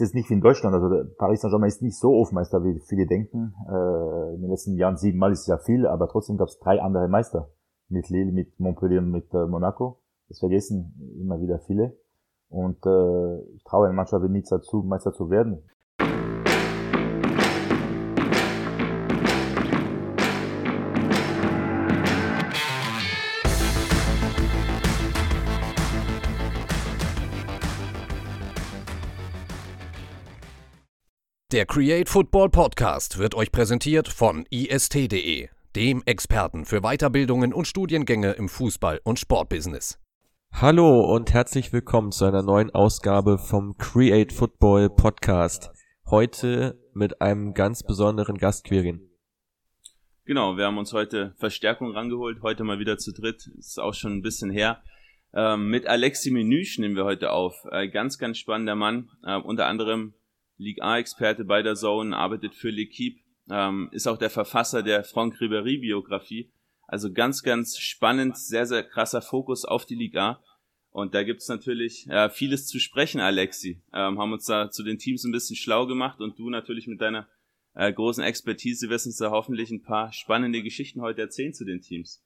ist nicht wie in Deutschland. Also Paris Saint-Germain ist nicht so oft Meister, wie viele denken. Äh, in den letzten Jahren siebenmal ist ja viel, aber trotzdem gab es drei andere Meister. Mit Lille, mit Montpellier und mit äh, Monaco. Das vergessen immer wieder viele. Und äh, ich traue einer Mannschaft wie Nizza zu, Meister zu werden. Der Create Football Podcast wird euch präsentiert von ist.de, dem Experten für Weiterbildungen und Studiengänge im Fußball- und Sportbusiness. Hallo und herzlich willkommen zu einer neuen Ausgabe vom Create Football Podcast. Heute mit einem ganz besonderen Gast, Quirin. Genau, wir haben uns heute Verstärkung rangeholt, heute mal wieder zu dritt, ist auch schon ein bisschen her. Ähm, mit Alexi Menüsch nehmen wir heute auf. Äh, ganz, ganz spannender Mann, äh, unter anderem Ligue A-Experte bei der Zone, arbeitet für L'Equipe, ähm, ist auch der Verfasser der Franck Ribéry-Biografie. Also ganz, ganz spannend, sehr, sehr krasser Fokus auf die Ligue A. Und da gibt's natürlich ja, vieles zu sprechen, Alexi. Ähm, haben uns da zu den Teams ein bisschen schlau gemacht und du natürlich mit deiner äh, großen Expertise wirst uns da hoffentlich ein paar spannende Geschichten heute erzählen zu den Teams.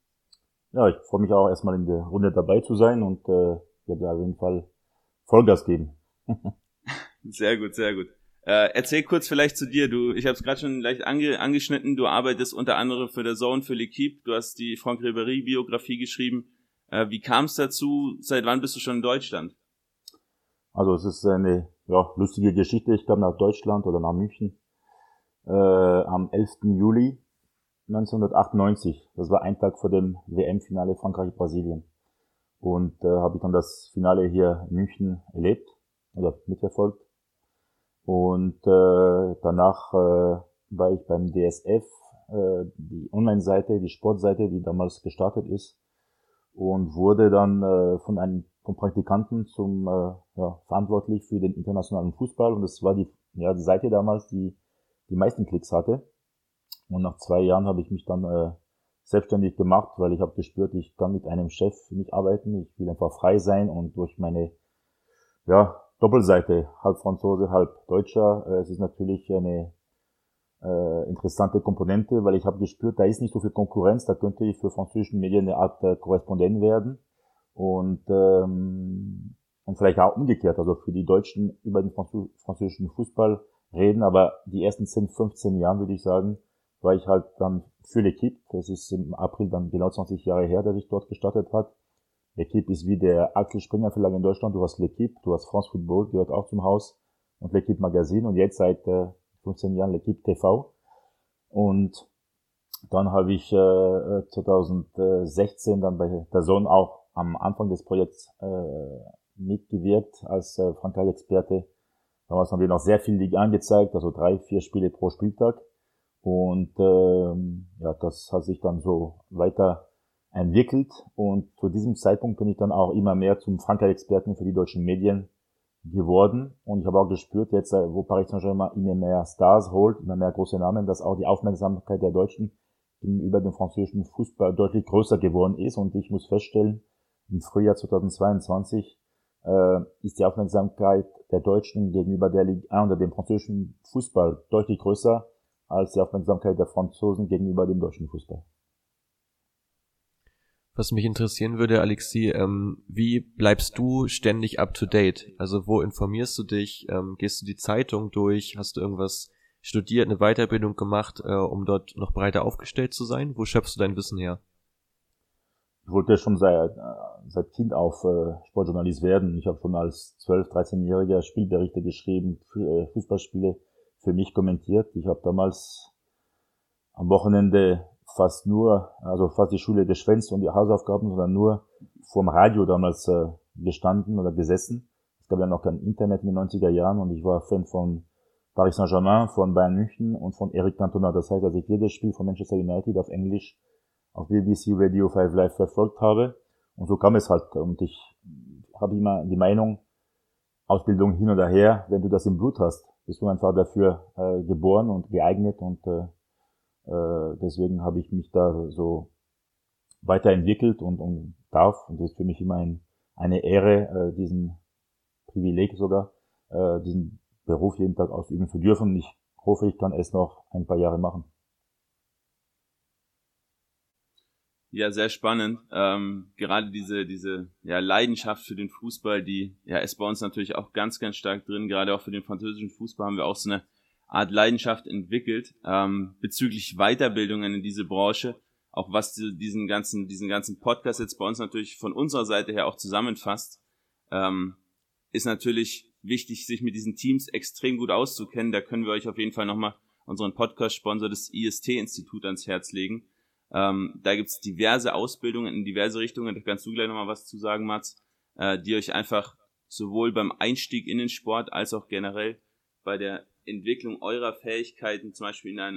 Ja, ich freue mich auch erstmal in der Runde dabei zu sein und äh, werde auf jeden Fall Vollgas geben. sehr gut, sehr gut. Äh, erzähl kurz vielleicht zu dir. Du, ich habe es gerade schon leicht ange, angeschnitten. Du arbeitest unter anderem für der Zone, für L'Equipe. Du hast die Franck Ribéry Biografie geschrieben. Äh, wie kam es dazu? Seit wann bist du schon in Deutschland? Also es ist eine ja, lustige Geschichte. Ich kam nach Deutschland oder nach München äh, am 11. Juli 1998. Das war ein Tag vor dem WM-Finale Frankreich-Brasilien. Und äh, habe ich dann das Finale hier in München erlebt oder mitverfolgt. Und äh, danach äh, war ich beim DSF, äh, die Online-Seite, die Sportseite, die damals gestartet ist, und wurde dann äh, von einem vom Praktikanten zum äh, ja, verantwortlich für den internationalen Fußball. Und das war die, ja, die Seite damals, die die meisten Klicks hatte. Und nach zwei Jahren habe ich mich dann äh, selbstständig gemacht, weil ich habe gespürt, ich kann mit einem Chef nicht arbeiten. Ich will einfach frei sein und durch meine ja, Doppelseite, halb Franzose, halb Deutscher. Äh, es ist natürlich eine äh, interessante Komponente, weil ich habe gespürt, da ist nicht so viel Konkurrenz, da könnte ich für französische Medien eine Art äh, Korrespondent werden. Und ähm, und vielleicht auch umgekehrt, also für die Deutschen über den französischen Fußball reden, aber die ersten 10, 15 Jahren würde ich sagen, war ich halt dann für L'Equipe, das ist im April dann genau 20 Jahre her, dass ich dort gestartet hat, L'Equipe ist wie der Axel Springer Verlag in Deutschland. Du hast L'Equipe, du hast France Football, gehört auch zum Haus und L'Equipe Magazine und jetzt seit äh, 15 Jahren L'Equipe TV. Und dann habe ich äh, 2016 dann bei der Zone auch am Anfang des Projekts äh, mitgewirkt als äh, Frankreich-Experte. Damals haben wir noch sehr viel Liga angezeigt, also drei, vier Spiele pro Spieltag. Und ähm, ja, das hat sich dann so weiter entwickelt. Und zu diesem Zeitpunkt bin ich dann auch immer mehr zum Frankreich-Experten für die deutschen Medien geworden. Und ich habe auch gespürt jetzt, äh, wo Paris Saint-Germain immer mehr Stars holt, immer mehr große Namen, dass auch die Aufmerksamkeit der Deutschen über den französischen Fußball deutlich größer geworden ist. Und ich muss feststellen, im Frühjahr 2022 äh, ist die Aufmerksamkeit der Deutschen gegenüber der Ligue 1 oder dem französischen Fußball deutlich größer als die Aufmerksamkeit der Franzosen gegenüber dem deutschen Fußball. Was mich interessieren würde, Alexi, ähm, wie bleibst du ständig up to date? Also wo informierst du dich? Ähm, gehst du die Zeitung durch? Hast du irgendwas studiert, eine Weiterbildung gemacht, äh, um dort noch breiter aufgestellt zu sein? Wo schöpfst du dein Wissen her? Ich wollte schon seit, äh, seit Kind auf äh, Sportjournalist werden. Ich habe schon als 12-, 13-Jähriger Spielberichte geschrieben, äh, Fußballspiele für mich kommentiert. Ich habe damals am Wochenende fast nur, also fast die Schule geschwänzt und die Hausaufgaben, sondern nur vorm Radio damals äh, gestanden oder gesessen. Es gab ja noch kein Internet in den 90er Jahren und ich war Fan von Paris Saint-Germain, von Bayern München und von Eric Cantona. Das heißt, dass ich jedes Spiel von Manchester United auf Englisch auf BBC Radio 5 Live verfolgt habe. Und so kam es halt. Und ich habe immer die Meinung, Ausbildung hin oder her, wenn du das im Blut hast, bist du einfach dafür äh, geboren und geeignet und äh, äh, deswegen habe ich mich da so weiterentwickelt und, und darf, und das ist für mich immer ein, eine Ehre, äh, diesen Privileg sogar, äh, diesen Beruf jeden Tag ausüben zu dürfen. Ich hoffe, ich kann es noch ein paar Jahre machen. Ja, sehr spannend. Ähm, gerade diese, diese ja, Leidenschaft für den Fußball, die ja, ist bei uns natürlich auch ganz, ganz stark drin. Gerade auch für den französischen Fußball haben wir auch so eine Art Leidenschaft entwickelt ähm, bezüglich Weiterbildungen in diese Branche. Auch was diesen ganzen, diesen ganzen Podcast jetzt bei uns natürlich von unserer Seite her auch zusammenfasst, ähm, ist natürlich wichtig, sich mit diesen Teams extrem gut auszukennen. Da können wir euch auf jeden Fall nochmal unseren Podcast-Sponsor des IST-Institut ans Herz legen ähm, da gibt's diverse Ausbildungen in diverse Richtungen, da kannst du gleich nochmal was zu sagen, Mats, äh, die euch einfach sowohl beim Einstieg in den Sport als auch generell bei der Entwicklung eurer Fähigkeiten, zum Beispiel in der,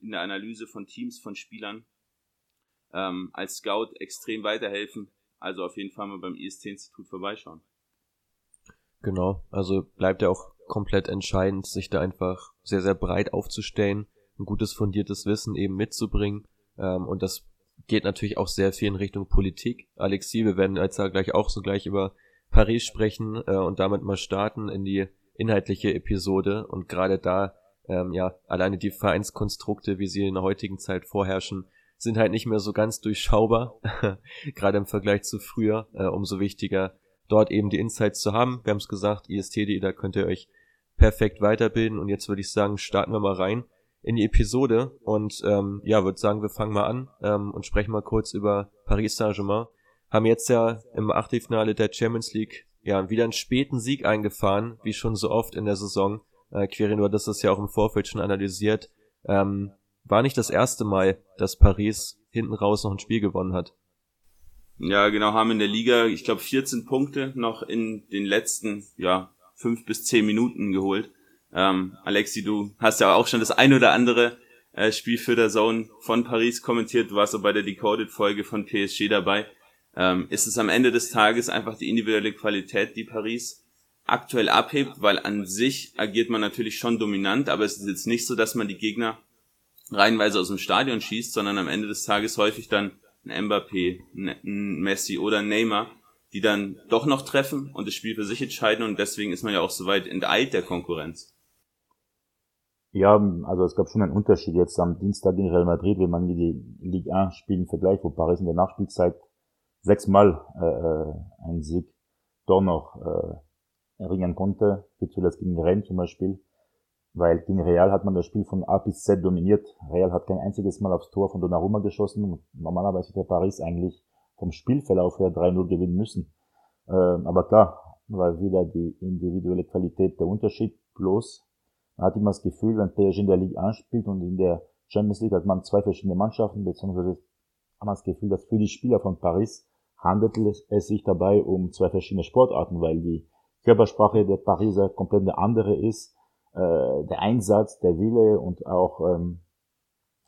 in der Analyse von Teams, von Spielern, ähm, als Scout extrem weiterhelfen. Also auf jeden Fall mal beim IST-Institut vorbeischauen. Genau, also bleibt ja auch komplett entscheidend, sich da einfach sehr, sehr breit aufzustellen, ein gutes fundiertes Wissen eben mitzubringen ähm, und das geht natürlich auch sehr viel in Richtung Politik. Alexi, wir werden jetzt gleich auch so gleich über Paris sprechen äh, und damit mal starten in die inhaltliche Episode. Und gerade da, ähm, ja, alleine die Vereinskonstrukte, wie sie in der heutigen Zeit vorherrschen, sind halt nicht mehr so ganz durchschaubar, gerade im Vergleich zu früher. Äh, umso wichtiger, dort eben die Insights zu haben. Wir haben es gesagt, IST.de, da könnt ihr euch perfekt weiterbilden. Und jetzt würde ich sagen, starten wir mal rein in die Episode und ähm, ja, würde sagen, wir fangen mal an ähm, und sprechen mal kurz über Paris Saint-Germain. Haben jetzt ja im Achtelfinale der Champions League ja wieder einen späten Sieg eingefahren, wie schon so oft in der Saison. Äh, Quirin, du hattest das ja auch im Vorfeld schon analysiert. Ähm, war nicht das erste Mal, dass Paris hinten raus noch ein Spiel gewonnen hat. Ja, genau, haben in der Liga, ich glaube, 14 Punkte noch in den letzten, ja, fünf bis zehn Minuten geholt. Ähm, Alexi, du hast ja auch schon das ein oder andere äh, Spiel für der Zone von Paris kommentiert. Du warst auch bei der Decoded-Folge von PSG dabei. Ähm, ist es am Ende des Tages einfach die individuelle Qualität, die Paris aktuell abhebt, weil an sich agiert man natürlich schon dominant, aber es ist jetzt nicht so, dass man die Gegner reihenweise aus dem Stadion schießt, sondern am Ende des Tages häufig dann ein Mbappé, ein Messi oder ein Neymar, die dann doch noch treffen und das Spiel für sich entscheiden und deswegen ist man ja auch so weit enteilt der Konkurrenz. Ja, also es gab schon einen Unterschied jetzt am Dienstag in Real Madrid, wenn man die Ligue 1 Spielen vergleicht, wo Paris in der Nachspielzeit sechsmal äh, äh einen Sieg doch noch äh, erringen konnte, wie zuletzt gegen Rennes zum Beispiel, weil gegen Real hat man das Spiel von A bis Z dominiert. Real hat kein einziges Mal aufs Tor von Donnarumma geschossen. Normalerweise hätte Paris eigentlich vom Spielverlauf her 3-0 gewinnen müssen. Äh, aber klar, war wieder die individuelle Qualität der Unterschied. Bloß man hat immer das Gefühl, wenn PSG in der Liga anspielt und in der Champions League hat man zwei verschiedene Mannschaften, beziehungsweise hat man das Gefühl, dass für die Spieler von Paris handelt es sich dabei um zwei verschiedene Sportarten, weil die Körpersprache der Pariser komplett eine andere ist, äh, der Einsatz, der Wille und auch ähm,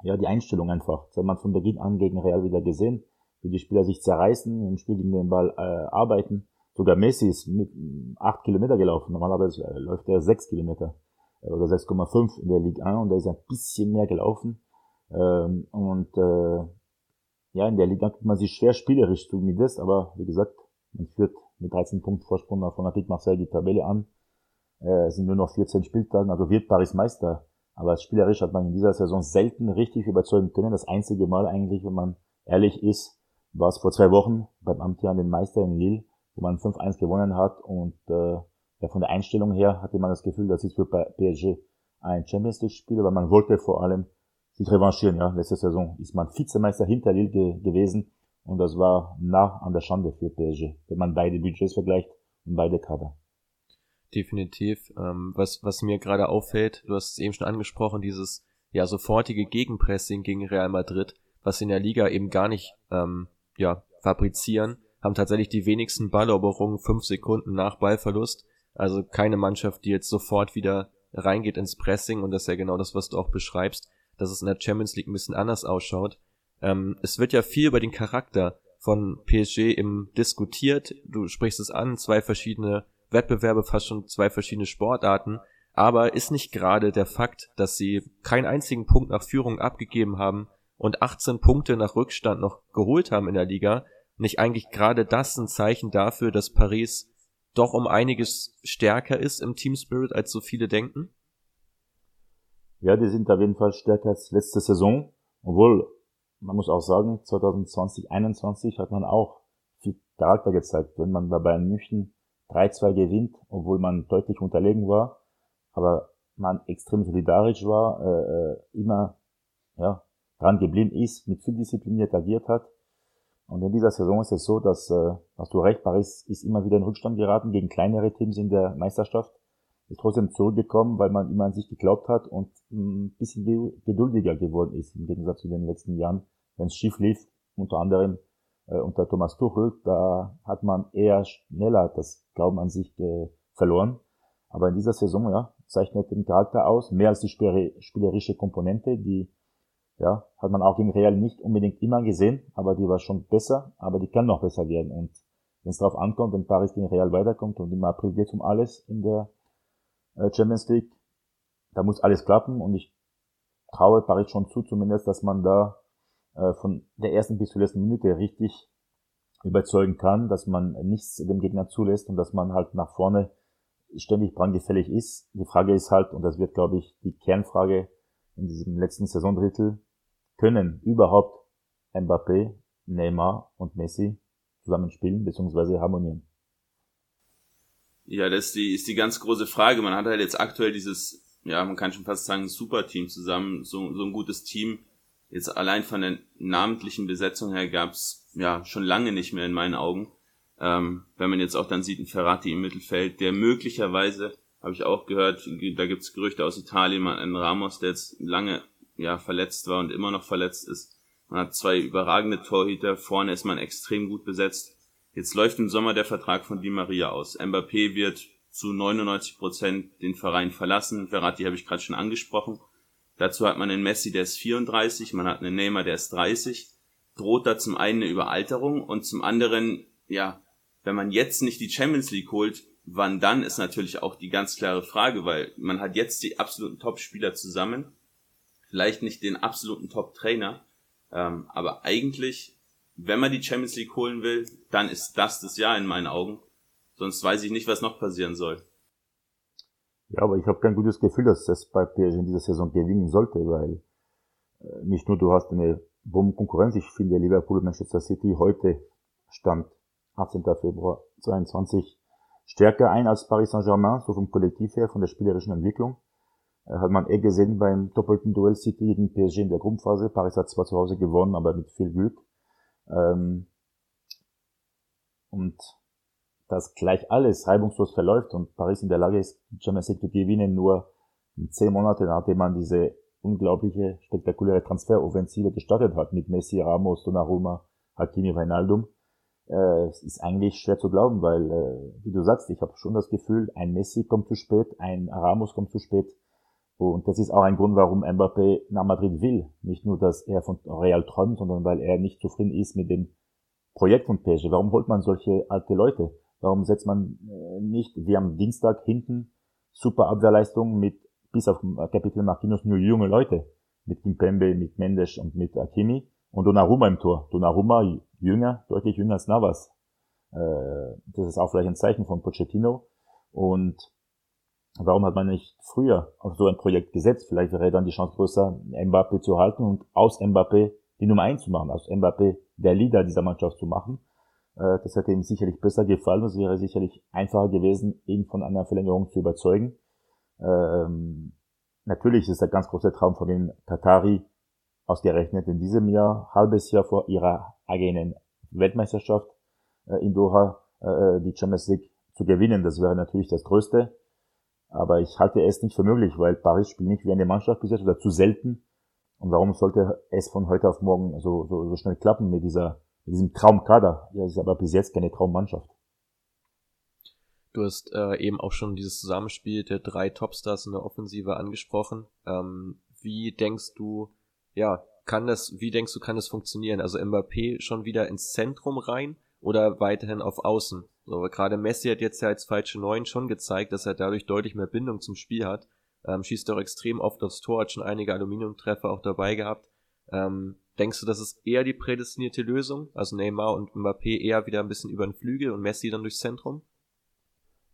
ja die Einstellung einfach. Das hat man von Beginn an gegen Real wieder gesehen, wie die Spieler sich zerreißen, im Spiel gegen den Ball äh, arbeiten. Sogar Messi ist mit acht Kilometer gelaufen. Normalerweise äh, läuft er sechs Kilometer oder 6,5 in der Ligue 1 und da ist ein bisschen mehr gelaufen. Ähm, und äh, ja, in der Liga tut man sich schwer spielerisch zu das, aber wie gesagt, man führt mit 13 Punkten Vorsprung nach Olympique Marseille die Tabelle an. Äh, es sind nur noch 14 Spieltage, also wird Paris Meister. Aber spielerisch hat man in dieser Saison selten richtig überzeugen können. Das einzige Mal eigentlich, wenn man ehrlich ist, war es vor zwei Wochen beim amtierenden Meister in Lille, wo man 5-1 gewonnen hat und äh, ja, von der Einstellung her hatte man das Gefühl, das ist für PSG ein Champions League Spiel, aber man wollte vor allem sich revanchieren. Ja, letzte Saison ist man Vizemeister hinter Lille ge gewesen und das war nah an der Schande für PSG, wenn man beide Budgets vergleicht und beide Kader. Definitiv. Ähm, was, was mir gerade auffällt, du hast es eben schon angesprochen, dieses ja sofortige Gegenpressing gegen Real Madrid, was in der Liga eben gar nicht ähm, ja fabrizieren, haben tatsächlich die wenigsten Balleroberungen fünf Sekunden nach Ballverlust also keine Mannschaft, die jetzt sofort wieder reingeht ins Pressing und das ist ja genau das, was du auch beschreibst, dass es in der Champions League ein bisschen anders ausschaut. Ähm, es wird ja viel über den Charakter von PSG im diskutiert. Du sprichst es an, zwei verschiedene Wettbewerbe, fast schon zwei verschiedene Sportarten. Aber ist nicht gerade der Fakt, dass sie keinen einzigen Punkt nach Führung abgegeben haben und 18 Punkte nach Rückstand noch geholt haben in der Liga, nicht eigentlich gerade das ein Zeichen dafür, dass Paris doch um einiges stärker ist im Team Spirit, als so viele denken? Ja, die sind auf jeden Fall stärker als letzte Saison. Obwohl, man muss auch sagen, 2020, 2021 hat man auch viel Charakter gezeigt. Wenn man bei Bayern München 3-2 gewinnt, obwohl man deutlich unterlegen war, aber man extrem solidarisch war, äh, äh immer ja, dran geblieben ist, mit viel diszipliniert agiert hat. Und in dieser Saison ist es so, dass, äh, hast du recht, Paris ist immer wieder in Rückstand geraten gegen kleinere Teams in der Meisterschaft, ist trotzdem zurückgekommen, weil man immer an sich geglaubt hat und ein bisschen geduldiger geworden ist, im Gegensatz zu den letzten Jahren, wenn es schief lief, unter anderem äh, unter Thomas Tuchel, da hat man eher schneller das Glauben an sich äh, verloren. Aber in dieser Saison, ja, zeichnet den Charakter aus, mehr als die spielerische Komponente, die ja, hat man auch gegen Real nicht unbedingt immer gesehen, aber die war schon besser, aber die kann noch besser werden. Und wenn es darauf ankommt, wenn Paris gegen Real weiterkommt und im April geht um alles in der Champions League, da muss alles klappen und ich traue Paris schon zu, zumindest, dass man da äh, von der ersten bis zur letzten Minute richtig überzeugen kann, dass man nichts dem Gegner zulässt und dass man halt nach vorne ständig brandgefällig ist. Die Frage ist halt, und das wird, glaube ich, die Kernfrage in diesem letzten Saisondrittel, können überhaupt Mbappé, Neymar und Messi zusammenspielen bzw. harmonieren? Ja, das ist die, ist die ganz große Frage. Man hat halt jetzt aktuell dieses, ja, man kann schon fast sagen, Superteam zusammen, so, so ein gutes Team. Jetzt allein von der namentlichen Besetzung her gab's ja schon lange nicht mehr in meinen Augen. Ähm, wenn man jetzt auch dann sieht, ein Ferrati im Mittelfeld, der möglicherweise, habe ich auch gehört, da gibt's Gerüchte aus Italien, ein Ramos, der jetzt lange ja verletzt war und immer noch verletzt ist. Man hat zwei überragende Torhüter, vorne ist man extrem gut besetzt. Jetzt läuft im Sommer der Vertrag von Di Maria aus. Mbappé wird zu 99 Prozent den Verein verlassen. Verratti habe ich gerade schon angesprochen. Dazu hat man einen Messi, der ist 34, man hat einen Neymar, der ist 30. Droht da zum einen eine Überalterung und zum anderen, ja, wenn man jetzt nicht die Champions League holt, wann dann ist natürlich auch die ganz klare Frage, weil man hat jetzt die absoluten Top-Spieler zusammen vielleicht nicht den absoluten Top-Trainer, ähm, aber eigentlich, wenn man die Champions League holen will, dann ist das das Jahr in meinen Augen. Sonst weiß ich nicht, was noch passieren soll. Ja, aber ich habe kein gutes Gefühl, dass das bei PSG in dieser Saison gewinnen sollte, weil äh, nicht nur du hast eine Bombenkonkurrenz, ich finde Liverpool Manchester City heute stand 18. Februar 22 stärker ein als Paris Saint-Germain, so vom Kollektiv her, von der spielerischen Entwicklung. Äh, hat man eh gesehen beim doppelten Duell City gegen PSG in der Gruppenphase. Paris hat zwar zu Hause gewonnen, aber mit viel Glück. Ähm, und dass gleich alles reibungslos verläuft und Paris in der Lage ist, Champions League zu gewinnen, nur zehn Monate nachdem man diese unglaubliche, spektakuläre Transferoffensive gestartet hat mit Messi, Ramos, Donnarumma, Hakimi, Reinaldum, äh, ist eigentlich schwer zu glauben, weil, äh, wie du sagst, ich habe schon das Gefühl, ein Messi kommt zu spät, ein Ramos kommt zu spät, und das ist auch ein Grund, warum Mbappé nach Madrid will. Nicht nur, dass er von Real träumt, sondern weil er nicht zufrieden ist mit dem Projekt von PSG. Warum holt man solche alte Leute? Warum setzt man äh, nicht wie am Dienstag hinten super Abwehrleistung mit bis auf Kapitel Marquinhos nur junge Leute? Mit Kimpembe, mit Mendes und mit Akimi und Donnarumma im Tor. Donnarumma jünger, deutlich jünger als Navas. Äh, das ist auch vielleicht ein Zeichen von Pochettino. Und Warum hat man nicht früher auf so ein Projekt gesetzt? Vielleicht wäre dann die Chance größer, Mbappé zu halten und aus Mbappé die Nummer eins zu machen, aus Mbappé der Leader dieser Mannschaft zu machen. Äh, das hätte ihm sicherlich besser gefallen. Es wäre sicherlich einfacher gewesen, ihn von einer Verlängerung zu überzeugen. Ähm, natürlich ist der ganz große Traum von den Katari ausgerechnet in diesem Jahr, halbes Jahr vor ihrer eigenen Weltmeisterschaft äh, in Doha, äh, die Champions League zu gewinnen. Das wäre natürlich das Größte. Aber ich halte es nicht für möglich, weil Paris spielt nicht wie eine Mannschaft bis jetzt oder zu selten. Und warum sollte es von heute auf morgen so, so, so schnell klappen mit dieser, mit diesem Traumkader? Ja, ist aber bis jetzt keine Traummannschaft. Du hast äh, eben auch schon dieses Zusammenspiel der drei Topstars in der Offensive angesprochen. Ähm, wie denkst du, ja, kann das, wie denkst du, kann das funktionieren? Also Mbappé schon wieder ins Zentrum rein oder weiterhin auf Außen? So, gerade Messi hat jetzt ja als falsche Neun schon gezeigt, dass er dadurch deutlich mehr Bindung zum Spiel hat. Ähm, schießt auch extrem oft aufs Tor, hat schon einige Aluminiumtreffer auch dabei gehabt. Ähm, denkst du, das ist eher die prädestinierte Lösung? Also Neymar und Mbappé eher wieder ein bisschen über den Flügel und Messi dann durchs Zentrum?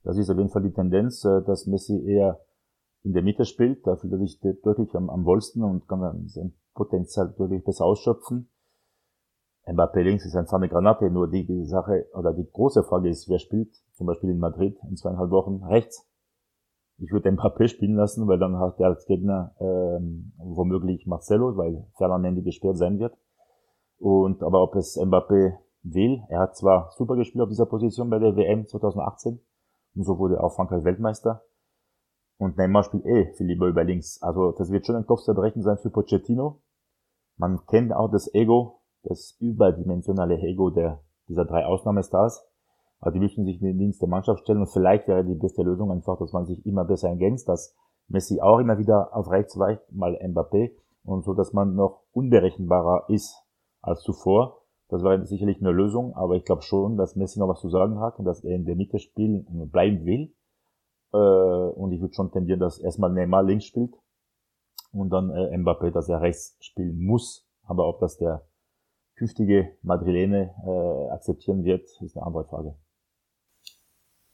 das ist auf jeden Fall die Tendenz, äh, dass Messi eher in der Mitte spielt. Da fühlt er sich deutlich am, am wohlsten und kann sein Potenzial deutlich besser ausschöpfen. Mbappé links ist einfach eine Granate, nur die, Sache oder die große Frage ist, wer spielt zum Beispiel in Madrid in zweieinhalb Wochen rechts. Ich würde Mbappé spielen lassen, weil dann hat er als Gegner ähm, womöglich Marcelo, weil Fernand gesperrt sein wird. Und aber ob es Mbappé will, er hat zwar super gespielt auf dieser Position bei der WM 2018 und so wurde auch Frankreich Weltmeister. Und Neymar spielt eh viel lieber über links. Also das wird schon ein Kopfzerbrechen sein für Pochettino. Man kennt auch das Ego, das überdimensionale Ego der, dieser drei Ausnahmestars. Aber die müssen sich in den Dienst der Mannschaft stellen und vielleicht wäre die beste Lösung einfach, dass man sich immer besser ergänzt, dass Messi auch immer wieder auf rechts weicht, mal Mbappé und so, dass man noch unberechenbarer ist als zuvor. Das wäre sicherlich eine Lösung, aber ich glaube schon, dass Messi noch was zu sagen hat und dass er in der Mitte spielen bleiben will. Äh, und ich würde schon tendieren, dass erstmal Neymar links spielt und dann äh, Mbappé, dass er rechts spielen muss. Aber ob das der künftige Madrilene äh, akzeptieren wird, ist eine andere Frage.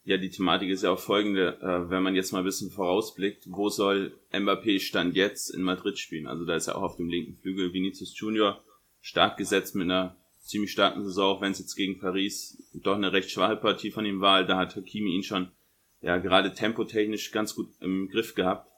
Ja, die Thematik ist ja auch folgende, äh, wenn man jetzt mal ein bisschen vorausblickt, wo soll Mbappé Stand jetzt in Madrid spielen? Also da ist er auch auf dem linken Flügel Vinicius Junior stark gesetzt mit einer ziemlich starken Saison, auch wenn es jetzt gegen Paris doch eine recht schwache Partie von ihm war. Da hat Hakimi ihn schon ja gerade tempotechnisch ganz gut im Griff gehabt.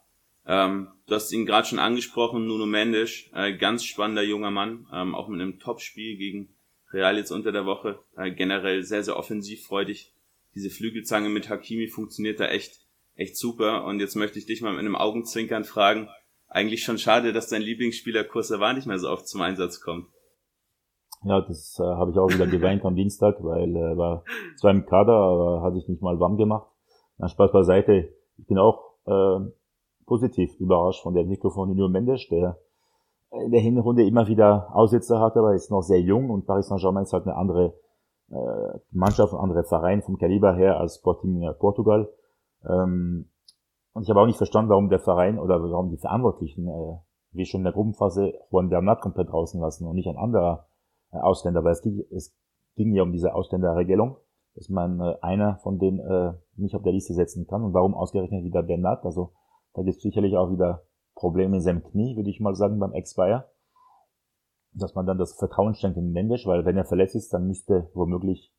Ähm, du hast ihn gerade schon angesprochen, Nuno Mendes, äh, ganz spannender junger Mann, ähm, auch mit einem Topspiel gegen Real jetzt unter der Woche, äh, generell sehr, sehr offensivfreudig. Diese Flügelzange mit Hakimi funktioniert da echt, echt super. Und jetzt möchte ich dich mal mit einem Augenzwinkern fragen, eigentlich schon schade, dass dein Lieblingsspieler Kursawa nicht mehr so oft zum Einsatz kommt. Ja, das äh, habe ich auch wieder geweint am Dienstag, weil er äh, war zwar im Kader, aber hat sich nicht mal warm gemacht. Na, Spaß beiseite. Ich bin auch äh, positiv überrascht von der Entwicklung von Nuno Mendes, der in der Hinrunde immer wieder Aussetzer hatte, aber ist noch sehr jung und Paris Saint-Germain ist halt eine andere äh, Mannschaft, ein anderer Verein vom Kaliber her als Sporting äh, Portugal. Ähm, und ich habe auch nicht verstanden, warum der Verein oder warum die Verantwortlichen, äh, wie schon in der Gruppenphase, Juan Bernat komplett draußen lassen und nicht ein anderer äh, Ausländer, weil es ging, es ging ja um diese Ausländerregelung, dass man äh, einer von denen äh, nicht auf der Liste setzen kann. Und warum ausgerechnet wieder Bernat? Also da gibt es sicherlich auch wieder Probleme in seinem Knie, würde ich mal sagen, beim Ex-Bayer. Dass man dann das Vertrauen schenkt in Mendes, weil wenn er verletzt ist, dann müsste womöglich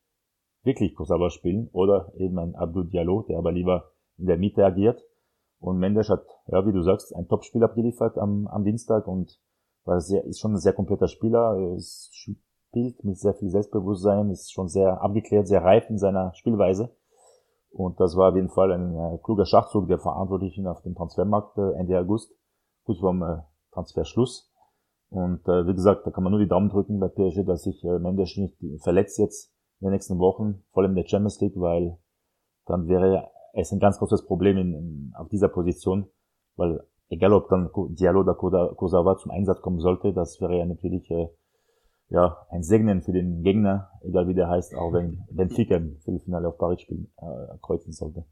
wirklich Kosawa spielen oder eben ein Abdul Diallo, der aber lieber in der Mitte agiert. Und Mendes hat, ja, wie du sagst, ein Topspiel abgeliefert am, am Dienstag und war sehr, ist schon ein sehr kompletter Spieler, ist, spielt mit sehr viel Selbstbewusstsein, ist schon sehr abgeklärt, sehr reif in seiner Spielweise. Und das war auf jeden Fall ein äh, kluger Schachzug der Verantwortlichen auf dem Transfermarkt äh, Ende August, kurz vorm äh, Transferschluss. Und äh, wie gesagt, da kann man nur die Daumen drücken bei PSG, dass sich äh, Mendes nicht verletzt jetzt in den nächsten Wochen, vor allem in der Champions League, weil dann wäre es ein ganz großes Problem in, in, auf dieser Position, weil egal ob dann Diallo oder Kosawa zum Einsatz kommen sollte, das wäre ja natürlich äh, ja, ein Segnen für den Gegner, egal wie der heißt, auch wenn Benfica im Viertelfinale auf Paris spielen, äh, kreuzen sollte.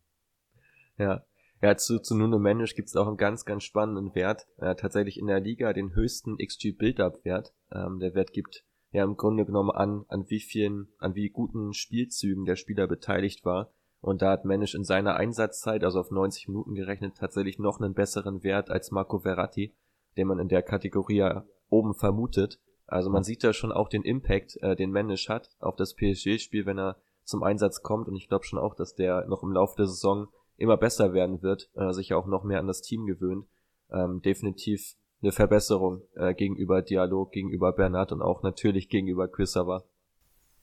Ja. Ja, zu, zu Nuno Mendes gibt es auch einen ganz, ganz spannenden Wert. Äh, tatsächlich in der Liga den höchsten XG-Build-Up-Wert. Ähm, der Wert gibt ja im Grunde genommen an, an wie vielen, an wie guten Spielzügen der Spieler beteiligt war. Und da hat Mendes in seiner Einsatzzeit, also auf 90 Minuten gerechnet, tatsächlich noch einen besseren Wert als Marco Verratti, den man in der Kategorie ja oben vermutet. Also man sieht da schon auch den Impact, äh, den Mendes hat auf das PSG-Spiel, wenn er zum Einsatz kommt. Und ich glaube schon auch, dass der noch im Laufe der Saison immer besser werden wird, äh, sich auch noch mehr an das Team gewöhnt. Ähm, definitiv eine Verbesserung äh, gegenüber Dialog, gegenüber Bernat und auch natürlich gegenüber Quisava.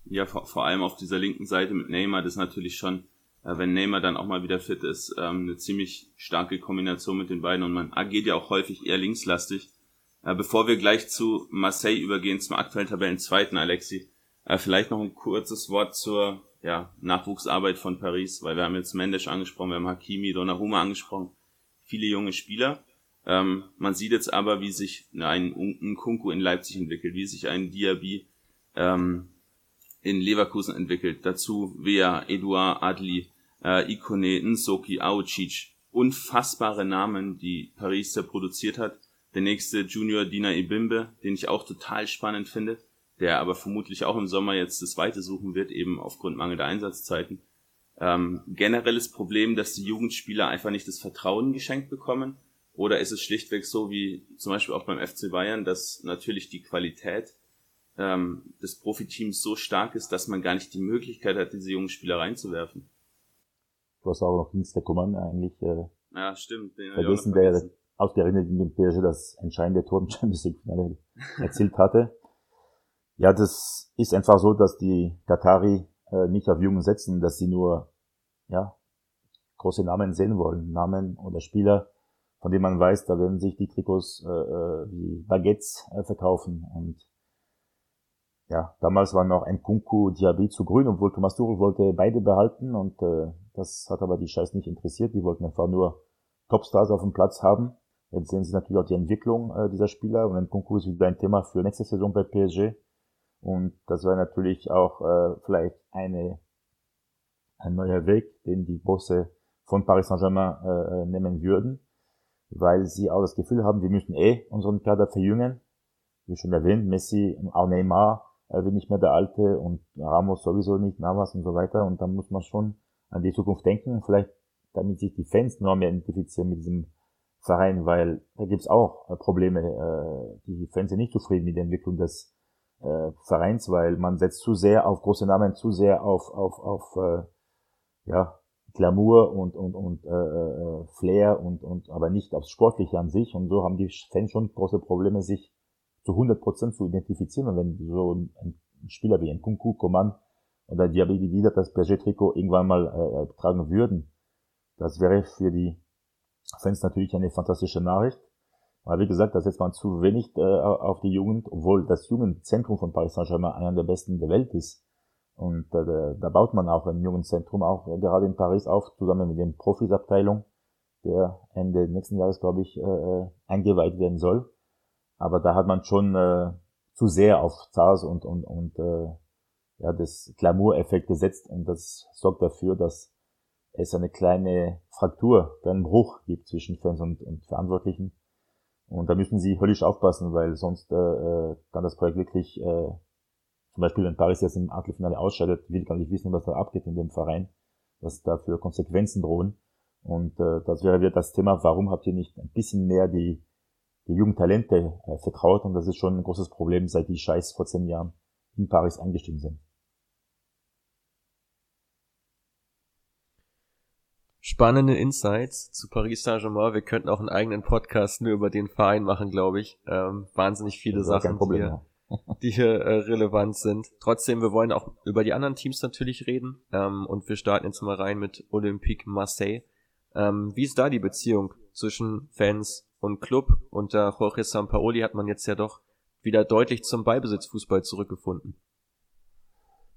Ja, vor, vor allem auf dieser linken Seite mit Neymar, das ist natürlich schon, äh, wenn Neymar dann auch mal wieder fit ist, ähm, eine ziemlich starke Kombination mit den beiden und man agiert ja auch häufig eher linkslastig. Äh, bevor wir gleich zu Marseille übergehen, zum aktuellen Tabellenzweiten, Alexi, äh, vielleicht noch ein kurzes Wort zur ja, Nachwuchsarbeit von Paris, weil wir haben jetzt Mendes angesprochen, wir haben Hakimi, Donnarumma angesprochen, viele junge Spieler. Ähm, man sieht jetzt aber, wie sich ein, ein Kunku in Leipzig entwickelt, wie sich ein Diaby ähm, in Leverkusen entwickelt. Dazu Vea, Eduard, Adli, äh, Ikone, Nsoki, Aocic. Unfassbare Namen, die Paris da produziert hat. Der nächste Junior Dina Ibimbe, den ich auch total spannend finde, der aber vermutlich auch im Sommer jetzt das Weite suchen wird, eben aufgrund mangelnder Einsatzzeiten. ähm, generelles Problem, dass die Jugendspieler einfach nicht das Vertrauen geschenkt bekommen? Oder ist es schlichtweg so wie zum Beispiel auch beim FC Bayern, dass natürlich die Qualität ähm, des Profiteams so stark ist, dass man gar nicht die Möglichkeit hat, diese jungen Spieler reinzuwerfen? Du hast auch noch Dienst der Command eigentlich äh, ja, stimmt, den vergessen, der ausgerechnet in dem PSG das entscheidende Tor im Champions League Finale erzielt hatte. Ja, das ist einfach so, dass die Katari äh, nicht auf Jungen setzen, dass sie nur ja, große Namen sehen wollen. Namen oder Spieler, von denen man weiß, da werden sich die Trikots äh, äh, wie Baguettes äh, verkaufen. Und ja, damals war noch ein Kunku Diaby zu grün, obwohl Thomas Tuchel wollte beide behalten und äh, das hat aber die Scheiß nicht interessiert. Die wollten einfach nur Topstars auf dem Platz haben. Jetzt sehen sie natürlich auch die Entwicklung äh, dieser Spieler und ein Kunku ist wieder ein Thema für nächste Saison bei PSG. Und das war natürlich auch äh, vielleicht eine, ein neuer Weg, den die Bosse von Paris Saint-Germain äh, äh, nehmen würden, weil sie auch das Gefühl haben, wir müssen eh unseren Kader verjüngen. Wie schon erwähnt, Messi, auch Neymar äh, wird nicht mehr der Alte und Ramos sowieso nicht, Navas und so weiter. Und dann muss man schon an die Zukunft denken, vielleicht damit sich die Fans noch mehr identifizieren mit diesem Verein, weil da gibt's auch äh, Probleme. Äh, die Fans sind nicht zufrieden mit der Entwicklung des äh, Vereins, weil man setzt zu sehr auf große Namen, zu sehr auf auf auf ja Glamour und und und äh, Flair und und aber nicht aufs Sportliche an sich und so haben die Fans schon große Probleme, sich zu 100 Prozent zu identifizieren und wenn so ein Spieler wie ein Kunku, Coman oder Diaby wieder das PSG-Trikot irgendwann mal äh, tragen würden, das wäre für die Fans natürlich eine fantastische Nachricht. Aber wie gesagt, da setzt man zu wenig äh, auf die Jugend, obwohl das Jugendzentrum von Paris Saint-Germain einer der besten der Welt ist. Und äh, da, baut man auch ein Jugendzentrum auch äh, gerade in Paris auf, zusammen mit den Profisabteilung, der Ende nächsten Jahres, glaube ich, äh, äh, eingeweiht werden soll. Aber da hat man schon äh, zu sehr auf Zars und, und, und äh, ja, das Glamour-Effekt gesetzt und das sorgt dafür, dass es eine kleine Fraktur, einen Bruch gibt zwischen Fans und, und Verantwortlichen und da müssen sie höllisch aufpassen, weil sonst äh, äh, kann das Projekt wirklich, äh, zum Beispiel wenn Paris jetzt im Achtelfinale ausscheidet, will gar nicht wissen, was da abgeht in dem Verein, was da für Konsequenzen drohen. Und äh, das wäre wieder das Thema, warum habt ihr nicht ein bisschen mehr die, die jungen Talente äh, vertraut? Und das ist schon ein großes Problem, seit die Scheiß vor zehn Jahren in Paris eingestiegen sind. Spannende Insights zu Paris Saint-Germain. Wir könnten auch einen eigenen Podcast nur über den Verein machen, glaube ich. Ähm, wahnsinnig viele Sachen, Problem, die, hier, die hier äh, relevant sind. Trotzdem, wir wollen auch über die anderen Teams natürlich reden. Ähm, und wir starten jetzt mal rein mit Olympique Marseille. Ähm, wie ist da die Beziehung zwischen Fans und Club? Unter Jorge Sampaoli hat man jetzt ja doch wieder deutlich zum Ballbesitzfußball zurückgefunden.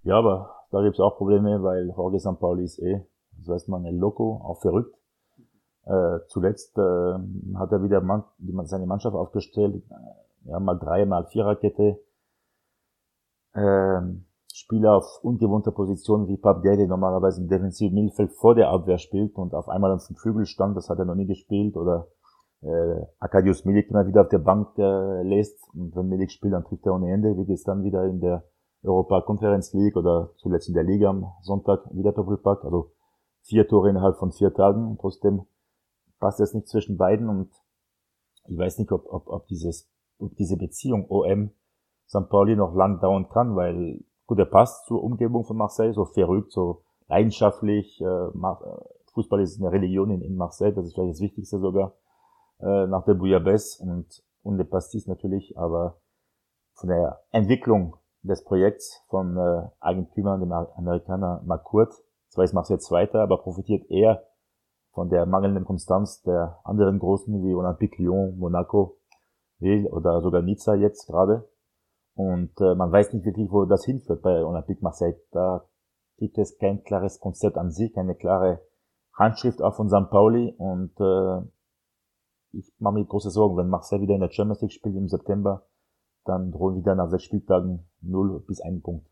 Ja, aber da gibt's auch Probleme, weil Jorge Sampaoli ist eh das heißt man El Loco, auch verrückt. Äh, zuletzt äh, hat er wieder man, seine Mannschaft aufgestellt, ja, mal drei, mal viererkette. Äh, Spieler auf ungewohnter Position wie Pap Gay, der normalerweise im defensiven Mittelfeld vor der Abwehr spielt und auf einmal auf dem Flügel stand, das hat er noch nie gespielt. Oder äh, Akadius Milik immer wieder auf der Bank äh, lässt und wenn Milik spielt, dann trifft er ohne Ende, wie gestern wieder in der Europa Conference League oder zuletzt in der Liga am Sonntag wieder Doppelpack. Also vier Tore innerhalb von vier Tagen. Und trotzdem passt es nicht zwischen beiden und ich weiß nicht, ob, ob, ob, dieses, ob diese Beziehung OM St. Pauli noch lang dauern kann, weil gut, er passt zur Umgebung von Marseille, so verrückt, so leidenschaftlich. Äh, Fußball ist eine Religion in, in Marseille, das ist vielleicht das Wichtigste sogar äh, nach der Bouillabaisse und, und der Pastis natürlich, aber von der Entwicklung des Projekts von äh, Eigentümer, dem Amerikaner McCourt, zwar ist Marseille Zweiter, aber profitiert eher von der mangelnden Konstanz der anderen Großen wie Olympique Lyon, Monaco, Lille oder sogar Nizza jetzt gerade. Und äh, man weiß nicht wirklich, wo das hinführt bei Olympique Marseille. Da gibt es kein klares Konzept an sich, keine klare Handschrift auch von St. Pauli. Und äh, ich mache mir große Sorgen, wenn Marseille wieder in der Champions League spielt im September, dann drohen wieder nach sechs Spieltagen 0 bis 1 Punkt.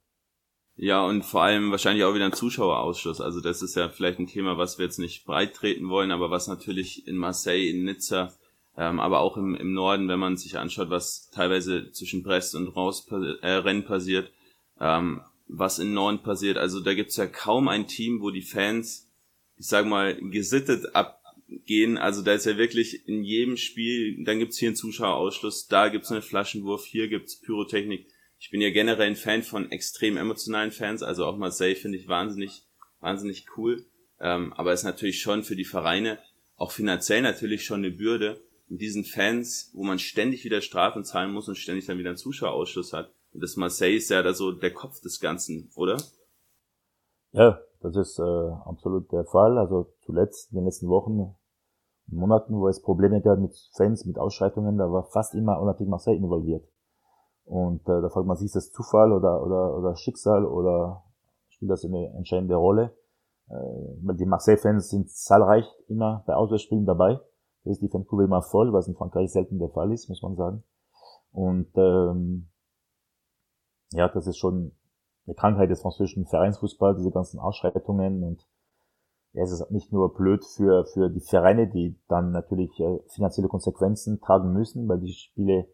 Ja, und vor allem wahrscheinlich auch wieder ein Zuschauerausschluss. Also das ist ja vielleicht ein Thema, was wir jetzt nicht breit treten wollen, aber was natürlich in Marseille, in Nizza, ähm, aber auch im, im Norden, wenn man sich anschaut, was teilweise zwischen Brest und Raus äh, Rennen passiert, ähm, was in Norden passiert. Also da gibt's ja kaum ein Team, wo die Fans, ich sag mal, gesittet abgehen. Also da ist ja wirklich in jedem Spiel, dann gibt's hier einen Zuschauerausschluss, da gibt's einen Flaschenwurf, hier gibt's Pyrotechnik. Ich bin ja generell ein Fan von extrem emotionalen Fans, also auch Marseille finde ich wahnsinnig, wahnsinnig cool. Ähm, aber ist natürlich schon für die Vereine auch finanziell natürlich schon eine Bürde. Mit diesen Fans, wo man ständig wieder Strafen zahlen muss und ständig dann wieder einen Zuschauerausschuss hat. Und das Marseille ist ja da so der Kopf des Ganzen, oder? Ja, das ist äh, absolut der Fall. Also zuletzt in den letzten Wochen, Monaten, wo es Probleme gab mit Fans, mit Ausschreitungen, da war fast immer Olympique Marseille involviert. Und äh, da fragt man sich, ist das Zufall oder, oder, oder Schicksal oder spielt das eine entscheidende Rolle? Äh, die Marseille-Fans sind zahlreich immer bei Auswärtsspielen dabei. Da ist die Fankurve immer voll, was in Frankreich selten der Fall ist, muss man sagen. Und ähm, ja, das ist schon eine Krankheit des französischen Vereinsfußballs, diese ganzen Ausschreitungen und ja, es ist nicht nur blöd für, für die Vereine, die dann natürlich äh, finanzielle Konsequenzen tragen müssen, weil die Spiele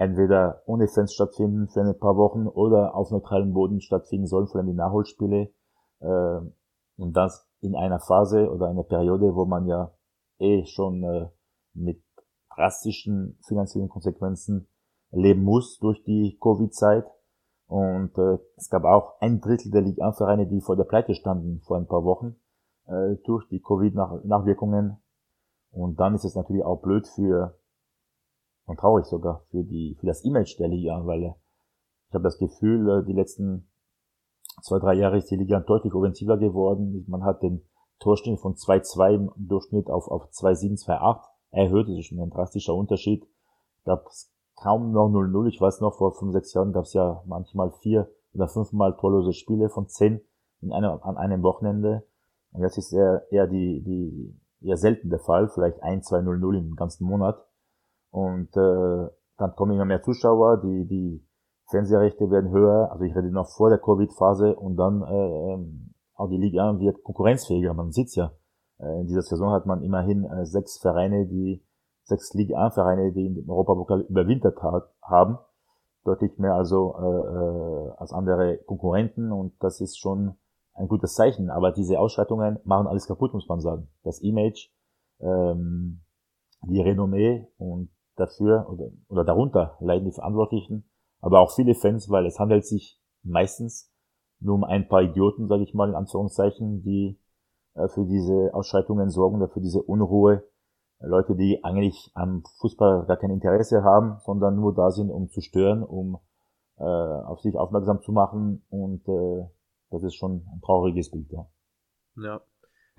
entweder ohne Fans stattfinden für ein paar Wochen oder auf neutralem Boden stattfinden sollen, vor allem die Nachholspiele. Äh, und das in einer Phase oder einer Periode, wo man ja eh schon äh, mit drastischen finanziellen Konsequenzen leben muss durch die Covid-Zeit. Und äh, es gab auch ein Drittel der Liga Vereine, die vor der Pleite standen vor ein paar Wochen äh, durch die Covid-Nachwirkungen. Und dann ist es natürlich auch blöd für und traurig sogar für die für das Image der Liga, weil äh, ich habe das Gefühl, äh, die letzten zwei, drei Jahre ist die Liga deutlich offensiver geworden. Man hat den Torschnitt von 2,2 im Durchschnitt auf, auf 2,7, 2,8 erhöht. Das ist schon ein drastischer Unterschied. Gab es kaum noch 0-0. Ich weiß noch, vor fünf, sechs Jahren gab es ja manchmal vier oder fünfmal torlose Spiele von zehn in einem, an einem Wochenende. Und jetzt ist eher, eher die, die, eher selten der Fall. Vielleicht 1, 2, 0, 0 im ganzen Monat. Und äh, dann kommen immer mehr Zuschauer, die, die Fernsehrechte werden höher, also ich rede noch vor der Covid-Phase und dann äh, ähm, auch die Liga wird konkurrenzfähiger. Man sieht's ja. Äh, in dieser Saison hat man immerhin äh, sechs Vereine, die sechs Liga 1 Vereine, die in Europapokal überwintert hat, haben. Deutlich mehr also äh, äh, als andere Konkurrenten und das ist schon ein gutes Zeichen. Aber diese Ausschreitungen machen alles kaputt, muss man sagen. Das Image, ähm, die Renommee und dafür oder, oder darunter leiden die Verantwortlichen, aber auch viele Fans, weil es handelt sich meistens nur um ein paar Idioten, sage ich mal in Anführungszeichen, die äh, für diese Ausschreitungen sorgen, oder für diese Unruhe. Leute, die eigentlich am Fußball gar kein Interesse haben, sondern nur da sind, um zu stören, um äh, auf sich aufmerksam zu machen. Und äh, das ist schon ein trauriges Bild, ja. Ja,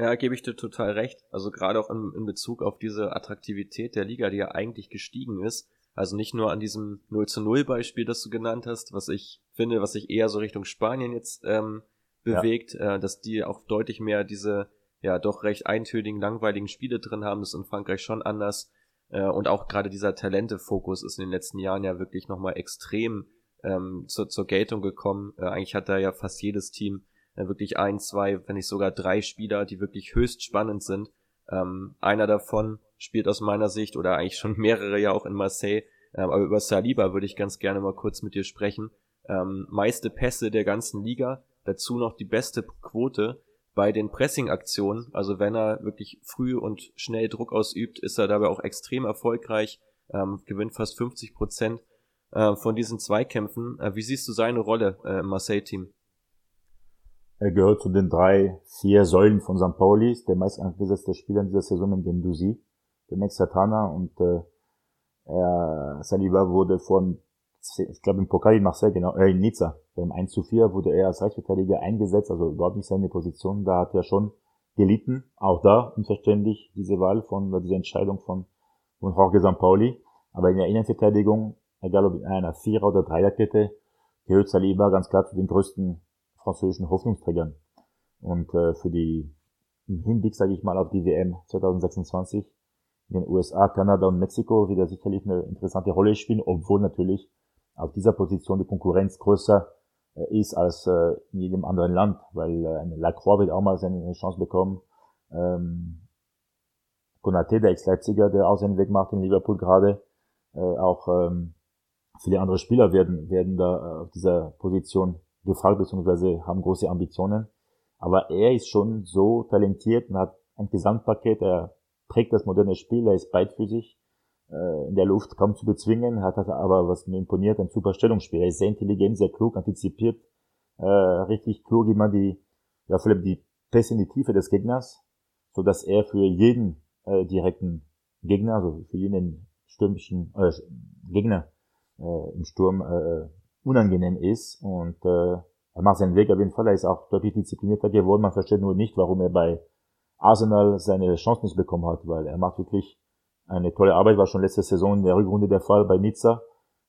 ja, gebe ich dir total recht. Also gerade auch in, in Bezug auf diese Attraktivität der Liga, die ja eigentlich gestiegen ist. Also nicht nur an diesem 0 zu 0 Beispiel, das du genannt hast, was ich finde, was sich eher so Richtung Spanien jetzt ähm, bewegt, ja. äh, dass die auch deutlich mehr diese ja doch recht eintönigen, langweiligen Spiele drin haben. Das ist in Frankreich schon anders. Äh, und auch gerade dieser Talente-Fokus ist in den letzten Jahren ja wirklich nochmal extrem ähm, zur, zur Geltung gekommen. Äh, eigentlich hat da ja fast jedes Team wirklich ein, zwei, wenn nicht sogar drei Spieler, die wirklich höchst spannend sind. Ähm, einer davon spielt aus meiner Sicht oder eigentlich schon mehrere ja auch in Marseille. Ähm, aber über Saliba würde ich ganz gerne mal kurz mit dir sprechen. Ähm, meiste Pässe der ganzen Liga, dazu noch die beste Quote bei den Pressing-Aktionen. Also wenn er wirklich früh und schnell Druck ausübt, ist er dabei auch extrem erfolgreich, ähm, gewinnt fast 50 Prozent äh, von diesen Zweikämpfen. Äh, wie siehst du seine Rolle äh, im Marseille-Team? Er gehört zu den drei, vier Säulen von St. Pauli, der meist eingesetzte Spieler in dieser Saison mit Gendusi, der Mexicana und äh, er, Saliba wurde von, ich glaube im Pokal in Marseille, genau, äh, in Nizza, beim 1 zu 4 wurde er als Rechtsverteidiger eingesetzt, also überhaupt nicht seine Position, da hat er schon gelitten, auch da unverständlich diese Wahl von, diese Entscheidung von, von Jorge St. Pauli, aber in der Innenverteidigung, egal ob in einer Vierer- oder Dreierkette, gehört Saliba ganz klar zu den größten französischen Hoffnungsträgern. Und äh, für die im Hinblick, sage ich mal, auf die WM 2026 in den USA, Kanada und Mexiko wird er sicherlich eine interessante Rolle spielen, obwohl natürlich auf dieser Position die Konkurrenz größer äh, ist als äh, in jedem anderen Land, weil äh, Lacroix wird auch mal seine Chance bekommen. Ähm, Konate, der Ex-Leipziger, der auch seinen Weg macht in Liverpool gerade, äh, auch ähm, viele andere Spieler werden werden da äh, auf dieser Position gefragt, beziehungsweise haben große Ambitionen. Aber er ist schon so talentiert und hat ein Gesamtpaket, er trägt das moderne Spiel, er ist beidfüßig, äh, in der Luft kaum zu bezwingen, hat aber, was mir imponiert, ein super Stellungsspiel. Er ist sehr intelligent, sehr klug, antizipiert, äh, richtig klug immer die, ja, vor die Pässe in die Tiefe des Gegners, so dass er für jeden äh, direkten Gegner, also für jeden stürmischen äh, Gegner äh, im Sturm äh, unangenehm ist und äh, er macht seinen Weg auf jeden Fall. Er ist auch deutlich disziplinierter geworden. Man versteht nur nicht, warum er bei Arsenal seine Chance nicht bekommen hat, weil er macht wirklich eine tolle Arbeit. War schon letzte Saison in der Rückrunde der Fall bei Nizza,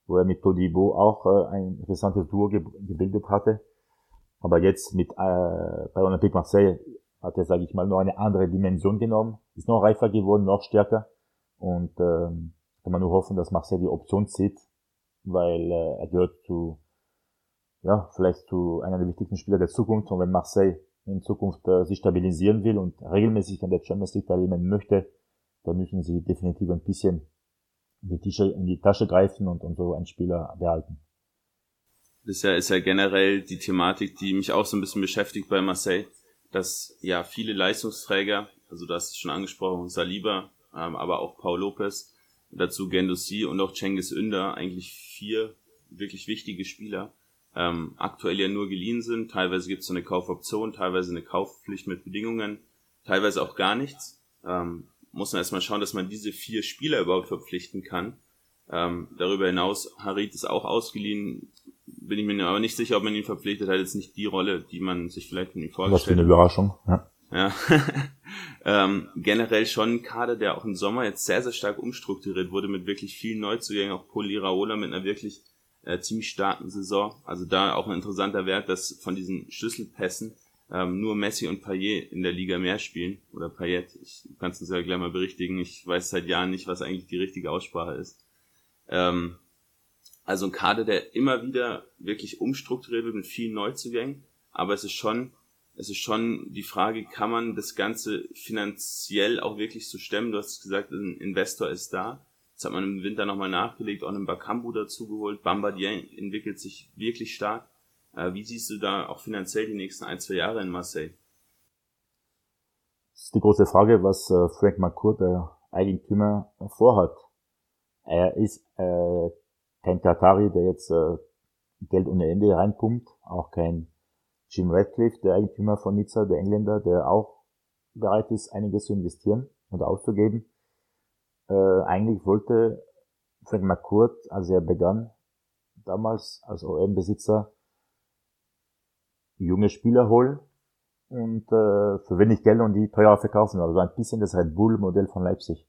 wo er mit Todibo auch äh, ein interessantes Duo ge gebildet hatte. Aber jetzt mit äh, bei Olympique Marseille hat er, sage ich mal, noch eine andere Dimension genommen, ist noch reifer geworden, noch stärker. Und ähm, kann man nur hoffen, dass Marseille die Option zieht, weil äh, er gehört zu, ja, vielleicht zu einer der wichtigsten Spieler der Zukunft. Und wenn Marseille in Zukunft äh, sich stabilisieren will und regelmäßig an der Champions League teilnehmen möchte, dann müssen sie definitiv ein bisschen in die, Tische, in die Tasche greifen und, und so einen Spieler behalten. Das ist ja, ist ja generell die Thematik, die mich auch so ein bisschen beschäftigt bei Marseille, dass ja viele Leistungsträger, also du hast es schon angesprochen, Saliba, ähm, aber auch Paul Lopez, dazu Gendouzi und auch Cengiz Ünder, eigentlich vier wirklich wichtige Spieler, ähm, aktuell ja nur geliehen sind. Teilweise gibt es so eine Kaufoption, teilweise eine Kaufpflicht mit Bedingungen, teilweise auch gar nichts. Ähm, muss man erstmal schauen, dass man diese vier Spieler überhaupt verpflichten kann. Ähm, darüber hinaus, Harit ist auch ausgeliehen, bin ich mir aber nicht sicher, ob man ihn verpflichtet hat, jetzt nicht die Rolle, die man sich vielleicht von ihm vorgestellt hat. Was für eine Überraschung, ja. Ja. ähm, generell schon ein Kader, der auch im Sommer jetzt sehr, sehr stark umstrukturiert wurde mit wirklich vielen Neuzugängen, auch Poliraola mit einer wirklich äh, ziemlich starken Saison. Also da auch ein interessanter Wert, dass von diesen Schlüsselpässen ähm, nur Messi und Payet in der Liga mehr spielen. Oder Payet, ich kann es ja gleich mal berichtigen. Ich weiß seit Jahren nicht, was eigentlich die richtige Aussprache ist. Ähm, also ein Kader, der immer wieder wirklich umstrukturiert wird mit vielen Neuzugängen. Aber es ist schon, es ist schon die Frage, kann man das Ganze finanziell auch wirklich so stemmen? Du hast gesagt, ein Investor ist da. Jetzt hat man im Winter nochmal nachgelegt, auch einen Bakambu dazugeholt. Bambadier entwickelt sich wirklich stark. Äh, wie siehst du da auch finanziell die nächsten ein, zwei Jahre in Marseille? Das ist die große Frage, was äh, Frank McCourt, der Eigentümer, vorhat. Er ist äh, kein Tatari, der jetzt äh, Geld ohne Ende reinpumpt, auch kein Jim Radcliffe, der Eigentümer von Nizza, der Engländer, der auch bereit ist, einiges zu investieren und auszugeben äh, eigentlich wollte Frank McCourt, als er begann, damals als OM-Besitzer, junge Spieler holen und äh, für wenig Geld und die teurer verkaufen. Also ein bisschen das Red Bull-Modell von Leipzig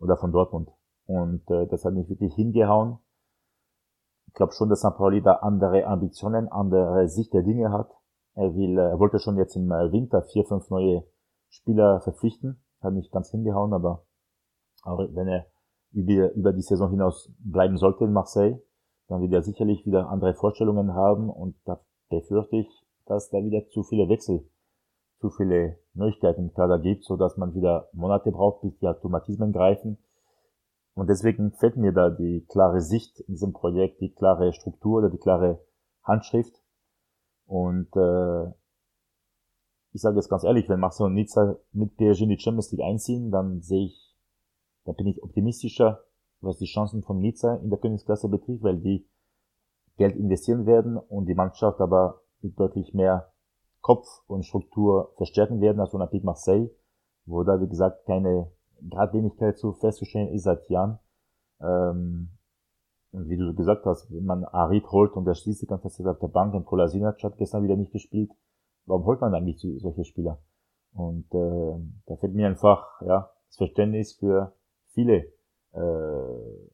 oder von Dortmund. Und äh, das hat mich wirklich hingehauen. Ich glaube schon, dass St. Pauli da andere Ambitionen, andere Sicht der Dinge hat. Er will, er wollte schon jetzt im Winter vier, fünf neue Spieler verpflichten. Hat mich ganz hingehauen, aber aber wenn er über, über die Saison hinaus bleiben sollte in Marseille, dann wird er sicherlich wieder andere Vorstellungen haben und da befürchte ich, dass da wieder zu viele Wechsel, zu viele Neuigkeiten im Kader gibt, so dass man wieder Monate braucht, bis die Automatismen greifen. Und deswegen fällt mir da die klare Sicht in diesem Projekt, die klare Struktur oder die klare Handschrift. Und äh, ich sage jetzt ganz ehrlich, wenn Marcel und Nizza mit PSG in die Champions League einziehen, dann sehe ich da bin ich optimistischer, was die Chancen von Nizza in der Königsklasse betrifft, weil die Geld investieren werden und die Mannschaft aber mit deutlich mehr Kopf und Struktur verstärken werden als Olympique Marseille, wo da, wie gesagt, keine Gradlinigkeit zu festzustellen ist seit Jahren. Ähm, wie du gesagt hast, wenn man Arid holt und der schließt die ganze Zeit auf der Bank und Kolasinac hat gestern wieder nicht gespielt, warum holt man eigentlich solche Spieler? Und äh, da fällt mir einfach ja das Verständnis für viele äh,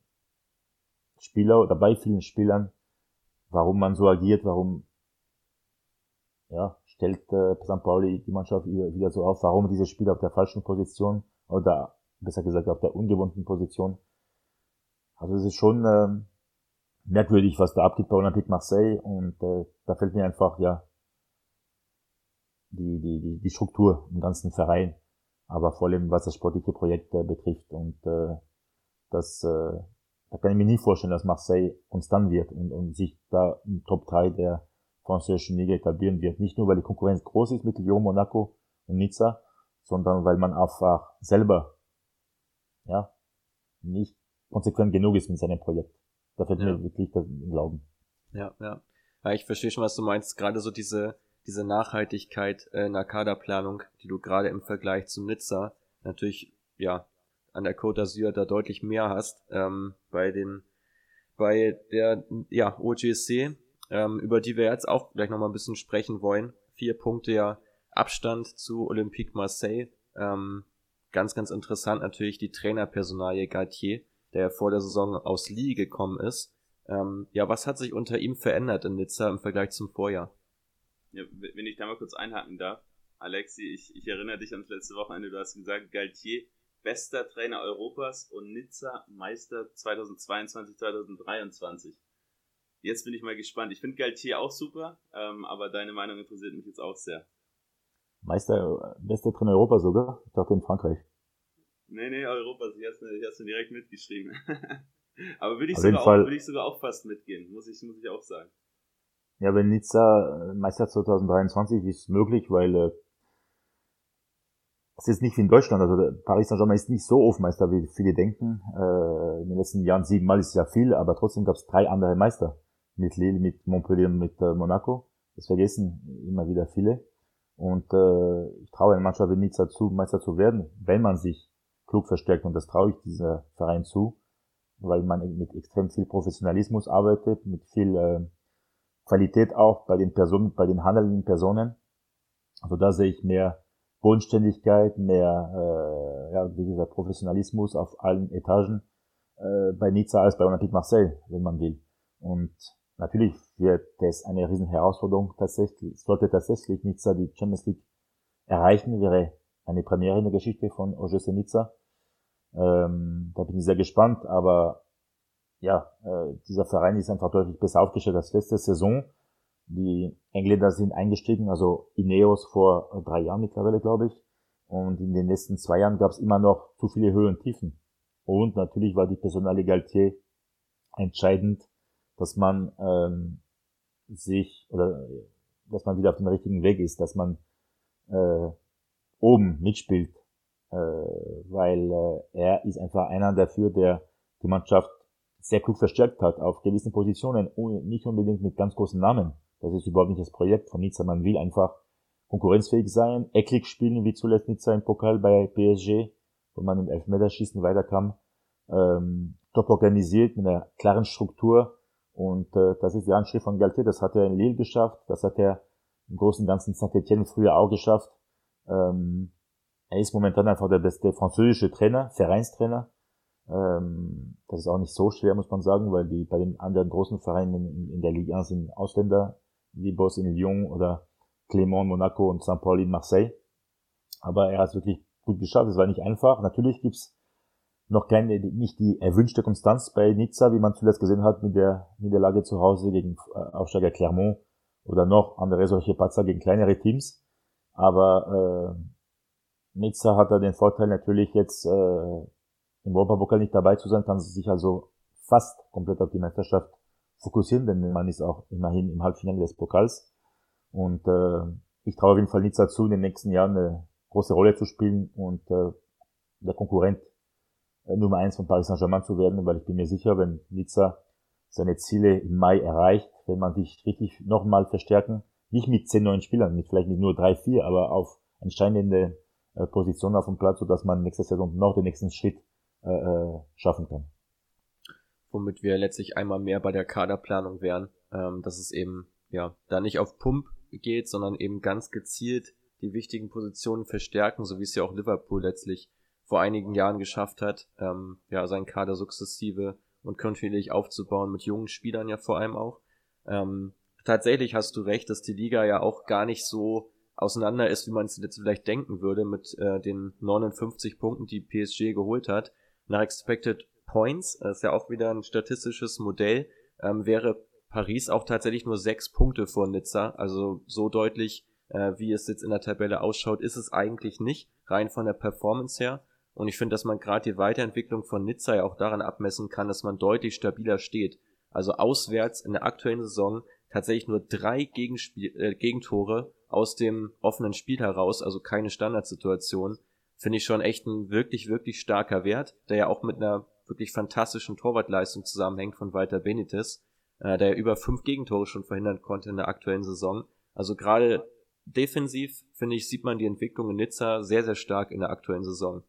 Spieler oder bei vielen Spielern, warum man so agiert, warum ja, stellt äh, St. Pauli die Mannschaft wieder so auf, warum diese Spieler auf der falschen Position oder besser gesagt auf der ungewohnten Position. Also es ist schon äh, merkwürdig, was da abgeht bei Olympique Marseille und äh, da fällt mir einfach ja die, die, die, die Struktur im ganzen Verein aber vor allem was das sportliche Projekt äh, betrifft. Und äh, das äh, da kann ich mir nie vorstellen, dass Marseille konstant wird und, und sich da im Top 3 der französischen Liga etablieren wird. Nicht nur, weil die Konkurrenz groß ist mit Lyon, Monaco und Nizza, sondern weil man einfach selber ja, nicht konsequent genug ist mit seinem Projekt. Da fällt ja. mir wirklich der Glauben. Ja, ja. Ja, ich verstehe schon, was du meinst. Gerade so diese, diese Nachhaltigkeit äh, in der Kaderplanung, die du gerade im Vergleich zu Nizza natürlich, ja, an der Côte d'Azur da deutlich mehr hast, ähm, bei den, bei der, ja, OGSC, ähm, über die wir jetzt auch gleich nochmal ein bisschen sprechen wollen. Vier Punkte ja Abstand zu Olympique Marseille. Ähm, ganz, ganz interessant natürlich die Trainerpersonalie Galtier, der vor der Saison aus Lille gekommen ist. Ähm, ja, was hat sich unter ihm verändert in Nizza im Vergleich zum Vorjahr? Ja, wenn ich da mal kurz einhaken darf. Alexi, ich, ich erinnere dich ans letzte Wochenende, du hast gesagt, Galtier, bester Trainer Europas und Nizza Meister 2022, 2023. Jetzt bin ich mal gespannt. Ich finde Galtier auch super, ähm, aber deine Meinung interessiert mich jetzt auch sehr. Meister, bester Trainer Europas sogar? Ich dachte in Frankreich. Nee, nee, Europas. Ich hast du, hast du direkt mitgeschrieben. aber würde ich, sogar auch, würde ich sogar auch fast mitgehen, muss ich, muss ich auch sagen. Ja, wenn Nizza äh, Meister 2023 ist möglich, weil äh, es ist nicht wie in Deutschland, also Paris Saint-Germain ist nicht so oft Meister, wie viele denken. Äh, in den letzten Jahren siebenmal ist ja viel, aber trotzdem gab es drei andere Meister. Mit Lille, mit Montpellier und mit äh, Monaco. Das vergessen immer wieder viele. Und äh, ich traue einer Mannschaft wie Nizza zu, Meister zu werden, wenn man sich klug verstärkt. Und das traue ich dieser Verein zu, weil man mit extrem viel Professionalismus arbeitet, mit viel äh, Qualität auch bei den Personen, bei den handelnden Personen. Also da sehe ich mehr Bodenständigkeit, mehr, äh, ja, wie gesagt, Professionalismus auf allen Etagen äh, bei Nizza als bei Olympique Marseille, wenn man will. Und natürlich wird das eine riesen Herausforderung tatsächlich, sollte tatsächlich Nizza die Champions League erreichen, wäre eine Premiere in der Geschichte von OGC Nizza. Ähm, da bin ich sehr gespannt, aber ja, äh, dieser Verein ist einfach deutlich besser aufgestellt als letzte Saison. Die Engländer sind eingestiegen, also Ineos vor drei Jahren mittlerweile, glaube ich. Und in den letzten zwei Jahren gab es immer noch zu viele Höhen und Tiefen. Und natürlich war die Personalegalität entscheidend, dass man ähm, sich oder dass man wieder auf dem richtigen Weg ist, dass man äh, oben mitspielt, äh, weil äh, er ist einfach einer dafür, der die Mannschaft sehr klug verstärkt hat auf gewissen Positionen, nicht unbedingt mit ganz großen Namen. Das ist überhaupt nicht das Projekt von Nizza. Man will einfach konkurrenzfähig sein, ecklig spielen, wie zuletzt Nizza im Pokal bei PSG, wo man im Elfmeterschießen weiterkam. Ähm, top organisiert, mit einer klaren Struktur. Und äh, das ist die Anschrift von Galtier. Das hat er in Lille geschafft. Das hat er im Großen und Ganzen Saint-Etienne früher auch geschafft. Ähm, er ist momentan einfach der beste französische Trainer, Vereinstrainer. Ähm, das ist auch nicht so schwer, muss man sagen, weil die bei den anderen großen Vereinen in, in der Ligue 1 sind Ausländer, wie Boss in Lyon oder Clermont, Monaco und St. Paul in Marseille. Aber er hat es wirklich gut geschafft. Es war nicht einfach. Natürlich gibt's noch keine, nicht die erwünschte Konstanz bei Nizza, wie man zuletzt gesehen hat mit der Niederlage zu Hause gegen äh, Aufsteiger Clermont oder noch andere solche Patzer gegen kleinere Teams. Aber äh, Nizza hat da den Vorteil natürlich jetzt äh, im Europapokal nicht dabei zu sein, kann sich also fast komplett auf die Meisterschaft fokussieren, denn man ist auch immerhin im Halbfinale des Pokals. Und äh, ich traue auf jeden Fall Nizza zu, in den nächsten Jahren eine große Rolle zu spielen und äh, der Konkurrent äh, Nummer eins von Paris Saint-Germain zu werden, weil ich bin mir sicher, wenn Nizza seine Ziele im Mai erreicht, wenn man sich richtig nochmal verstärken, nicht mit zehn neuen Spielern, mit vielleicht mit nur drei, vier, aber auf entscheidende äh, Positionen auf dem Platz, sodass man nächste Saison noch den nächsten Schritt äh, äh, schaffen kann. Womit wir letztlich einmal mehr bei der Kaderplanung wären, ähm, dass es eben ja da nicht auf Pump geht, sondern eben ganz gezielt die wichtigen Positionen verstärken, so wie es ja auch Liverpool letztlich vor einigen Jahren geschafft hat, ähm, ja seinen Kader sukzessive und kontinuierlich aufzubauen mit jungen Spielern ja vor allem auch. Ähm, tatsächlich hast du recht, dass die Liga ja auch gar nicht so auseinander ist, wie man es jetzt vielleicht denken würde, mit äh, den 59 Punkten, die PSG geholt hat nach Expected Points, das ist ja auch wieder ein statistisches Modell, ähm, wäre Paris auch tatsächlich nur sechs Punkte vor Nizza. Also so deutlich, äh, wie es jetzt in der Tabelle ausschaut, ist es eigentlich nicht, rein von der Performance her. Und ich finde, dass man gerade die Weiterentwicklung von Nizza ja auch daran abmessen kann, dass man deutlich stabiler steht. Also auswärts in der aktuellen Saison tatsächlich nur drei Gegenspiel, äh, Gegentore aus dem offenen Spiel heraus, also keine Standardsituation, finde ich schon echt ein wirklich, wirklich starker Wert, der ja auch mit einer wirklich fantastischen Torwartleistung zusammenhängt von Walter Benitez, äh, der über fünf Gegentore schon verhindern konnte in der aktuellen Saison. Also gerade defensiv, finde ich, sieht man die Entwicklung in Nizza sehr, sehr stark in der aktuellen Saison.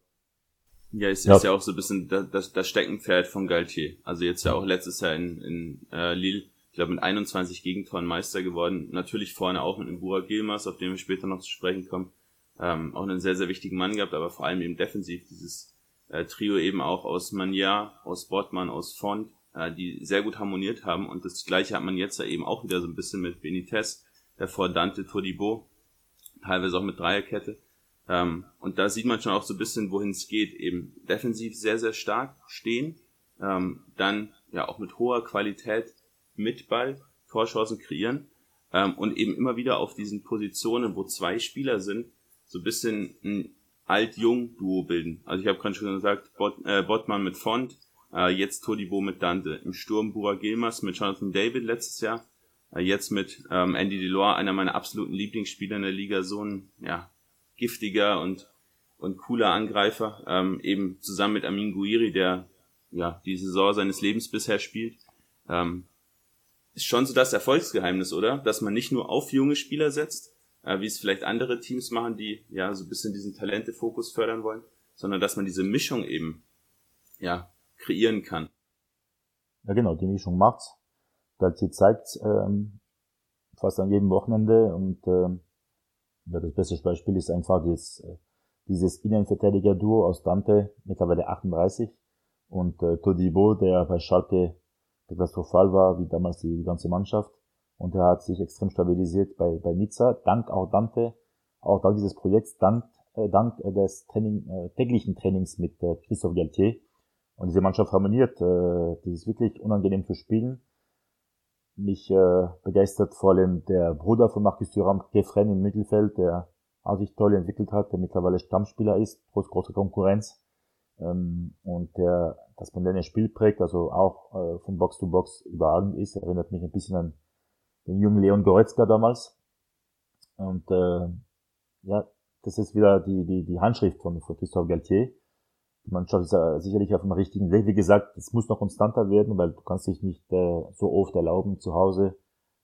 Ja, es ja. ist ja auch so ein bisschen das, das Steckenpferd von Galtier. Also jetzt ja auch letztes Jahr in, in äh, Lille, glaube mit 21 Gegentoren Meister geworden. Natürlich vorne auch mit dem Burak Gilmas, auf den wir später noch zu sprechen kommen. Ähm, auch einen sehr, sehr wichtigen Mann gehabt, aber vor allem eben defensiv dieses äh, Trio eben auch aus Mania, aus Bortmann, aus Font, äh, die sehr gut harmoniert haben. Und das gleiche hat man jetzt ja eben auch wieder so ein bisschen mit Benitez, davor Dante Todibo, teilweise auch mit Dreierkette. Ähm, und da sieht man schon auch so ein bisschen, wohin es geht. Eben defensiv sehr, sehr stark stehen, ähm, dann ja auch mit hoher Qualität mit Ball Torchancen kreieren ähm, und eben immer wieder auf diesen Positionen, wo zwei Spieler sind, so ein bisschen ein Alt-Jung-Duo bilden. Also ich habe gerade schon gesagt, Bot, äh, Bottmann mit Font, äh, jetzt Todibo mit Dante. Im Sturm Bura Gilmas mit Jonathan David letztes Jahr. Äh, jetzt mit ähm, Andy Delore, einer meiner absoluten Lieblingsspieler in der Liga, so ein ja, giftiger und, und cooler Angreifer, ähm, eben zusammen mit Amin Guiri, der ja die Saison seines Lebens bisher spielt. Ähm, ist schon so das Erfolgsgeheimnis, oder? Dass man nicht nur auf junge Spieler setzt, äh, wie es vielleicht andere Teams machen, die ja so ein bisschen diesen Talentefokus fördern wollen, sondern dass man diese Mischung eben ja kreieren kann. Ja genau, die Mischung macht's. Das sie zeigt ähm, fast an jedem Wochenende und ähm, das beste Beispiel ist einfach das, äh, dieses Innenverteidiger-Duo aus Dante, mittlerweile 38, und äh, Todibo, der bei Schalke katastrophal war, wie damals die ganze Mannschaft. Und er hat sich extrem stabilisiert bei, bei Nizza, dank auch Dante, auch dank dieses Projekts, dank, äh, dank des Training, äh, täglichen Trainings mit äh, Christophe Galtier. Und diese Mannschaft harmoniert, äh, die ist wirklich unangenehm zu spielen. Mich äh, begeistert vor allem der Bruder von Marcus Thuram, Gefren im Mittelfeld, der auch sich toll entwickelt hat, der mittlerweile Stammspieler ist, trotz großer Konkurrenz. Ähm, und der das Spiel prägt, also auch äh, von Box to Box überragend ist, erinnert mich ein bisschen an den jungen Leon Goretzka damals. Und äh, ja, das ist wieder die, die, die Handschrift von, von Christophe Galtier. Die Mannschaft ist äh, sicherlich auf dem richtigen Weg. Wie gesagt, es muss noch konstanter werden, weil du kannst dich nicht äh, so oft erlauben, zu Hause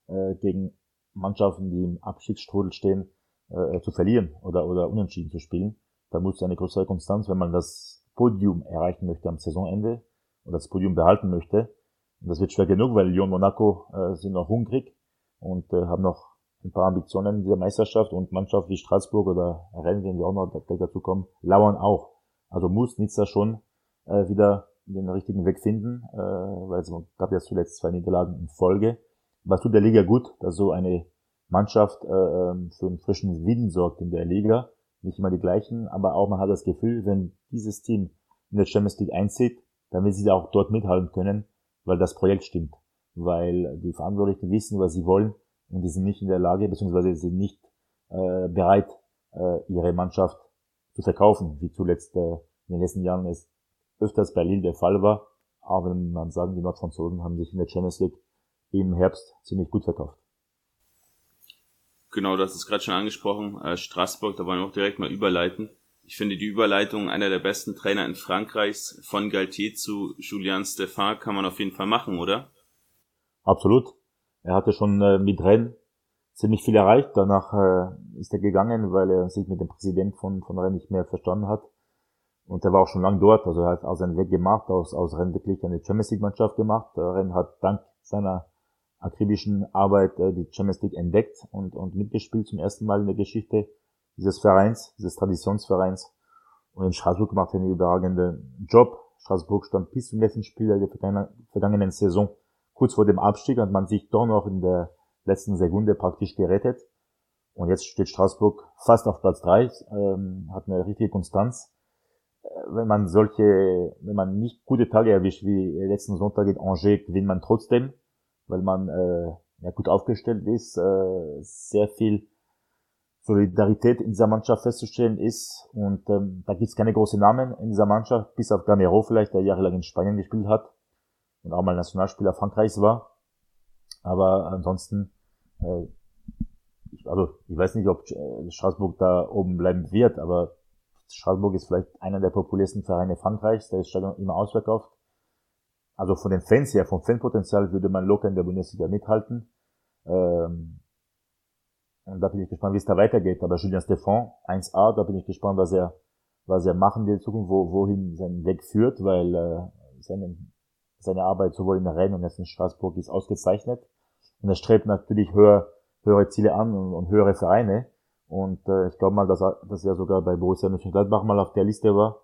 äh, gegen Mannschaften, die im Abstiegsstrudel stehen, äh, zu verlieren oder, oder unentschieden zu spielen. Da muss eine größere Konstanz, wenn man das Podium erreichen möchte am Saisonende und das Podium behalten möchte. Und das wird schwer genug, weil Lyon Monaco äh, sind noch hungrig und äh, haben noch ein paar Ambitionen in dieser Meisterschaft und Mannschaft wie Straßburg oder Rennes, wenn wir auch noch dazu kommen, lauern auch. Also muss Nizza schon äh, wieder den richtigen Weg finden, äh, weil es gab ja zuletzt zwei Niederlagen in Folge. Was tut der Liga gut, dass so eine Mannschaft äh, ähm, für einen frischen Wind sorgt in der Liga. Nicht immer die gleichen, aber auch man hat das Gefühl, wenn dieses Team in der Champions League einzieht, dann wird sie auch dort mithalten können, weil das Projekt stimmt. Weil die Verantwortlichen wissen, was sie wollen und die sind nicht in der Lage, beziehungsweise sind nicht äh, bereit, äh, ihre Mannschaft zu verkaufen, wie zuletzt äh, in den letzten Jahren es öfters bei Lille der Fall war. Aber man sagen, die Nordfranzosen haben sich in der Champions League im Herbst ziemlich gut verkauft. Genau, das ist gerade schon angesprochen. Äh, Straßburg, da wollen wir auch direkt mal überleiten. Ich finde die Überleitung einer der besten Trainer in Frankreichs von Galtier zu Julian Stefan kann man auf jeden Fall machen, oder? Absolut. Er hatte schon äh, mit Rennes ziemlich viel erreicht. Danach äh, ist er gegangen, weil er sich mit dem Präsident von, von Rennes nicht mehr verstanden hat. Und er war auch schon lange dort, also er hat auch seinen Weg gemacht, aus, aus Rennes wirklich eine Champions League Mannschaft gemacht. Äh, Rennes hat dank seiner akribischen Arbeit äh, die Champions League entdeckt und, und mitgespielt zum ersten Mal in der Geschichte dieses Vereins, dieses Traditionsvereins. Und in Straßburg macht er einen überragenden Job. Straßburg stand bis zum letzten Spiel der vergangenen Saison kurz vor dem Abstieg hat man sich doch noch in der letzten Sekunde praktisch gerettet. Und jetzt steht Straßburg fast auf Platz drei, ähm, hat eine richtige Konstanz. Äh, wenn man solche, wenn man nicht gute Tage erwischt wie letzten Sonntag in Angers, gewinnt man trotzdem, weil man äh, ja, gut aufgestellt ist, äh, sehr viel Solidarität in dieser Mannschaft festzustellen ist. Und ähm, da gibt's keine großen Namen in dieser Mannschaft, bis auf Gamero vielleicht, der jahrelang in Spanien gespielt hat und auch mal Nationalspieler Frankreichs war. Aber ansonsten, äh, also ich weiß nicht, ob äh, Straßburg da oben bleiben wird, aber Straßburg ist vielleicht einer der populärsten Vereine Frankreichs, da ist Stadion immer ausverkauft. Also von den Fans her, vom Fanpotenzial würde man locker in der Bundesliga mithalten. Ähm, und da bin ich gespannt, wie es da weitergeht. Aber Julien Stefan, 1A, da bin ich gespannt, was er, was er machen will in Zukunft, wo, wohin sein Weg führt, weil äh, seine, seine Arbeit sowohl in Rennes und jetzt in Straßburg ist ausgezeichnet. Und er strebt natürlich höher, höhere Ziele an und, und höhere Vereine. Und äh, ich glaube mal, dass er, dass er sogar bei Borussia Mönchengladbach mal auf der Liste war,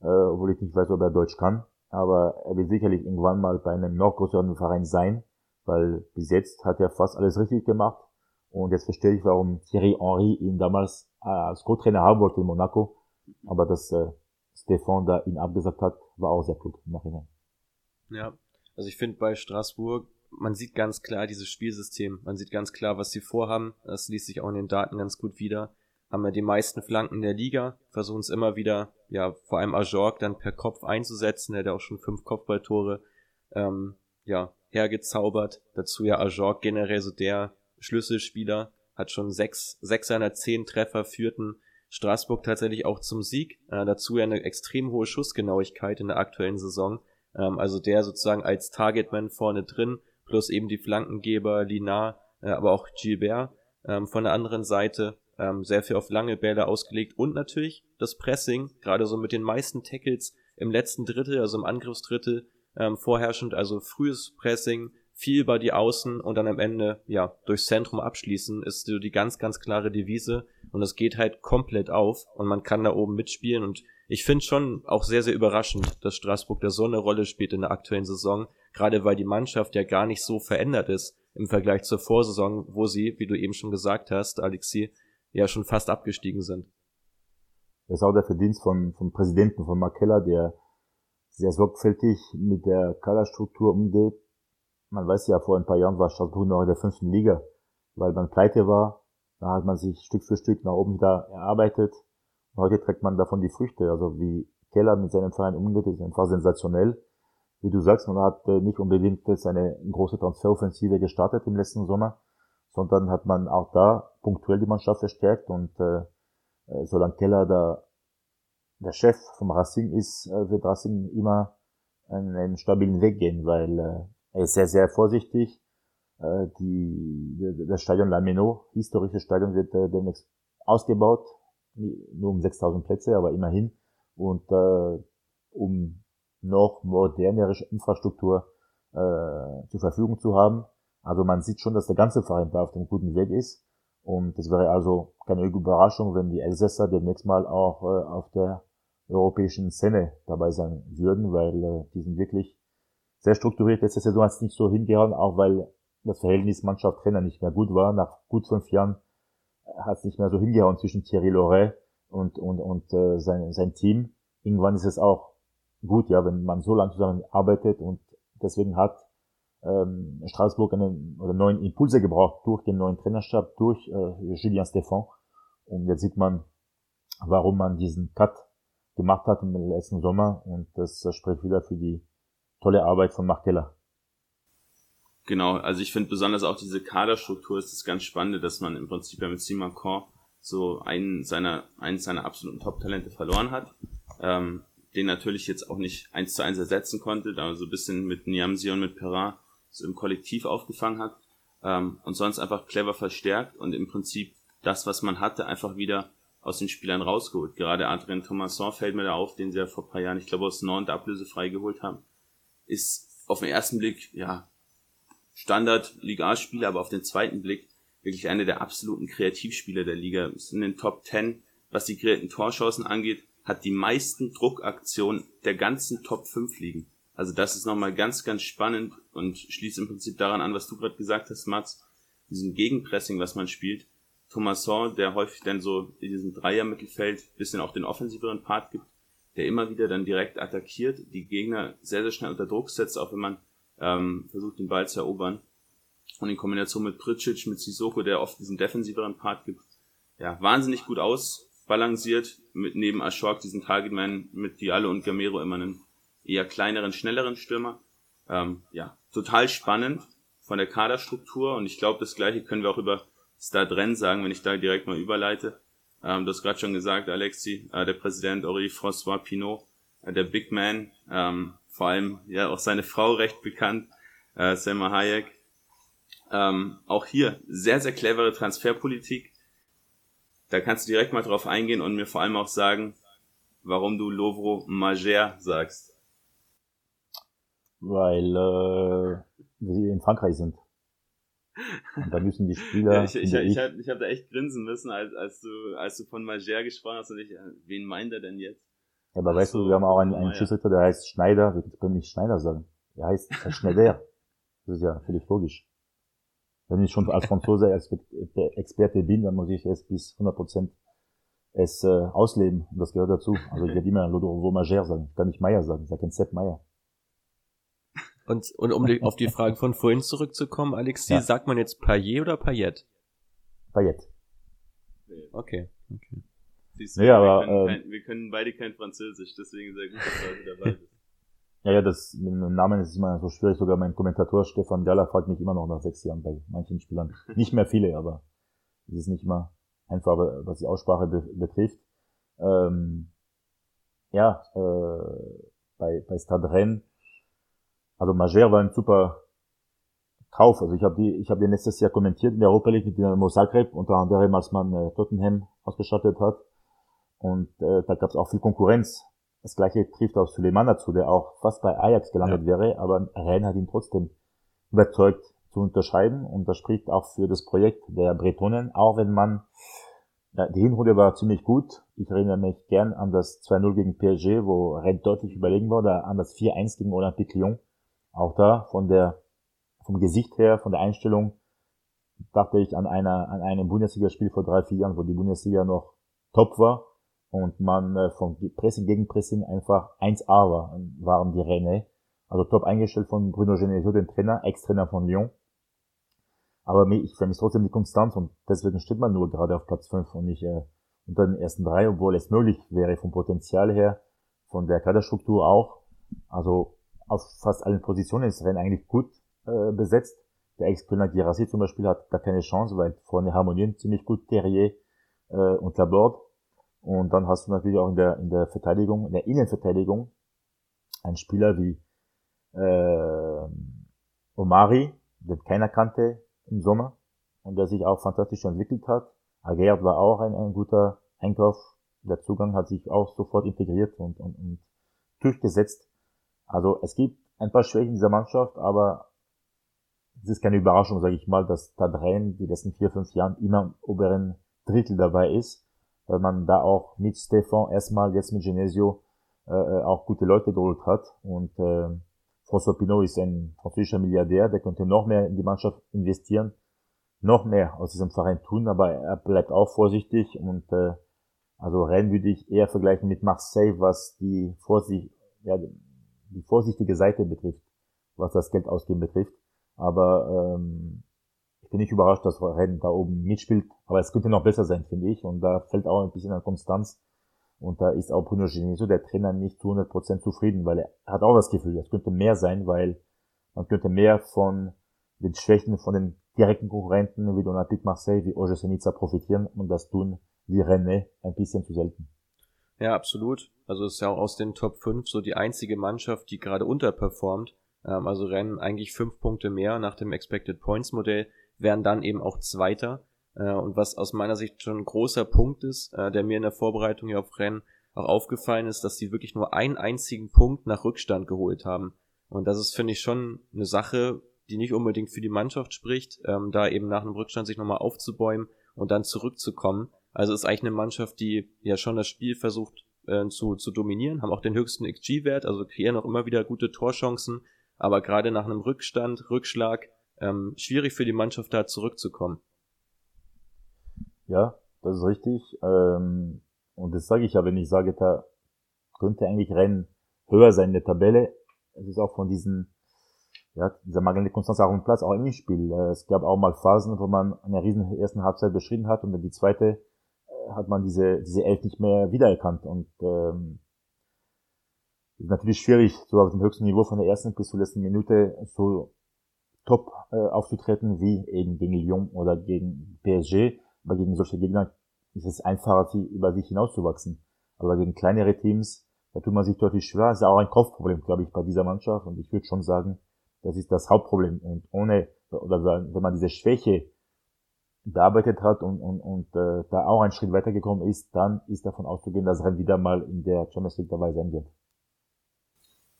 äh, obwohl ich nicht weiß, ob er Deutsch kann. Aber er will sicherlich irgendwann mal bei einem noch größeren Verein sein, weil bis jetzt hat er fast alles richtig gemacht. Und jetzt verstehe ich, warum Thierry Henry ihn damals äh, als Co-Trainer haben wollte in Monaco. Aber dass äh, Stefan da ihn abgesagt hat, war auch sehr gut im Nachhinein. Ja, also ich finde bei Straßburg, man sieht ganz klar dieses Spielsystem. Man sieht ganz klar, was sie vorhaben. Das liest sich auch in den Daten ganz gut wieder. Haben ja die meisten Flanken der Liga, versuchen es immer wieder, ja, vor allem Ajorg dann per Kopf einzusetzen. Der hat auch schon fünf Kopfballtore, ähm, ja, hergezaubert. Dazu ja Ajorg generell so der Schlüsselspieler, hat schon sechs, sechs seiner zehn Treffer führten Straßburg tatsächlich auch zum Sieg. Äh, dazu ja eine extrem hohe Schussgenauigkeit in der aktuellen Saison. Ähm, also der sozusagen als Targetman vorne drin, plus eben die Flankengeber Linar, äh, aber auch Gilbert ähm, von der anderen Seite. Ähm, sehr viel auf lange Bälle ausgelegt und natürlich das Pressing, gerade so mit den meisten Tackles im letzten Drittel, also im Angriffsdrittel, ähm, vorherrschend, also frühes Pressing, viel über die Außen und dann am Ende, ja, durchs Zentrum abschließen, ist so die ganz, ganz klare Devise und es geht halt komplett auf und man kann da oben mitspielen und ich finde schon auch sehr, sehr überraschend, dass Straßburg da so eine Rolle spielt in der aktuellen Saison, gerade weil die Mannschaft ja gar nicht so verändert ist im Vergleich zur Vorsaison, wo sie, wie du eben schon gesagt hast, Alexi, ja schon fast abgestiegen sind. Das ist auch der Verdienst von, vom Präsidenten von Markella, der sehr sorgfältig mit der Kaderstruktur umgeht. Man weiß ja, vor ein paar Jahren war Straßburg noch in der fünften Liga, weil man pleite war. Da hat man sich Stück für Stück nach oben wieder erarbeitet. Und heute trägt man davon die Früchte. Also wie Keller mit seinem Verein umgeht, ist einfach sensationell. Wie du sagst, man hat äh, nicht unbedingt jetzt eine große Transferoffensive gestartet im letzten Sommer, sondern hat man auch da punktuell die Mannschaft verstärkt und äh, äh solange Keller da der Chef vom Racing ist, äh, wird Racing immer einen, einen stabilen Weg gehen, weil äh, er ist sehr, sehr vorsichtig. Äh, die, das Stadion Lameno, historische Stadion, wird äh, demnächst ausgebaut, nur um 6000 Plätze, aber immerhin. Und äh, um noch modernere Infrastruktur äh, zur Verfügung zu haben. Also man sieht schon, dass der ganze Verein da auf dem guten Weg ist. Und es wäre also keine Überraschung, wenn die Elsässer demnächst mal auch äh, auf der europäischen Szene dabei sein würden, weil äh, die sind wirklich sehr strukturiert. Letzte Saison hat es nicht so hingehauen, auch weil das Verhältnis Mannschaft-Trainer nicht mehr gut war. Nach gut fünf Jahren hat es nicht mehr so hingehauen zwischen Thierry Loret und, und, und äh, sein, sein Team. Irgendwann ist es auch gut, ja, wenn man so lange zusammen arbeitet und deswegen hat ähm, Straßburg einen oder neuen Impulse gebraucht durch den neuen Trainerstab, durch äh, Julien Stéphan. Und jetzt sieht man, warum man diesen Cut gemacht hat im letzten Sommer und das spricht wieder für die tolle Arbeit von Mark Keller. Genau, also ich finde besonders auch diese Kaderstruktur ist das ganz Spannende, dass man im Prinzip ja mit Simakon so einen seiner, eins seiner absoluten Top-Talente verloren hat, ähm, den natürlich jetzt auch nicht eins zu eins ersetzen konnte, da so ein bisschen mit Niamsi und mit Perrin so im Kollektiv aufgefangen hat ähm, und sonst einfach clever verstärkt und im Prinzip das, was man hatte, einfach wieder aus den Spielern rausgeholt. Gerade Adrien Thomasson fällt mir da auf, den sie ja vor paar Jahren, ich glaube, aus Nantes ablösefrei geholt haben ist auf den ersten Blick, ja, Standard Liga-Spieler, aber auf den zweiten Blick wirklich einer der absoluten Kreativspieler der Liga. Ist in den Top 10, was die kreierten Torchancen angeht, hat die meisten Druckaktionen der ganzen Top 5 liegen. Also das ist nochmal ganz, ganz spannend und schließt im Prinzip daran an, was du gerade gesagt hast, Mats. Diesem Gegenpressing, was man spielt. Thomasson, der häufig dann so in diesem Dreier-Mittelfeld bisschen auch den offensiveren Part gibt, der immer wieder dann direkt attackiert, die Gegner sehr, sehr schnell unter Druck setzt, auch wenn man ähm, versucht, den Ball zu erobern. Und in Kombination mit Pricic, mit Sissoko, der oft diesen defensiveren Part gibt, ja, wahnsinnig gut ausbalanciert, mit neben Ashok, diesen Targetman, mit Diallo und Gamero immer einen eher kleineren, schnelleren Stürmer. Ähm, ja, total spannend. Von der Kaderstruktur und ich glaube, das gleiche können wir auch über Stadren sagen, wenn ich da direkt mal überleite. Ähm, du hast gerade schon gesagt, Alexi, äh, der Präsident Henri François Pinot, äh, der Big Man, ähm, vor allem ja auch seine Frau recht bekannt, äh, Selma Hayek. Ähm, auch hier sehr, sehr clevere Transferpolitik. Da kannst du direkt mal drauf eingehen und mir vor allem auch sagen, warum du Lovro Mager sagst. Weil äh, wir in Frankreich sind. Und da müssen die Spieler. ja, ich ich, ich, ich, hab, ich hab da echt grinsen müssen, als, als, du, als du von Mager gesprochen hast und ich, äh, wen meint er denn jetzt? Ja, aber Ach weißt so, du, wir haben auch einen, einen Schiedsrichter, der heißt Schneider, wir können nicht Schneider sagen. Der heißt Schneider. Das ist ja völlig logisch. Wenn ich schon als Franzose als Experte bin, dann muss ich es bis 100 Prozent es äh, ausleben. Und das gehört dazu. Also ich werde immer Lodovo Mager sagen. Ich kann nicht Meier sagen. Ich sage Sepp Meier. Und, und um die, auf die Frage von vorhin zurückzukommen, Alexis, ja. sagt man jetzt Payet oder Payet? Payet. Okay, okay. Siehst du, nee, wir, aber, können äh, kein, wir können beide kein Französisch, deswegen sehr gut, dass du heute dabei bist. Ja, ja, das mit dem Namen ist immer so schwierig. Sogar mein Kommentator Stefan Galla fragt mich immer noch nach sechs Jahren bei manchen Spielern. Nicht mehr viele, aber es ist nicht immer einfach, was die Aussprache be betrifft. Ähm, ja, äh, bei, bei Stade Rennes, also Mager war ein super Kauf. Also ich habe die, ich habe den letztes Jahr kommentiert in der Europa League mit Dynamo Zagreb, unter anderem als man äh, Tottenham ausgestattet hat. Und äh, da gab es auch viel Konkurrenz. Das gleiche trifft auch Suleiman dazu, der auch fast bei Ajax gelandet ja. wäre, aber Rennes hat ihn trotzdem überzeugt zu unterscheiden und das spricht auch für das Projekt der Bretonen, auch wenn man ja, die Hinrunde war ziemlich gut. Ich erinnere mich gern an das 2-0 gegen PSG, wo Rennes deutlich überlegen war, oder an das 4-1 gegen Olympique Lyon. Auch da von der vom Gesicht her, von der Einstellung dachte ich an einer an einem Bundesligaspiel vor drei, vier Jahren, wo die Bundesliga noch top war und man äh, vom Pressing gegen Pressing einfach 1A war, waren die Rennen. Also top eingestellt von Bruno Genesio, dem Trainer, Ex-Trainer von Lyon. Aber ich vermisse trotzdem die Konstanz und deswegen steht man nur gerade auf Platz 5 und nicht äh, unter den ersten drei, obwohl es möglich wäre vom Potenzial her, von der Kaderstruktur auch. Also auf fast allen Positionen ist Rennen eigentlich gut äh, besetzt. Der Ex-Kölner Girassi zum Beispiel hat da keine Chance, weil vorne harmonieren ziemlich gut Terrier äh, und Laborde. Und dann hast du natürlich auch in der, in der Verteidigung, in der Innenverteidigung, einen Spieler wie äh, Omari, den keiner kannte im Sommer und der sich auch fantastisch entwickelt hat. Agert war auch ein, ein guter Einkauf. Der Zugang hat sich auch sofort integriert und, und, und durchgesetzt. Also es gibt ein paar Schwächen dieser Mannschaft, aber es ist keine Überraschung, sage ich mal, dass Tadren die letzten vier, fünf Jahren immer im oberen Drittel dabei ist weil man da auch mit Stefan erstmal, jetzt mit Genesio, äh, äh, auch gute Leute geholt hat. Und äh, François Pinot ist ein französischer Milliardär, der könnte noch mehr in die Mannschaft investieren, noch mehr aus diesem Verein tun, aber er bleibt auch vorsichtig und äh, also Rennes würde ich eher vergleichen mit Marseille, was die, Vorsicht, ja, die vorsichtige Seite betrifft, was das Geld ausgeben betrifft. Aber ähm, bin ich überrascht, dass Rennes da oben mitspielt. Aber es könnte noch besser sein, finde ich. Und da fällt auch ein bisschen an Konstanz. Und da ist auch Bruno Genesio, der Trainer, nicht zu 100% zufrieden, weil er hat auch das Gefühl, es könnte mehr sein, weil man könnte mehr von den Schwächen von den direkten Konkurrenten wie Olympique Marseille, wie Oje Senica profitieren und das tun die Rennes ein bisschen zu selten. Ja, absolut. Also ist ja auch aus den Top 5 so die einzige Mannschaft, die gerade unterperformt. Ähm, also Rennen eigentlich fünf Punkte mehr nach dem Expected Points Modell werden dann eben auch Zweiter. Äh, und was aus meiner Sicht schon ein großer Punkt ist, äh, der mir in der Vorbereitung hier auf Rennen auch aufgefallen ist, dass sie wirklich nur einen einzigen Punkt nach Rückstand geholt haben. Und das ist, finde ich, schon eine Sache, die nicht unbedingt für die Mannschaft spricht, ähm, da eben nach einem Rückstand sich nochmal aufzubäumen und dann zurückzukommen. Also ist eigentlich eine Mannschaft, die ja schon das Spiel versucht äh, zu, zu dominieren, haben auch den höchsten XG-Wert, also kreieren auch immer wieder gute Torchancen, aber gerade nach einem Rückstand, Rückschlag, ähm, schwierig für die Mannschaft da zurückzukommen. Ja, das ist richtig. Ähm, und das sage ich ja, wenn ich sage, da könnte eigentlich Rennen höher sein in der Tabelle. Es ist auch von diesen, ja, dieser mangelnde Konstanz auch im Platz, auch im Spiel. Äh, es gab auch mal Phasen, wo man eine riesen ersten Halbzeit beschrieben hat und dann die zweite hat man diese, diese Elf nicht mehr wiedererkannt. Und ähm, ist natürlich schwierig, so auf dem höchsten Niveau von der ersten bis zur letzten Minute so top äh, aufzutreten, wie eben gegen Lyon oder gegen PSG. Aber gegen solche Gegner ist es einfacher, sie über sich hinauszuwachsen. Aber gegen kleinere Teams, da tut man sich deutlich schwer. Das ist auch ein Kopfproblem, glaube ich, bei dieser Mannschaft. Und ich würde schon sagen, das ist das Hauptproblem. Und ohne, oder wenn man diese Schwäche bearbeitet hat und, und, und äh, da auch einen Schritt weitergekommen ist, dann ist davon auszugehen, dass er wieder mal in der Champions League dabei sein wird.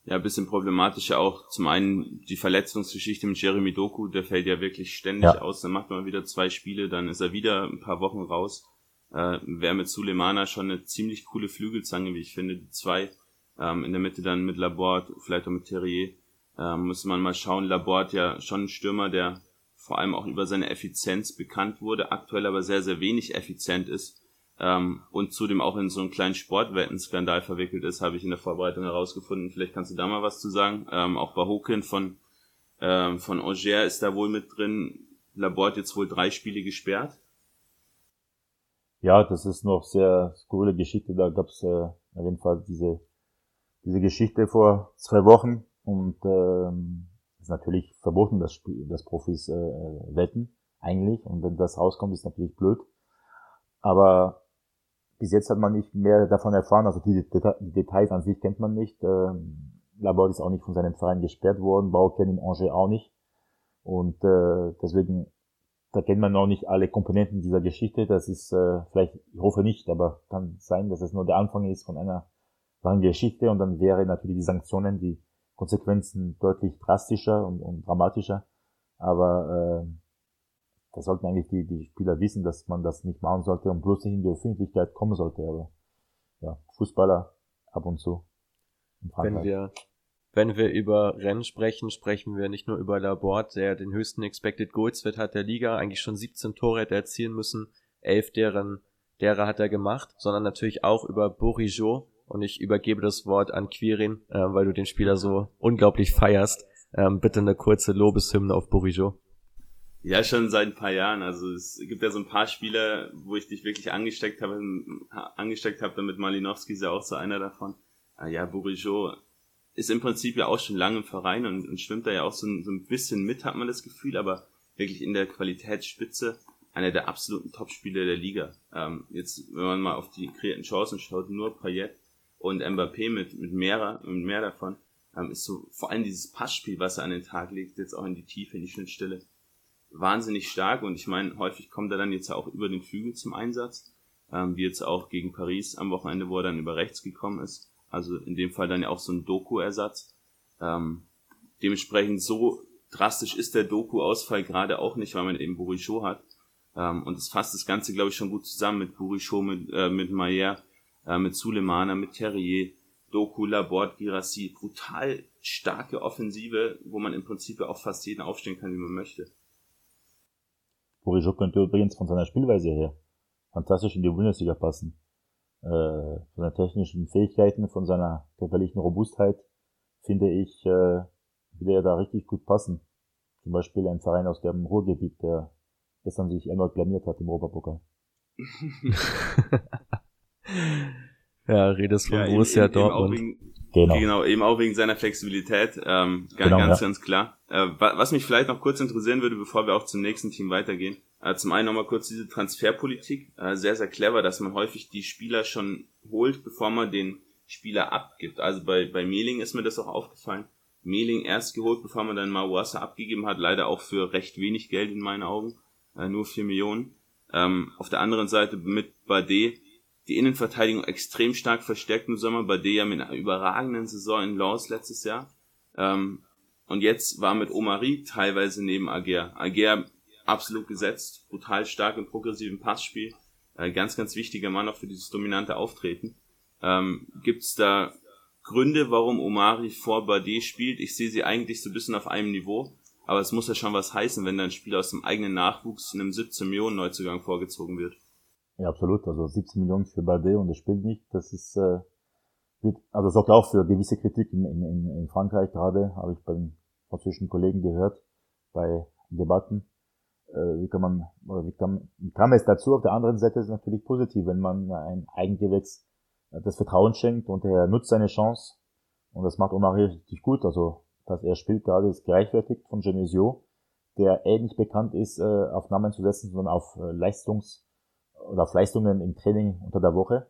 Ja, ein bisschen problematischer auch zum einen die Verletzungsgeschichte mit Jeremy Doku, der fällt ja wirklich ständig ja. aus, dann macht man wieder zwei Spiele, dann ist er wieder ein paar Wochen raus. Äh, Wäre mit Sulemana schon eine ziemlich coole Flügelzange, wie ich finde, die zwei. Ähm, in der Mitte dann mit Laborde, vielleicht auch mit Terrier. Ähm, muss man mal schauen, Laborde ja schon ein Stürmer, der vor allem auch über seine Effizienz bekannt wurde, aktuell aber sehr, sehr wenig effizient ist ähm, und zudem auch in so einen kleinen Sportwettenskandal verwickelt ist, habe ich in der Vorbereitung herausgefunden. Vielleicht kannst du da mal was zu sagen. Ähm, auch Bahokin von, ähm, von Auger ist da wohl mit drin. Laborde jetzt wohl drei Spiele gesperrt. Ja, das ist noch sehr skurrile Geschichte. Da gab es äh, auf jeden Fall diese, diese Geschichte vor zwei Wochen und ähm, ist natürlich verboten, dass, dass Profis äh, wetten, eigentlich. Und wenn das rauskommt, ist natürlich blöd. Aber bis jetzt hat man nicht mehr davon erfahren, also die, die Details an sich kennt man nicht. Ähm, Laborde ist auch nicht von seinem Verein gesperrt worden, Bau kennt in Angers auch nicht. Und äh, deswegen, da kennt man auch nicht alle Komponenten dieser Geschichte. Das ist äh, vielleicht, ich hoffe nicht, aber kann sein, dass es nur der Anfang ist von einer langen Geschichte und dann wäre natürlich die Sanktionen, die Konsequenzen deutlich drastischer und, und dramatischer. Aber äh, da sollten eigentlich die, die Spieler wissen, dass man das nicht machen sollte und bloß nicht in die Öffentlichkeit kommen sollte. Aber ja, Fußballer ab und zu. Wenn wir, wenn wir über Rennen sprechen, sprechen wir nicht nur über Laborde, der den höchsten Expected Goals Wert hat der Liga, eigentlich schon 17 Tore hätte erzielen müssen, elf deren, derer hat er gemacht, sondern natürlich auch über Bourigeau. Und ich übergebe das Wort an Quirin, äh, weil du den Spieler so unglaublich feierst. Ähm, bitte eine kurze Lobeshymne auf Bourigeau. Ja, schon seit ein paar Jahren. Also es gibt ja so ein paar Spiele, wo ich dich wirklich angesteckt habe, angesteckt habe, damit Malinowski ist ja auch so einer davon. Ah ja, Bourigeau ist im Prinzip ja auch schon lange im Verein und, und schwimmt da ja auch so ein, so ein bisschen mit, hat man das Gefühl, aber wirklich in der Qualitätsspitze einer der absoluten Topspieler der Liga. Ähm, jetzt, wenn man mal auf die kreierten Chancen schaut, nur Payet und Mbappé mit, mit mehr, mit mehr davon, ähm, ist so vor allem dieses Passspiel, was er an den Tag legt, jetzt auch in die Tiefe, in die Schnittstelle, wahnsinnig stark und ich meine, häufig kommt er dann jetzt auch über den Flügel zum Einsatz, ähm, wie jetzt auch gegen Paris am Wochenende, wo er dann über rechts gekommen ist. Also in dem Fall dann ja auch so ein Doku-Ersatz. Ähm, dementsprechend so drastisch ist der Doku-Ausfall gerade auch nicht, weil man eben Bourichot hat. Ähm, und es fasst das Ganze, glaube ich, schon gut zusammen mit Bourichot, mit, äh, mit Mayer, äh, mit Sulemana, mit Terrier, Doku, Laborde, Girassi. Brutal starke Offensive, wo man im Prinzip auch fast jeden aufstellen kann, wie man möchte. Borisov könnte übrigens von seiner Spielweise her fantastisch in die Bundesliga passen. Äh, von seinen technischen Fähigkeiten, von seiner körperlichen Robustheit, finde ich, äh, würde er da richtig gut passen. Zum Beispiel ein Verein aus dem Ruhrgebiet, der gestern sich erneut blamiert hat im Europapokal. ja, redest von ja, Borussia Dortmund. Genau. genau, eben auch wegen seiner Flexibilität, ähm, ganz, genau, ganz, ja. ganz klar. Äh, was mich vielleicht noch kurz interessieren würde, bevor wir auch zum nächsten Team weitergehen, äh, zum einen nochmal kurz diese Transferpolitik, äh, sehr, sehr clever, dass man häufig die Spieler schon holt, bevor man den Spieler abgibt. Also bei, bei Mehling ist mir das auch aufgefallen. Mehling erst geholt, bevor man dann Mawassa abgegeben hat, leider auch für recht wenig Geld in meinen Augen, äh, nur vier Millionen. Ähm, auf der anderen Seite mit Bade die Innenverteidigung extrem stark verstärkt im Sommer, bei der ja mit einer überragenden Saison in Laws letztes Jahr. Ähm, und jetzt war mit Omari teilweise neben Ager. Ager absolut gesetzt, brutal stark im progressiven Passspiel. Äh, ganz, ganz wichtiger Mann auch für dieses dominante Auftreten. Ähm, Gibt es da Gründe, warum Omari vor Bade spielt? Ich sehe sie eigentlich so ein bisschen auf einem Niveau. Aber es muss ja schon was heißen, wenn da ein Spieler aus dem eigenen Nachwuchs in einem 17 Millionen Neuzugang vorgezogen wird. Ja, absolut. Also 17 Millionen für Bade und er spielt nicht. Das ist, äh, wird, also sorgt auch für gewisse Kritik in, in, in Frankreich gerade, habe ich bei den französischen Kollegen gehört, bei Debatten. Äh, wie kann man, oder wie kann, wie kam es dazu? Auf der anderen Seite ist es natürlich positiv, wenn man ein Eigengewächs äh, das Vertrauen schenkt und er nutzt seine Chance. Und das macht Omar richtig gut. Also, dass er spielt gerade ist gerechtfertigt von Genesio. der ähnlich bekannt ist, äh, auf Namen zu setzen, sondern auf äh, Leistungs- oder auf Leistungen im Training unter der Woche.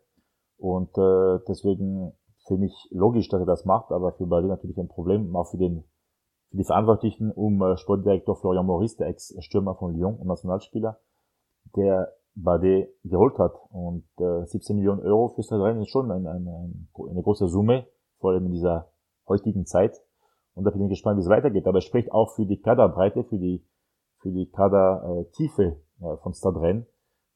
Und äh, deswegen finde ich logisch, dass er das macht, aber für Berlin natürlich ein Problem, auch für den für die Verantwortlichen um äh, Sportdirektor Florian Maurice, der Ex-Stürmer von Lyon und Nationalspieler, der Bade geholt hat. Und äh, 17 Millionen Euro fürs Rennen ist schon eine, eine, eine große Summe, vor allem in dieser heutigen Zeit. Und da bin ich gespannt, wie es weitergeht. Aber es spricht auch für die Kaderbreite, für die, für die Kadertiefe äh, von Stadren,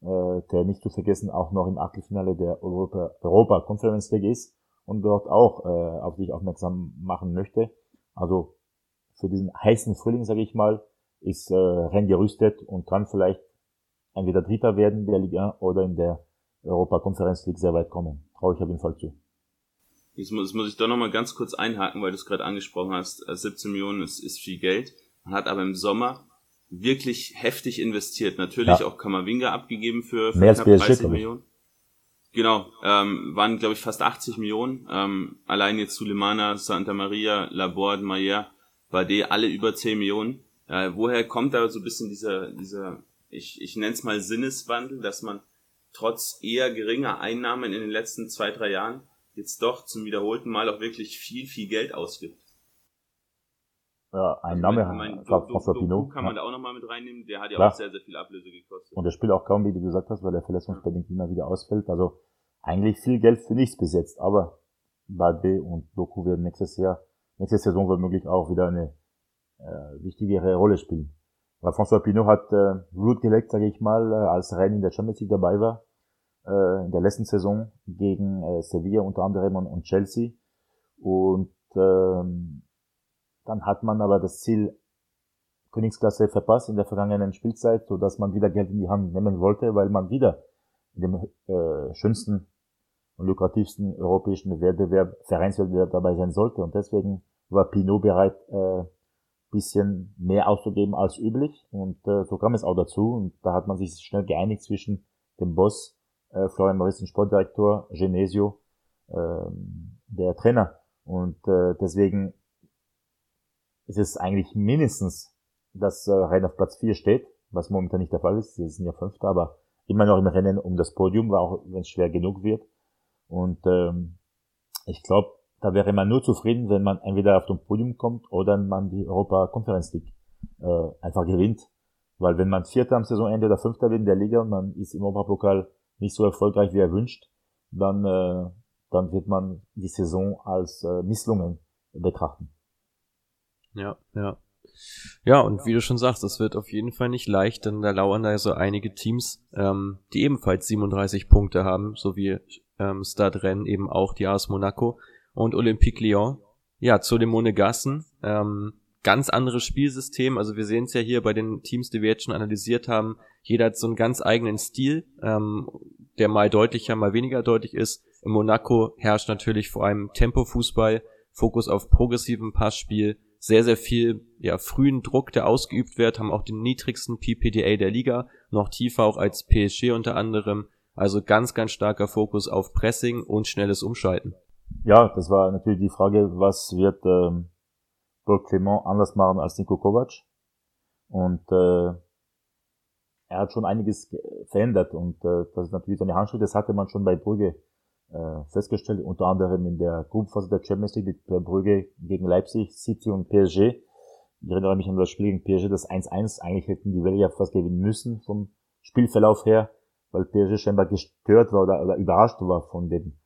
äh, der nicht zu vergessen auch noch im Achtelfinale der Europa, Europa Conference League ist und dort auch äh, auf sich aufmerksam machen möchte. Also für diesen heißen Frühling, sage ich mal, ist äh, Rennes gerüstet und kann vielleicht entweder Dritter werden in der Liga oder in der Europa Conference League sehr weit kommen. Traue ich auf jeden Fall zu. Jetzt muss, muss ich doch nochmal ganz kurz einhaken, weil du es gerade angesprochen hast. 17 äh, Millionen ist, ist viel Geld. Man hat aber im Sommer wirklich heftig investiert. Natürlich ja. auch Kamavinga abgegeben für, für Mehr knapp als 30 Millionen. Genau, ähm, waren glaube ich fast 80 Millionen. Ähm, allein jetzt Sulemana, Santa Maria, Laborde, Mayer, Bade, alle über 10 Millionen. Äh, woher kommt da so ein bisschen dieser, dieser ich, ich nenne es mal Sinneswandel, dass man trotz eher geringer Einnahmen in den letzten zwei, drei Jahren jetzt doch zum wiederholten Mal auch wirklich viel, viel Geld ausgibt. Ja, ein Name, ich mein, François Pinot. kann man da auch nochmal mit reinnehmen, der hat ja Klar. auch sehr, sehr viel Ablöse gekostet. Und der spielt auch kaum, wie du gesagt hast, weil er verletzungsbedingt immer wieder ausfällt. Also eigentlich viel Geld für nichts besetzt, aber Bade und Doku werden nächstes Jahr, nächste Saison womöglich auch wieder eine äh, wichtigere Rolle spielen. Weil François Pinot hat äh, Blut gelegt, sage ich mal, äh, als Rennes in der Champions League dabei war, äh, in der letzten Saison gegen äh, Sevilla unter anderem und, und Chelsea. Und ähm, dann hat man aber das Ziel Königsklasse verpasst in der vergangenen Spielzeit, so dass man wieder Geld in die Hand nehmen wollte, weil man wieder in dem äh, schönsten und lukrativsten europäischen Wettbewerb, Vereinswettbewerb dabei sein sollte. Und deswegen war Pinot bereit, äh, bisschen mehr auszugeben als üblich. Und äh, so kam es auch dazu. Und da hat man sich schnell geeinigt zwischen dem Boss, äh, Florian Maurice, den Sportdirektor, Genesio, äh, der Trainer. Und äh, deswegen ist es eigentlich mindestens, dass äh, Rennen auf Platz 4 steht, was momentan nicht der Fall ist. Sie sind ja Fünfter, aber immer noch im Rennen um das Podium, auch wenn es schwer genug wird. Und ähm, ich glaube, da wäre man nur zufrieden, wenn man entweder auf dem Podium kommt oder man die Europa Conference League äh, einfach gewinnt. Weil wenn man Vierter am Saisonende oder Fünfter wird in der Liga und man ist im Europapokal nicht so erfolgreich, wie er wünscht, dann, äh, dann wird man die Saison als äh, Misslungen betrachten. Ja, ja. Ja, und wie du schon sagst, es wird auf jeden Fall nicht leicht, denn da lauern da so einige Teams, ähm, die ebenfalls 37 Punkte haben, so wie ähm, Stade Rennes eben auch die AS Monaco und Olympique Lyon. Ja, zu den Monegassen. Ähm, ganz anderes Spielsystem. Also wir sehen es ja hier bei den Teams, die wir jetzt schon analysiert haben. Jeder hat so einen ganz eigenen Stil, ähm, der mal deutlicher, mal weniger deutlich ist. In Monaco herrscht natürlich vor allem Tempo-Fußball, Fokus auf progressivem Passspiel, sehr, sehr viel ja, frühen Druck, der ausgeübt wird, haben auch den niedrigsten PPDA der Liga, noch tiefer auch als PSG unter anderem. Also ganz, ganz starker Fokus auf Pressing und schnelles Umschalten. Ja, das war natürlich die Frage, was wird ähm, Paul Clement anders machen als Nico Kovac? Und äh, er hat schon einiges verändert und äh, das ist natürlich seine Handschrift, das hatte man schon bei Brügge äh, festgestellt, unter anderem in der Gruppenphase der Champions League mit der Brügge gegen Leipzig, City und PSG. Ich erinnere mich an das Spiel gegen PSG, das 1-1. Eigentlich hätten die Welle ja fast gewinnen müssen vom Spielverlauf her, weil PSG scheinbar gestört war oder, oder überrascht war von dem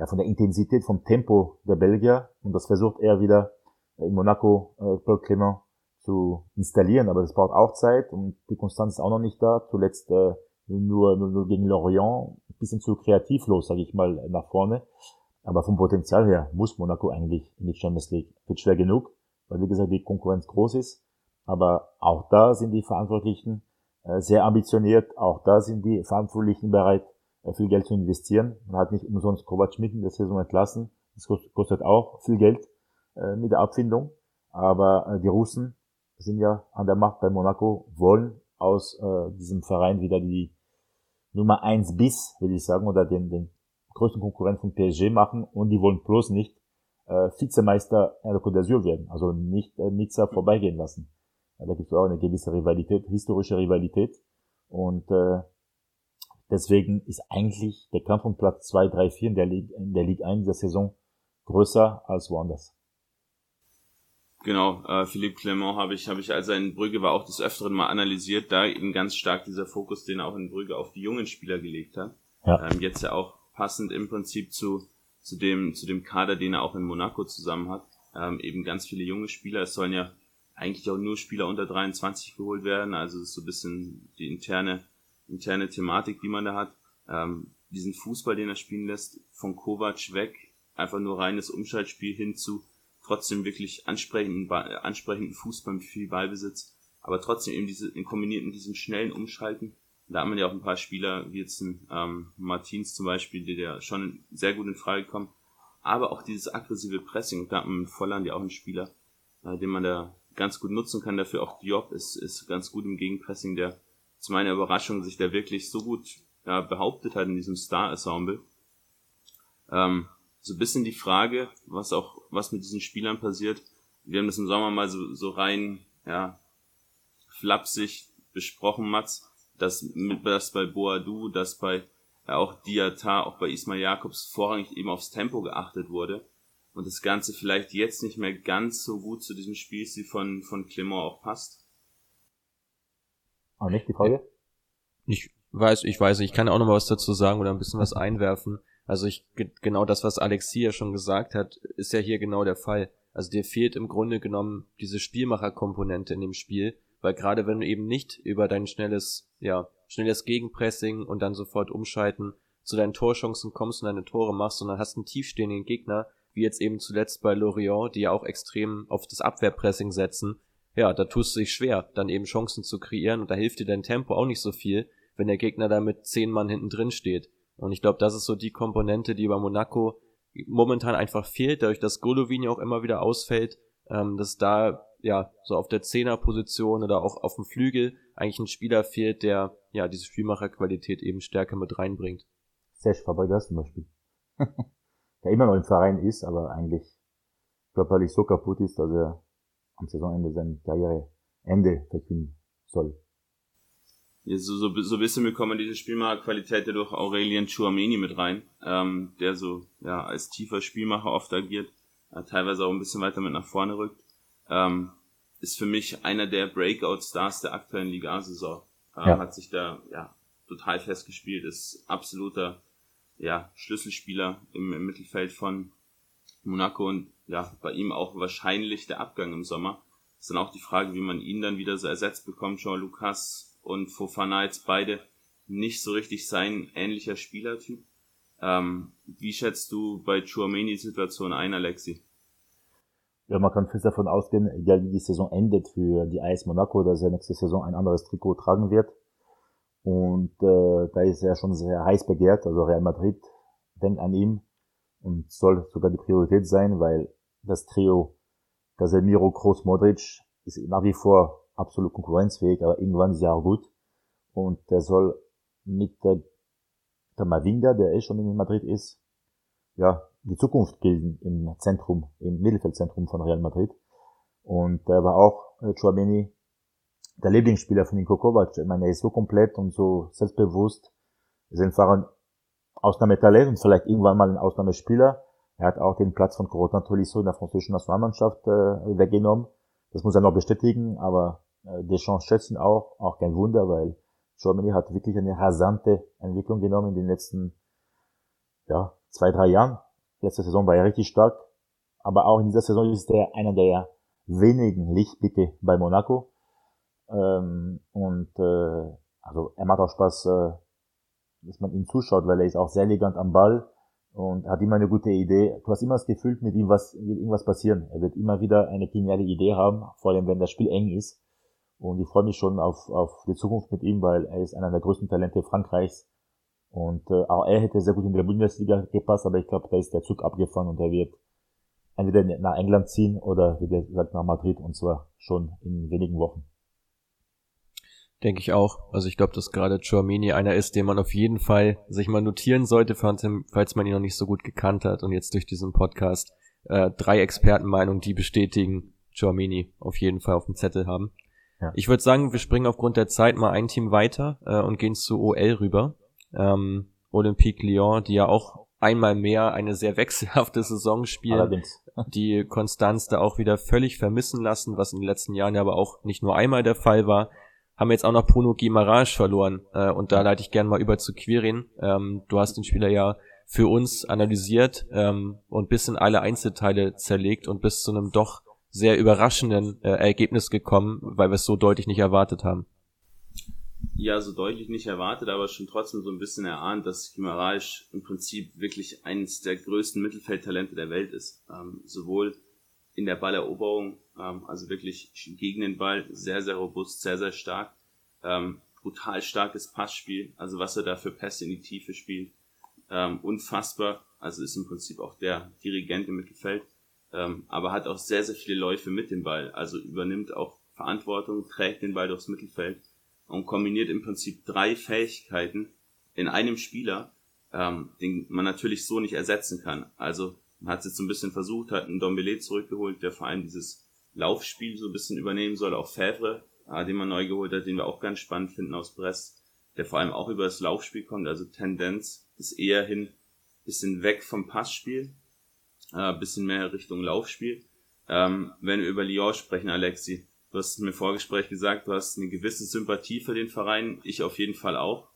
ja, von der Intensität, vom Tempo der Belgier. Und das versucht er wieder in Monaco, äh, Paul Clement, zu installieren. Aber das braucht auch Zeit und die Konstanz ist auch noch nicht da. Zuletzt äh, nur, nur, nur gegen Lorient, ein bisschen zu kreativlos, sage ich mal, nach vorne. Aber vom Potenzial her muss Monaco eigentlich in die Champions League. Wird schwer genug, weil wie gesagt die Konkurrenz groß ist. Aber auch da sind die Verantwortlichen äh, sehr ambitioniert. Auch da sind die Verantwortlichen bereit, äh, viel Geld zu investieren. Man hat nicht umsonst Kovac mitten in der Saison entlassen. Das kostet auch viel Geld äh, mit der Abfindung. Aber die Russen sind ja an der Macht bei Monaco, wollen aus diesem Verein wieder die Nummer eins bis, will ich sagen, oder den, den größten Konkurrent von PSG machen und die wollen bloß nicht äh, Vizemeister in der Côte d'Azur werden, also nicht äh, Nizza vorbeigehen lassen. Da gibt es auch eine gewisse Rivalität, historische Rivalität. Und äh, deswegen ist eigentlich der Kampf um Platz 2, 3, 4 in der Liga, in der Liga 1 der Saison größer als woanders. Genau, äh, Philippe Clement habe ich, habe ich also in Brügge war auch des Öfteren mal analysiert, da eben ganz stark dieser Fokus, den er auch in Brügge auf die jungen Spieler gelegt hat. Ja. Ähm, jetzt ja auch passend im Prinzip zu, zu dem, zu dem Kader, den er auch in Monaco zusammen hat. Ähm, eben ganz viele junge Spieler. Es sollen ja eigentlich auch nur Spieler unter 23 geholt werden. Also es ist so ein bisschen die interne, interne Thematik, die man da hat. Ähm, diesen Fußball, den er spielen lässt, von Kovac weg, einfach nur reines Umschaltspiel hin zu trotzdem wirklich ansprechenden, ansprechenden Fußball mit viel Ballbesitz, aber trotzdem eben diese, kombiniert mit diesem schnellen Umschalten. Da hat man ja auch ein paar Spieler, wie jetzt ein ähm, Martins zum Beispiel, der schon sehr gut in Frage kommen. Aber auch dieses aggressive Pressing, da hat man Volland ja auch einen Spieler, äh, den man da ganz gut nutzen kann. Dafür auch Diop ist, ist ganz gut im Gegenpressing, der zu meiner Überraschung sich da wirklich so gut ja, behauptet hat in diesem Star-Ensemble. Ähm, so ein bisschen die Frage, was auch, was mit diesen Spielern passiert. Wir haben das im Sommer mal so, so rein, ja, flapsig besprochen, Mats, dass, mit, dass bei Boadu, dass bei ja, auch Diata, auch bei Ismail Jakobs vorrangig eben aufs Tempo geachtet wurde und das Ganze vielleicht jetzt nicht mehr ganz so gut zu diesem Spielstil von, von Clement auch passt. Aber nicht die Frage? Ich weiß, ich weiß, ich kann auch noch mal was dazu sagen oder ein bisschen was einwerfen. Also ich, genau das, was Alexi ja schon gesagt hat, ist ja hier genau der Fall. Also dir fehlt im Grunde genommen diese Spielmacherkomponente in dem Spiel, weil gerade wenn du eben nicht über dein schnelles, ja, schnelles Gegenpressing und dann sofort umschalten zu deinen Torchancen kommst und deine Tore machst, sondern hast einen tiefstehenden Gegner, wie jetzt eben zuletzt bei Lorient, die ja auch extrem auf das Abwehrpressing setzen, ja, da tust du dich schwer, dann eben Chancen zu kreieren und da hilft dir dein Tempo auch nicht so viel, wenn der Gegner da mit zehn Mann hinten drin steht. Und ich glaube, das ist so die Komponente, die bei Monaco momentan einfach fehlt, dadurch, dass Golovin ja auch immer wieder ausfällt, ähm, dass da ja so auf der Zehnerposition oder auch auf dem Flügel eigentlich ein Spieler fehlt, der ja diese Spielmacherqualität eben stärker mit reinbringt. Serge Fabregas zum Beispiel. der immer noch im Verein ist, aber eigentlich körperlich so kaputt ist, dass er am Saisonende sein Karriereende verkünden soll so, so, so ein bisschen bekommen diese Spielmacherqualität ja durch Aurelien Chouameni mit rein, ähm, der so ja als tiefer Spielmacher oft agiert, äh, teilweise auch ein bisschen weiter mit nach vorne rückt. Ähm, ist für mich einer der Breakout-Stars der aktuellen Liga-Saison. Äh, ja. Hat sich da ja total festgespielt, ist absoluter ja, Schlüsselspieler im, im Mittelfeld von Monaco und ja, bei ihm auch wahrscheinlich der Abgang im Sommer. Ist dann auch die Frage, wie man ihn dann wieder so ersetzt bekommt. Jean Lucas und Fofana jetzt beide nicht so richtig sein ähnlicher Spielertyp. Ähm, wie schätzt du bei Chouameni die Situation ein, Alexi? Ja, man kann fest davon ausgehen, egal wie die Saison endet für die AS Monaco, dass er nächste Saison ein anderes Trikot tragen wird. Und äh, da ist er schon sehr heiß begehrt. Also Real Madrid denkt an ihn und soll sogar die Priorität sein, weil das Trio Casemiro, Kroos, Modric ist nach wie vor absolut konkurrenzfähig, aber irgendwann ist er auch gut. Und der soll mit der, der Mavinga, der eh schon in Madrid ist, ja, die Zukunft bilden im Zentrum, im Mittelfeldzentrum von Real Madrid. Und der war auch, äh, Chouameni, der Lieblingsspieler von Niko Kovac. Ich meine, er ist so komplett und so selbstbewusst. Er ist einfach ein Ausnahmetalent und vielleicht irgendwann mal ein Ausnahmespieler. Er hat auch den Platz von Corotin Tolisso in der französischen Nationalmannschaft äh, weggenommen. Das muss er noch bestätigen, aber Deschamps schätzt ihn auch, auch kein Wunder, weil Germany hat wirklich eine rasante Entwicklung genommen in den letzten ja, zwei, drei Jahren. Letzte Saison war er richtig stark, aber auch in dieser Saison ist er einer der wenigen Lichtblicke bei Monaco. Ähm, und äh, also er macht auch Spaß, äh, dass man ihm zuschaut, weil er ist auch sehr elegant am Ball und hat immer eine gute Idee. Du hast immer das Gefühl, mit ihm was, wird irgendwas passieren. Er wird immer wieder eine geniale Idee haben, vor allem wenn das Spiel eng ist. Und ich freue mich schon auf, auf die Zukunft mit ihm, weil er ist einer der größten Talente Frankreichs. Und äh, auch er hätte sehr gut in der Bundesliga gepasst, aber ich glaube, da ist der Zug abgefahren und er wird entweder nach England ziehen oder, wie gesagt, nach Madrid und zwar schon in wenigen Wochen. Denke ich auch. Also ich glaube, dass gerade Chouamini einer ist, den man auf jeden Fall sich mal notieren sollte, falls man ihn noch nicht so gut gekannt hat und jetzt durch diesen Podcast äh, drei Expertenmeinungen, die bestätigen, Chouamini auf jeden Fall auf dem Zettel haben. Ja. Ich würde sagen, wir springen aufgrund der Zeit mal ein Team weiter äh, und gehen zu OL rüber. Ähm, Olympique Lyon, die ja auch einmal mehr eine sehr wechselhafte Saison spielen, Allerdings. die Konstanz da auch wieder völlig vermissen lassen, was in den letzten Jahren ja aber auch nicht nur einmal der Fall war. Haben jetzt auch noch Bruno Guimaraes verloren äh, und da leite ich gerne mal über zu Quirin. Ähm, du hast den Spieler ja für uns analysiert ähm, und bis in alle Einzelteile zerlegt und bis zu einem doch sehr überraschenden äh, Ergebnis gekommen, weil wir es so deutlich nicht erwartet haben. Ja, so deutlich nicht erwartet, aber schon trotzdem so ein bisschen erahnt, dass Kimarash im Prinzip wirklich eines der größten Mittelfeldtalente der Welt ist. Ähm, sowohl in der Balleroberung, ähm, also wirklich gegen den Ball, sehr, sehr robust, sehr, sehr stark. Ähm, brutal starkes Passspiel, also was er da für Pässe in die Tiefe spielt. Ähm, unfassbar, also ist im Prinzip auch der Dirigent im Mittelfeld ähm, aber hat auch sehr, sehr viele Läufe mit dem Ball. Also übernimmt auch Verantwortung, trägt den Ball durchs Mittelfeld und kombiniert im Prinzip drei Fähigkeiten in einem Spieler, ähm, den man natürlich so nicht ersetzen kann. Also man hat es jetzt so ein bisschen versucht, hat einen Dombele zurückgeholt, der vor allem dieses Laufspiel so ein bisschen übernehmen soll, auch Fèvre, äh, den man neu geholt hat, den wir auch ganz spannend finden aus Brest, der vor allem auch über das Laufspiel kommt, also Tendenz ist eher hin, bisschen weg vom Passspiel, äh, bisschen mehr Richtung Laufspiel. Ähm, wenn wir über Lyon sprechen, Alexi, du hast mir im Vorgespräch gesagt, du hast eine gewisse Sympathie für den Verein, ich auf jeden Fall auch,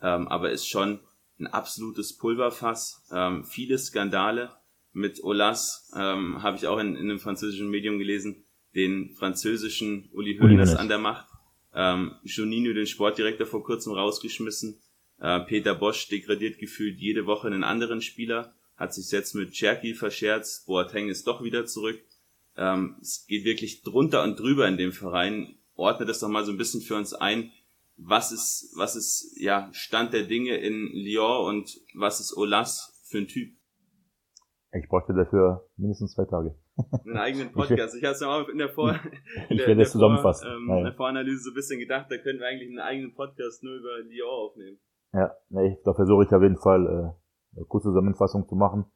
ähm, aber ist schon ein absolutes Pulverfass, ähm, viele Skandale. Mit Olas ähm, habe ich auch in, in einem französischen Medium gelesen, den französischen Uli Hoeneß an der Macht. Ähm, Juninho, den Sportdirektor, vor kurzem rausgeschmissen. Äh, Peter Bosch degradiert gefühlt jede Woche einen anderen Spieler hat sich jetzt mit Cherky verscherzt, Boateng ist doch wieder zurück. Ähm, es geht wirklich drunter und drüber in dem Verein. Ordne das doch mal so ein bisschen für uns ein. Was ist, was ist, ja, Stand der Dinge in Lyon und was ist Olas für ein Typ? Ich bräuchte dafür mindestens zwei Tage. Einen eigenen Podcast. Ich, ich hatte ja auch in der Vor, in der, werde es zusammenfassen. Ähm, in der Voranalyse so ein bisschen gedacht, da können wir eigentlich einen eigenen Podcast nur über Lyon aufnehmen. Ja, nee, da versuche ich auf jeden Fall, äh, kurze Zusammenfassung zu machen.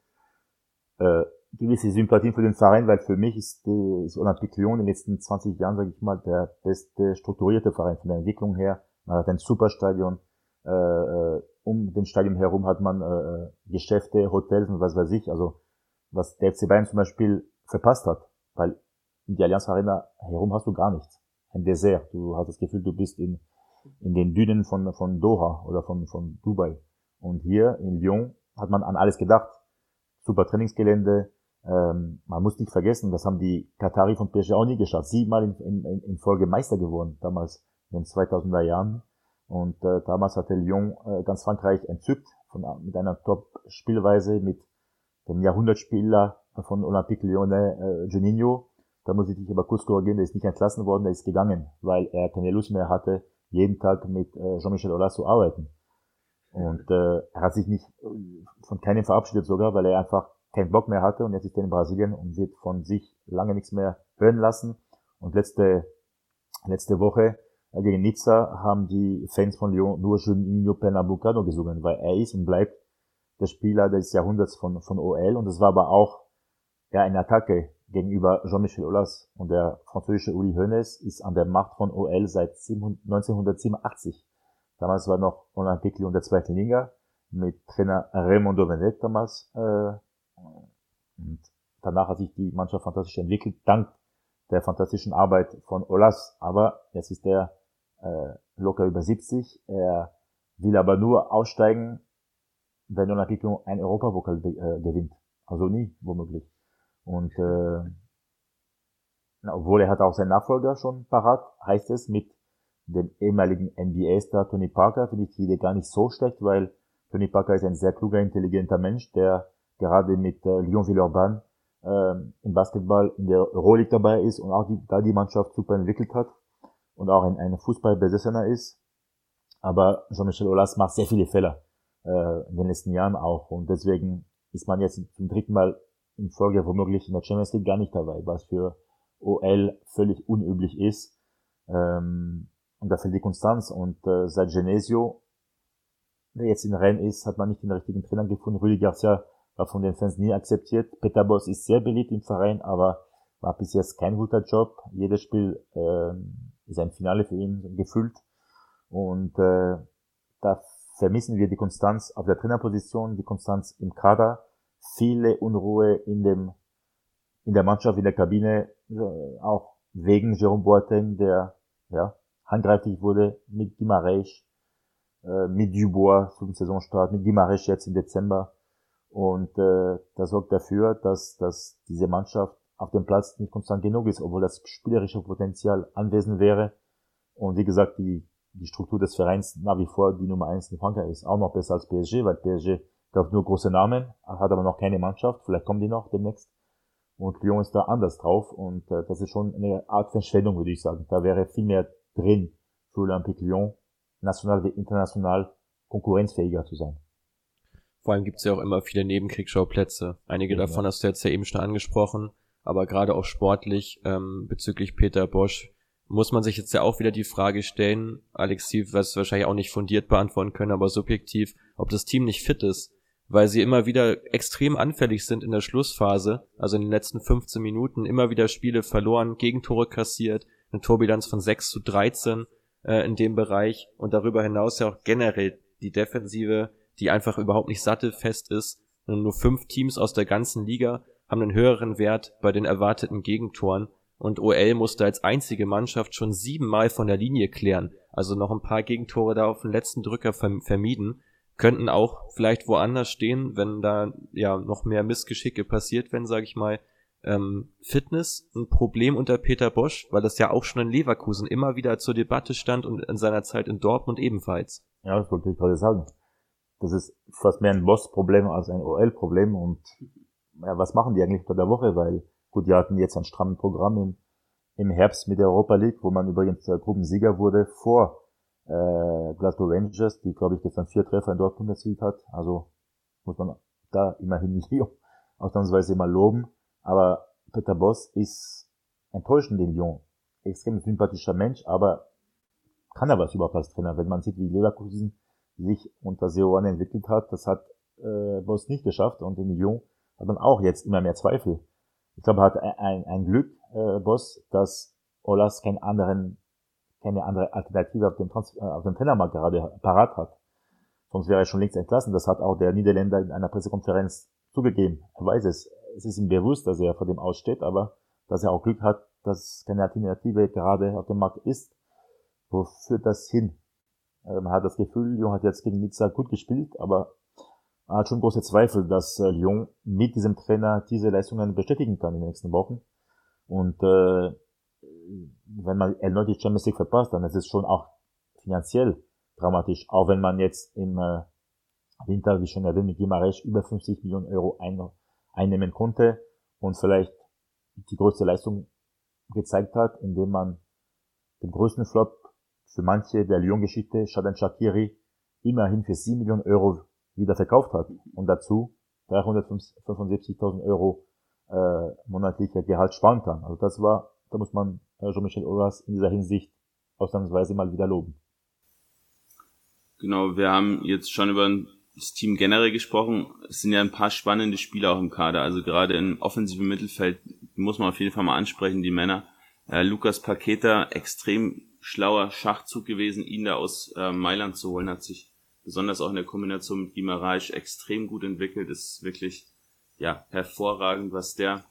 Äh, gewisse Sympathien für den Verein, weil für mich ist, die, ist Olympique Lyon in den letzten 20 Jahren, sage ich mal, der beste strukturierte Verein von der Entwicklung her. Man hat ein super Stadion. Äh, äh, um den Stadion herum hat man äh, Geschäfte, Hotels und was weiß ich. Also was der FC Bayern zum Beispiel verpasst hat, weil in die Allianz Arena herum hast du gar nichts. Ein Dessert. Du hast das Gefühl, du bist in, in den Dünen von, von Doha oder von, von Dubai. Und hier in Lyon hat man an alles gedacht. Super Trainingsgelände. Ähm, man muss nicht vergessen, das haben die Katari von PSG auch nie geschafft. Siebenmal in, in, in Folge Meister geworden, damals in den 2000er Jahren. Und äh, damals hatte Lyon äh, ganz Frankreich entzückt von, mit einer Top-Spielweise, mit dem Jahrhundertspieler von Olympique Lyonnais, äh, Juninho. Da muss ich dich aber kurz korrigieren, der ist nicht entlassen worden, der ist gegangen, weil er keine Lust mehr hatte, jeden Tag mit äh, Jean-Michel zu arbeiten. Und äh, er hat sich nicht äh, von keinem verabschiedet sogar, weil er einfach keinen Bock mehr hatte und jetzt ist er in Brasilien und wird von sich lange nichts mehr hören lassen. Und letzte, letzte Woche äh, gegen Nizza haben die Fans von Lyon nur Juninho Pernambucano gesungen, weil er ist und bleibt der Spieler des Jahrhunderts von, von OL und es war aber auch ja, eine Attacke gegenüber Jean-Michel Aulas und der französische Uli Hoeneß ist an der Macht von OL seit 1987. Damals war noch Olympique Lyon der zweiten Liga mit Trainer Raymond Domenech damals. Äh, und danach hat sich die Mannschaft fantastisch entwickelt, dank der fantastischen Arbeit von Olas. Aber jetzt ist er äh, locker über 70. Er will aber nur aussteigen, wenn Olympique Lyon ein Europapokal äh, gewinnt. Also nie, womöglich. Und äh, obwohl er hat auch seinen Nachfolger schon parat, heißt es, mit dem ehemaligen NBA-Star Tony Parker finde ich die Idee gar nicht so schlecht, weil Tony Parker ist ein sehr kluger, intelligenter Mensch, der gerade mit äh, Lyon Villeurbanne äh, im Basketball in der Euroleague dabei ist und auch die, da die Mannschaft super entwickelt hat und auch ein, ein Fußballbesessener ist. Aber Jean-Michel Aulas macht sehr viele Fehler äh, in den letzten Jahren auch und deswegen ist man jetzt zum dritten Mal in Folge womöglich in der Champions League gar nicht dabei, was für OL völlig unüblich ist. Ähm, und da fehlt die Konstanz. Und äh, seit Genesio, der jetzt in Rennes ist, hat man nicht den richtigen Trainer gefunden. Rüdi Garcia war von den Fans nie akzeptiert. Peter Boss ist sehr beliebt im Verein, aber war bis jetzt kein guter Job. Jedes Spiel äh, ist ein Finale für ihn gefüllt. Und äh, da vermissen wir die Konstanz auf der Trainerposition, die Konstanz im Kader, viele Unruhe in dem in der Mannschaft, in der Kabine, äh, auch wegen Jerome Boateng, der ja handgreiflich wurde mit Gimaresch, äh, mit Dubois zum Saisonstart, mit Gimaresch jetzt im Dezember. Und äh, das sorgt dafür, dass, dass diese Mannschaft auf dem Platz nicht konstant genug ist, obwohl das spielerische Potenzial anwesend wäre. Und wie gesagt, die, die Struktur des Vereins nach wie vor die Nummer eins in Frankreich ist auch noch besser als PSG, weil PSG darf nur große Namen, hat aber noch keine Mannschaft, vielleicht kommen die noch demnächst. Und Lyon ist da anders drauf und äh, das ist schon eine Art Verschwendung, würde ich sagen. Da wäre viel mehr drin für Olympique Lyon, national wie international konkurrenzfähiger zu sein. Vor allem gibt es ja auch immer viele Nebenkriegsschauplätze. Einige ja. davon hast du jetzt ja eben schon angesprochen, aber gerade auch sportlich ähm, bezüglich Peter Bosch muss man sich jetzt ja auch wieder die Frage stellen, Alexi, was wahrscheinlich auch nicht fundiert beantworten können, aber subjektiv, ob das Team nicht fit ist, weil sie immer wieder extrem anfällig sind in der Schlussphase, also in den letzten 15 Minuten immer wieder Spiele verloren, Gegentore kassiert, eine Torbilanz von 6 zu 13 äh, in dem Bereich und darüber hinaus ja auch generell die Defensive die einfach überhaupt nicht sattelfest ist. Und nur fünf Teams aus der ganzen Liga haben einen höheren Wert bei den erwarteten Gegentoren und OL musste als einzige Mannschaft schon siebenmal von der Linie klären, also noch ein paar Gegentore da auf den letzten Drücker vermieden, könnten auch vielleicht woanders stehen, wenn da ja noch mehr Missgeschicke passiert wenn, sage ich mal. Ähm, Fitness ein Problem unter Peter Bosch, weil das ja auch schon in Leverkusen immer wieder zur Debatte stand und in seiner Zeit in Dortmund ebenfalls. Ja, das wollte ich gerade sagen das ist fast mehr ein Boss-Problem als ein OL-Problem. Und ja, was machen die eigentlich unter der Woche? Weil, gut, die hatten jetzt ein strammes Programm im, im Herbst mit der Europa League, wo man übrigens der Gruppensieger wurde vor äh, Glasgow Rangers, die, glaube ich, gestern vier Treffer in Dortmund erzielt hat. Also muss man da immerhin Lyon ausnahmsweise mal loben. Aber Peter Boss ist enttäuschend in Lyon. Extrem sympathischer Mensch, aber kann er was überhaupt als Trainer? Wenn man sieht, wie Leverkusen sich unter Seoane entwickelt hat, das hat äh, Boss nicht geschafft und in Lyon hat man auch jetzt immer mehr Zweifel. Ich glaube, er hat ein, ein Glück, äh, Boss, dass Olas keinen anderen, keine andere Alternative auf dem, Trans äh, auf dem Trainermarkt gerade parat hat. Sonst wäre er schon längst entlassen. Das hat auch der Niederländer in einer Pressekonferenz zugegeben. Er weiß es. Es ist ihm bewusst, dass er vor dem aussteht, aber dass er auch Glück hat, dass keine Alternative gerade auf dem Markt ist. Wo führt das hin? Man hat das Gefühl, Lyon hat jetzt gegen Nizza gut gespielt, aber man hat schon große Zweifel, dass äh, Lyon mit diesem Trainer diese Leistungen bestätigen kann in den nächsten Wochen. Und äh, wenn man erneut die Champions League verpasst, dann ist es schon auch finanziell dramatisch. Auch wenn man jetzt im äh, Winter, wie schon erwähnt, mit Gimaresch über 50 Millionen Euro ein, einnehmen konnte und vielleicht die größte Leistung gezeigt hat, indem man den größten Flop für manche der Lyon-Geschichte Shadan Shakiri immerhin für 7 Millionen Euro wieder verkauft hat und dazu 375.000 Euro äh, monatlicher Gehalt sparen kann. Also das war, da muss man Jean-Michel Aulas in dieser Hinsicht ausnahmsweise mal wieder loben. Genau, wir haben jetzt schon über das Team generell gesprochen. Es sind ja ein paar spannende Spieler auch im Kader. Also gerade im offensiven Mittelfeld muss man auf jeden Fall mal ansprechen, die Männer. Äh, Lukas Paketa, extrem schlauer Schachzug gewesen, ihn da aus äh, Mailand zu holen, hat sich besonders auch in der Kombination mit Gimaraes extrem gut entwickelt, ist wirklich ja hervorragend, was der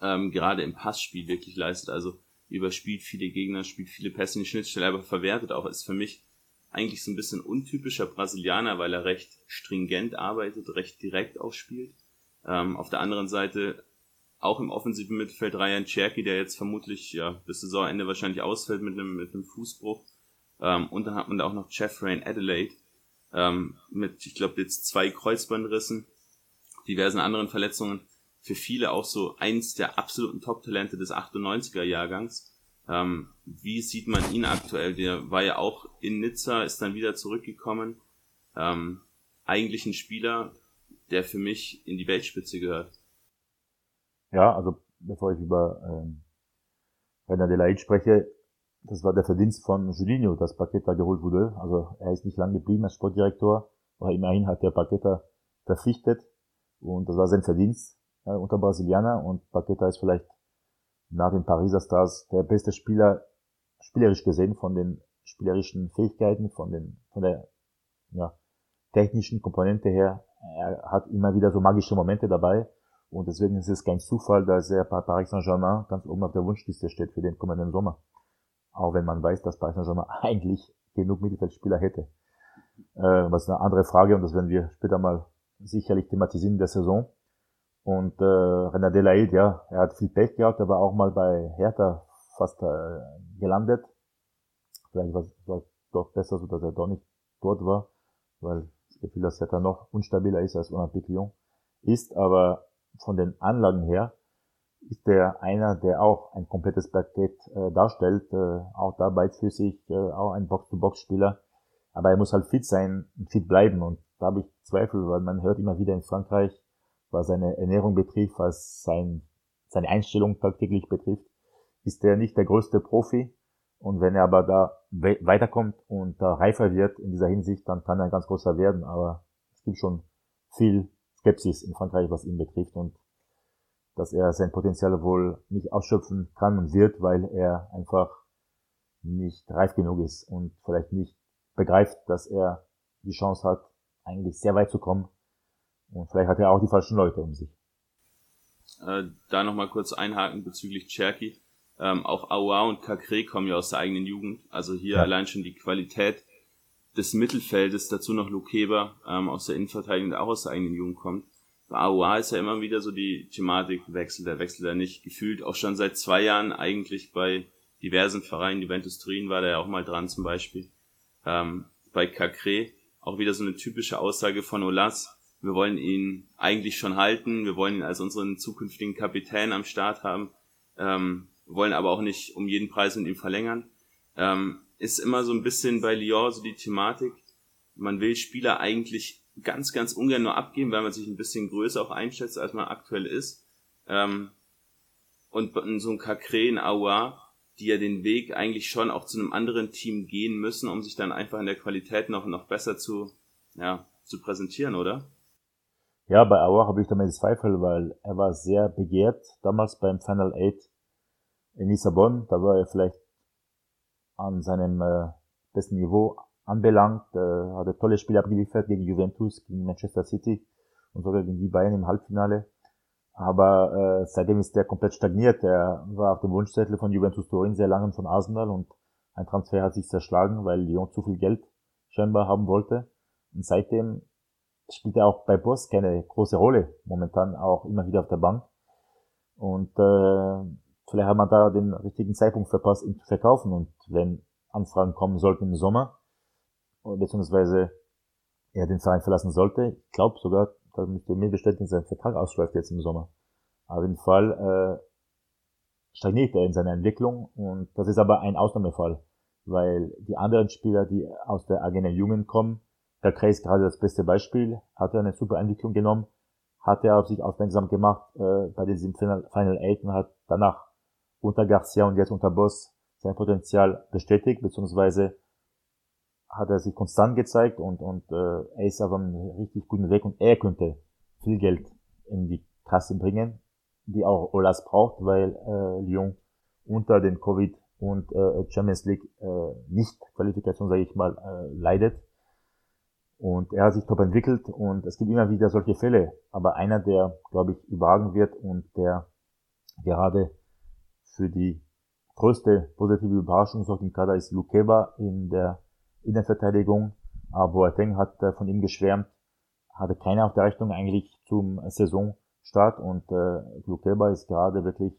ähm, gerade im Passspiel wirklich leistet. Also überspielt viele Gegner, spielt viele Pässe in die Schnittstelle, aber verwertet auch. Ist für mich eigentlich so ein bisschen untypischer Brasilianer, weil er recht stringent arbeitet, recht direkt auch spielt. Ähm, auf der anderen Seite auch im offensiven Mittelfeld Ryan Cherky, der jetzt vermutlich ja, bis Saisonende wahrscheinlich ausfällt mit einem, mit einem Fußbruch. Ähm, und dann hat man da auch noch Jeffrey in Adelaide ähm, mit, ich glaube, jetzt zwei Kreuzbandrissen, diversen anderen Verletzungen. Für viele auch so eins der absoluten Top-Talente des 98er Jahrgangs. Ähm, wie sieht man ihn aktuell? Der war ja auch in Nizza, ist dann wieder zurückgekommen. Ähm, eigentlich ein Spieler, der für mich in die Weltspitze gehört. Ja, also bevor ich über ähm, Rainer Delaid spreche, das war der Verdienst von Julinho, dass Paqueta geholt wurde. Also er ist nicht lange geblieben als Sportdirektor, aber immerhin hat der Paqueta verpflichtet und das war sein Verdienst äh, unter Brasilianer und Paqueta ist vielleicht nach den Pariser Stars der beste Spieler spielerisch gesehen, von den spielerischen Fähigkeiten, von den, von der, ja, technischen Komponente her, er hat immer wieder so magische Momente dabei. Und deswegen ist es kein Zufall, dass er bei Paris Saint-Germain ganz oben auf der Wunschliste steht für den kommenden Sommer. Auch wenn man weiß, dass Paris Saint-Germain eigentlich genug Mittelfeldspieler hätte. Äh, was eine andere Frage, und das werden wir später mal sicherlich thematisieren in der Saison. Und äh, René Delaide, ja, er hat viel Pech gehabt, er war auch mal bei Hertha fast äh, gelandet. Vielleicht war es doch besser so, dass er doch nicht dort war, weil das Gefühl, dass Hertha noch unstabiler ist als Olympique Lyon ist, aber von den Anlagen her ist der einer, der auch ein komplettes Paket äh, darstellt, äh, auch da beidfüßig, äh, auch ein Box-to-Box-Spieler. Aber er muss halt fit sein, fit bleiben und da habe ich Zweifel, weil man hört immer wieder in Frankreich, was seine Ernährung betrifft, was sein, seine Einstellung tagtäglich betrifft, ist er nicht der größte Profi. Und wenn er aber da we weiterkommt und da reifer wird in dieser Hinsicht, dann kann er ein ganz großer werden. Aber es gibt schon viel Skepsis in Frankreich, was ihn betrifft und dass er sein Potenzial wohl nicht ausschöpfen kann und wird, weil er einfach nicht reif genug ist und vielleicht nicht begreift, dass er die Chance hat, eigentlich sehr weit zu kommen. Und vielleicht hat er auch die falschen Leute um sich. Äh, da nochmal kurz einhaken bezüglich Cherky. Ähm, auch Aua und Kakre kommen ja aus der eigenen Jugend. Also hier ja. allein schon die Qualität des Mittelfeldes, dazu noch Lukeba ähm, aus der Innenverteidigung, der auch aus der eigenen Jugend kommt. Bei Aua ist ja immer wieder so die Thematik, wechselt er, wechselt er nicht. Gefühlt auch schon seit zwei Jahren eigentlich bei diversen Vereinen, Juventus Turin war der ja auch mal dran zum Beispiel. Ähm, bei Cacré auch wieder so eine typische Aussage von Olas. Wir wollen ihn eigentlich schon halten, wir wollen ihn als unseren zukünftigen Kapitän am Start haben, ähm, wollen aber auch nicht um jeden Preis mit ihm verlängern. Ähm, ist immer so ein bisschen bei Lyon so die Thematik, man will Spieler eigentlich ganz, ganz ungern nur abgeben, weil man sich ein bisschen größer auch einschätzt, als man aktuell ist. Ähm, und so ein Cacré, ein Aua, die ja den Weg eigentlich schon auch zu einem anderen Team gehen müssen, um sich dann einfach in der Qualität noch, noch besser zu, ja, zu präsentieren, oder? Ja, bei Aua habe ich damit Zweifel, weil er war sehr begehrt damals beim Final Eight in Lissabon. Da war er vielleicht an seinem äh, besten Niveau anbelangt, äh, hatte tolle Spiele abgeliefert gegen Juventus, gegen Manchester City und sogar gegen die Bayern im Halbfinale. Aber äh, seitdem ist der komplett stagniert. Er war auf dem Wunschzettel von Juventus Turin sehr lange von Arsenal und ein Transfer hat sich zerschlagen, weil Lyon zu viel Geld scheinbar haben wollte. Und seitdem spielt er auch bei Boss keine große Rolle. Momentan auch immer wieder auf der Bank. Und äh, vielleicht hat man da den richtigen Zeitpunkt verpasst, ihn zu verkaufen. Und wenn Anfragen kommen sollten im Sommer, beziehungsweise er den Verein verlassen sollte, ich glaube sogar, da müsste mir bestätigen, sein Vertrag ausläuft jetzt im Sommer. Auf jeden Fall äh, stagniert er in seiner Entwicklung und das ist aber ein Ausnahmefall, weil die anderen Spieler, die aus der Agenda Jungen kommen, der Kray ist gerade das beste Beispiel, hat er eine super Entwicklung genommen, hat er auf sich aufmerksam gemacht äh, bei diesem Final, Final Eight und hat danach unter Garcia und jetzt unter Boss sein Potenzial bestätigt, beziehungsweise hat er sich konstant gezeigt und, und äh, er ist auf einem richtig guten Weg und er könnte viel Geld in die Kasse bringen, die auch Olas braucht, weil äh, Lyon unter den Covid und äh, Champions League äh, nicht Qualifikation, sage ich mal, äh, leidet. Und er hat sich top entwickelt und es gibt immer wieder solche Fälle. Aber einer, der, glaube ich, überragen wird und der gerade für die größte positive Überraschung sorgt im Kader ist Lukeba in der Innenverteidigung. Aber Boateng hat äh, von ihm geschwärmt, hatte keine auf der Rechnung eigentlich zum Saisonstart und äh, Lukeba ist gerade wirklich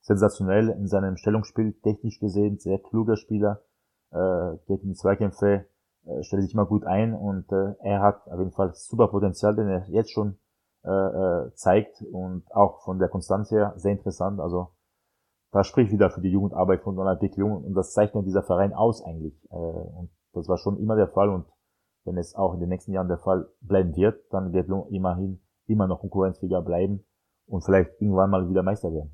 sensationell in seinem Stellungsspiel, technisch gesehen, sehr kluger Spieler, äh, geht in Zweikämpfe, äh, stellt sich immer gut ein und äh, er hat auf jeden Fall super Potenzial, den er jetzt schon äh, äh, zeigt und auch von der Konstanz her sehr interessant. Also da spricht wieder für die Jugendarbeit von Olympique Lyon und das zeichnet dieser Verein aus eigentlich. Äh, und das war schon immer der Fall und wenn es auch in den nächsten Jahren der Fall bleiben wird, dann wird Lyon immerhin immer noch konkurrenzfähiger bleiben und vielleicht irgendwann mal wieder Meister werden.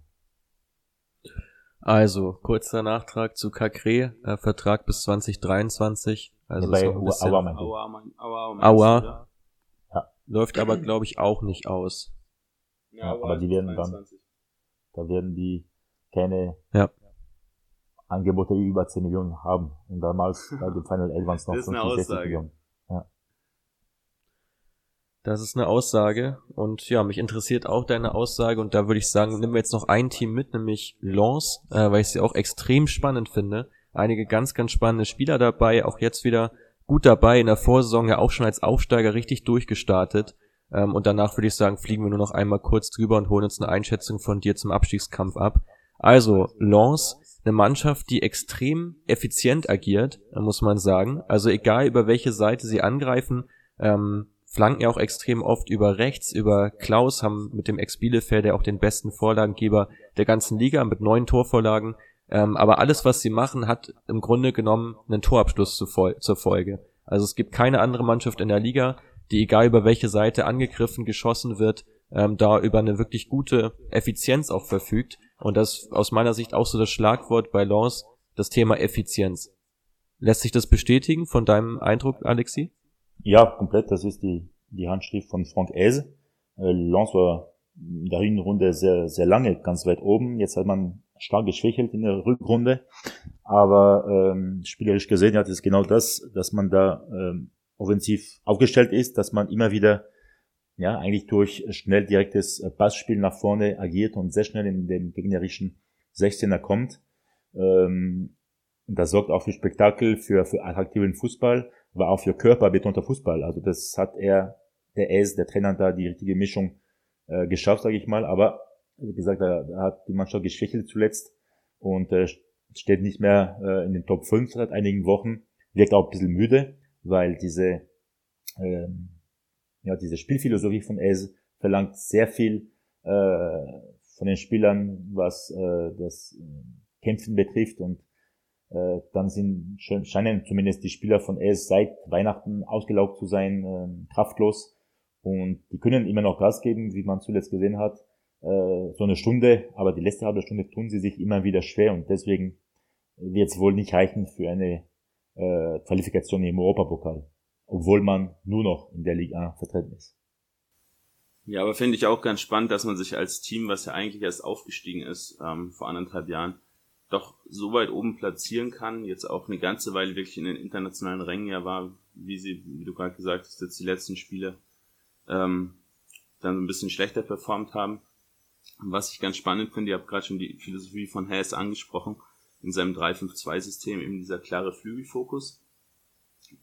Also, kurzer Nachtrag zu Cacré, äh, Vertrag bis 2023. Also ja, bei Aua, Aua, Aua, Aua ja. läuft aber, glaube ich, auch nicht aus. Ja, aber die werden 23. dann, da werden die keine ja. Angebote, über 10 Millionen haben. Und damals bei dem Final 11 waren es noch 50, 60 Millionen. Das ist eine Aussage und ja, mich interessiert auch deine Aussage und da würde ich sagen, nehmen wir jetzt noch ein Team mit, nämlich Lens, äh, weil ich sie auch extrem spannend finde. Einige ganz, ganz spannende Spieler dabei, auch jetzt wieder gut dabei, in der Vorsaison ja auch schon als Aufsteiger richtig durchgestartet. Ähm, und danach würde ich sagen, fliegen wir nur noch einmal kurz drüber und holen uns eine Einschätzung von dir zum Abstiegskampf ab. Also, Lens, eine Mannschaft, die extrem effizient agiert, muss man sagen. Also egal über welche Seite sie angreifen, ähm, flanken ja auch extrem oft über rechts, über Klaus, haben mit dem Ex-Bielefeld auch den besten Vorlagengeber der ganzen Liga mit neun Torvorlagen. Ähm, aber alles, was sie machen, hat im Grunde genommen einen Torabschluss zu Fol zur Folge. Also es gibt keine andere Mannschaft in der Liga, die egal über welche Seite angegriffen, geschossen wird, ähm, da über eine wirklich gute Effizienz auch verfügt. Und das aus meiner Sicht auch so das Schlagwort bei Lens, das Thema Effizienz. Lässt sich das bestätigen von deinem Eindruck, Alexi? Ja, komplett. Das ist die, die Handschrift von Frank Eze. Äh, Lens war in der Hinrunde sehr, sehr lange ganz weit oben. Jetzt hat man stark geschwächelt in der Rückrunde. Aber ähm, spielerisch gesehen hat es genau das, dass man da ähm, offensiv aufgestellt ist, dass man immer wieder ja eigentlich durch schnell direktes Passspiel nach vorne agiert und sehr schnell in den gegnerischen 16er kommt. Ähm, das sorgt auch für Spektakel, für, für attraktiven Fußball, aber auch für körperbetonter Fußball. Also das hat er, der S, der Trainer da die richtige Mischung äh, geschafft, sage ich mal. Aber wie gesagt, er, er hat die Mannschaft geschwächelt zuletzt und äh, steht nicht mehr äh, in den Top 5 seit einigen Wochen. Wirkt auch ein bisschen müde, weil diese, ähm, ja, diese Spielphilosophie von Es verlangt sehr viel äh, von den Spielern, was äh, das äh, Kämpfen betrifft und äh, dann sind scheinen zumindest die Spieler von ES seit Weihnachten ausgelaugt zu sein, äh, kraftlos und die können immer noch Gas geben, wie man zuletzt gesehen hat, äh, so eine Stunde, aber die letzte halbe Stunde tun sie sich immer wieder schwer und deswegen wird es wohl nicht reichen für eine äh, Qualifikation im Europapokal, obwohl man nur noch in der Liga vertreten ist. Ja, aber finde ich auch ganz spannend, dass man sich als Team, was ja eigentlich erst aufgestiegen ist ähm, vor anderthalb Jahren, doch so weit oben platzieren kann, jetzt auch eine ganze Weile wirklich in den internationalen Rängen ja war, wie sie, wie du gerade gesagt hast, jetzt die letzten Spiele ähm, dann ein bisschen schlechter performt haben. Was ich ganz spannend finde, ihr habt gerade schon die Philosophie von Hayes angesprochen, in seinem 3-5-2-System eben dieser klare Flügelfokus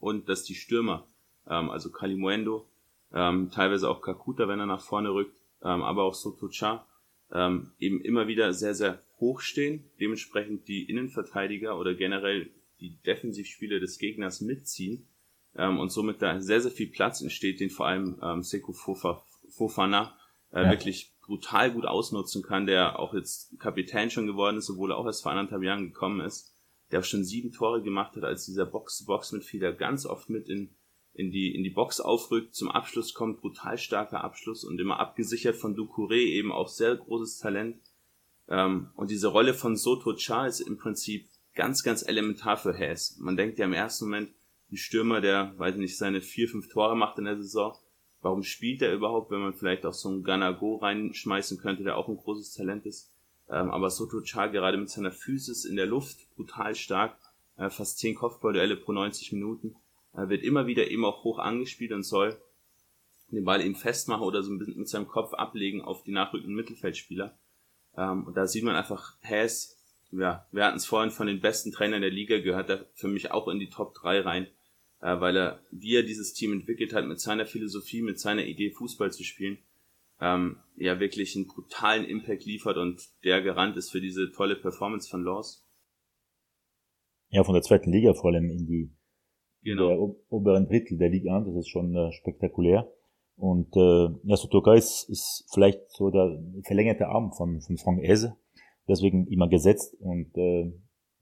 und dass die Stürmer, ähm, also Kalimuendo, ähm, teilweise auch Kakuta, wenn er nach vorne rückt, ähm, aber auch Sotocha, ähm, eben immer wieder sehr, sehr hoch stehen, dementsprechend die Innenverteidiger oder generell die Defensivspieler des Gegners mitziehen ähm, und somit da sehr, sehr viel Platz entsteht, den vor allem ähm, Seko Fofana äh, ja. wirklich brutal gut ausnutzen kann, der auch jetzt Kapitän schon geworden ist, obwohl er auch erst vor anderthalb Jahren gekommen ist, der auch schon sieben Tore gemacht hat als dieser Box-to-Box-Mitspieler ganz oft mit in in die, in die Box aufrückt, zum Abschluss kommt, brutal starker Abschluss und immer abgesichert von Ducouré, eben auch sehr großes Talent. Ähm, und diese Rolle von Soto Cha ist im Prinzip ganz, ganz elementar für Hayes. Man denkt ja im ersten Moment, ein Stürmer, der, weiß nicht, seine vier, fünf Tore macht in der Saison, warum spielt er überhaupt, wenn man vielleicht auch so einen Ganago reinschmeißen könnte, der auch ein großes Talent ist. Ähm, aber Soto Cha gerade mit seiner Physis in der Luft, brutal stark, äh, fast zehn Kopfballduelle pro 90 Minuten, er wird immer wieder eben auch hoch angespielt und soll den Ball eben festmachen oder so ein bisschen mit seinem Kopf ablegen auf die nachrückenden Mittelfeldspieler. Ähm, und da sieht man einfach, Haas, ja, wir hatten es vorhin von den besten Trainern der Liga, gehört er für mich auch in die Top 3 rein, äh, weil er, wie er dieses Team entwickelt hat, mit seiner Philosophie, mit seiner Idee, Fußball zu spielen, ähm, ja wirklich einen brutalen Impact liefert und der Garant ist für diese tolle Performance von Laws. Ja, von der zweiten Liga vor allem in die genau. der oberen Drittel der Liga an. Das ist schon äh, spektakulär. Und äh, ja, so Türkei ist, ist vielleicht so der verlängerte Arm von, von Frank Eze. Deswegen immer gesetzt und äh,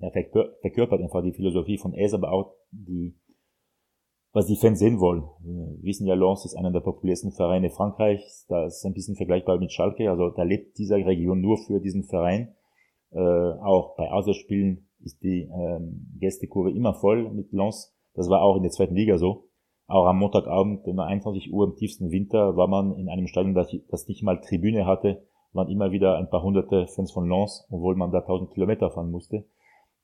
er verkörpert einfach die Philosophie von Eze, aber auch die, was die Fans sehen wollen. Wir wissen ja, Lens ist einer der populärsten Vereine Frankreichs. Da ist ein bisschen vergleichbar mit Schalke. Also da lebt diese Region nur für diesen Verein. Äh, auch bei Auswärtsspielen ist die ähm, Gästekurve immer voll mit Lens. Das war auch in der zweiten Liga so. Auch am Montagabend um 21 Uhr im tiefsten Winter war man in einem Stadion, das, das nicht mal Tribüne hatte, waren immer wieder ein paar hunderte Fans von Lens, obwohl man da 1000 Kilometer fahren musste.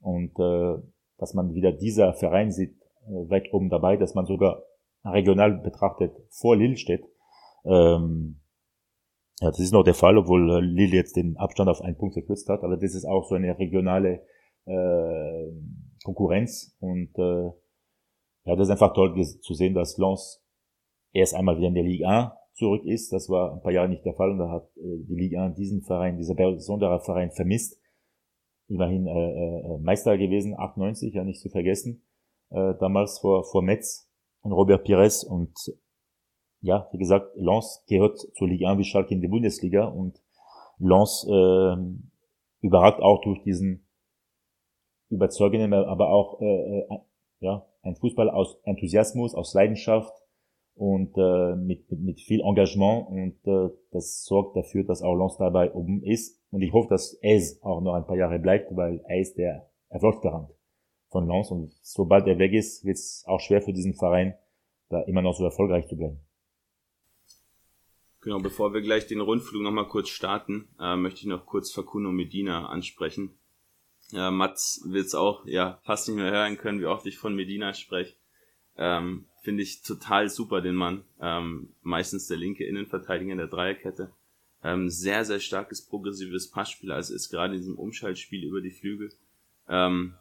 und äh, dass man wieder dieser Verein sieht, äh, weit oben dabei, dass man sogar regional betrachtet vor Lille steht. Ähm, ja, das ist noch der Fall, obwohl äh, Lille jetzt den Abstand auf einen Punkt verkürzt hat, aber das ist auch so eine regionale äh, Konkurrenz und äh, ja, das ist einfach toll zu sehen, dass Lens erst einmal wieder in der Liga 1 zurück ist. Das war ein paar Jahre nicht der Fall und da hat äh, die Liga 1 diesen Verein, dieser besondere Verein vermisst. Immerhin äh, äh, Meister gewesen, 98, ja nicht zu vergessen, äh, damals vor, vor Metz und Robert Pires und ja, wie gesagt, Lens gehört zur Liga 1 wie Schalke in die Bundesliga und Lens äh, überragt auch durch diesen überzeugenden, aber auch äh, äh ja, ein Fußball aus Enthusiasmus, aus Leidenschaft und äh, mit, mit, mit viel Engagement und äh, das sorgt dafür, dass auch Lens dabei oben ist und ich hoffe, dass es auch noch ein paar Jahre bleibt, weil er ist der Erfolgsgarant von Lens und sobald er weg ist, wird es auch schwer für diesen Verein, da immer noch so erfolgreich zu bleiben. Genau, bevor wir gleich den Rundflug nochmal kurz starten, äh, möchte ich noch kurz Facundo Medina ansprechen. Äh, Mats wird es auch ja fast nicht mehr hören können, wie oft ich von Medina spreche. Ähm, Finde ich total super, den Mann. Ähm, meistens der linke Innenverteidiger in der Dreierkette. Ähm, sehr, sehr starkes progressives Passspiel, also ist gerade in diesem Umschaltspiel über die Flügel. Ähm,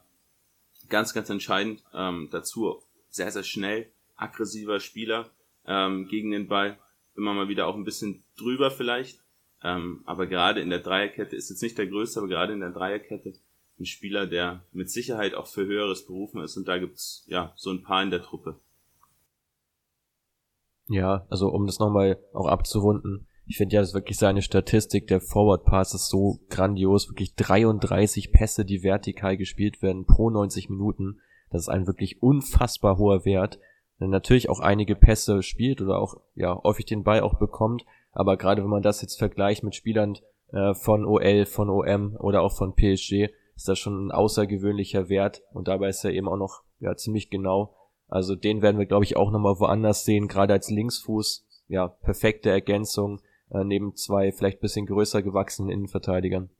ganz, ganz entscheidend. Ähm, dazu sehr, sehr schnell, aggressiver Spieler ähm, gegen den Ball immer mal wieder auch ein bisschen drüber vielleicht. Ähm, aber gerade in der Dreierkette ist jetzt nicht der größte, aber gerade in der Dreierkette ein Spieler, der mit Sicherheit auch für höheres berufen ist. Und da gibt's ja so ein paar in der Truppe. Ja, also um das nochmal auch abzurunden, ich finde ja, das ist wirklich seine Statistik der Forward Passes so grandios, wirklich 33 Pässe, die vertikal gespielt werden pro 90 Minuten. Das ist ein wirklich unfassbar hoher Wert natürlich auch einige Pässe spielt oder auch ja häufig den Ball auch bekommt. Aber gerade wenn man das jetzt vergleicht mit Spielern äh, von OL, von OM oder auch von PSG, ist das schon ein außergewöhnlicher Wert und dabei ist er eben auch noch ja ziemlich genau. Also den werden wir glaube ich auch nochmal woanders sehen, gerade als Linksfuß. Ja, perfekte Ergänzung äh, neben zwei vielleicht bisschen größer gewachsenen Innenverteidigern.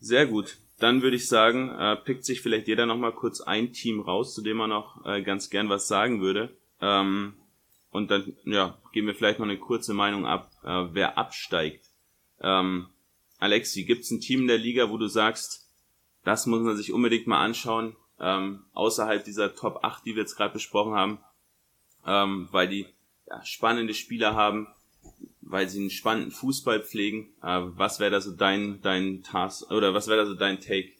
Sehr gut dann würde ich sagen, äh, pickt sich vielleicht jeder nochmal kurz ein Team raus, zu dem er noch äh, ganz gern was sagen würde. Ähm, und dann ja, geben wir vielleicht noch eine kurze Meinung ab, äh, wer absteigt. Ähm, Alexi, gibt es ein Team in der Liga, wo du sagst, das muss man sich unbedingt mal anschauen, ähm, außerhalb dieser Top 8, die wir jetzt gerade besprochen haben, ähm, weil die ja, spannende Spieler haben, weil sie einen spannenden Fußball pflegen. Äh, was wäre da so dein, dein Task oder was wäre da so dein Take?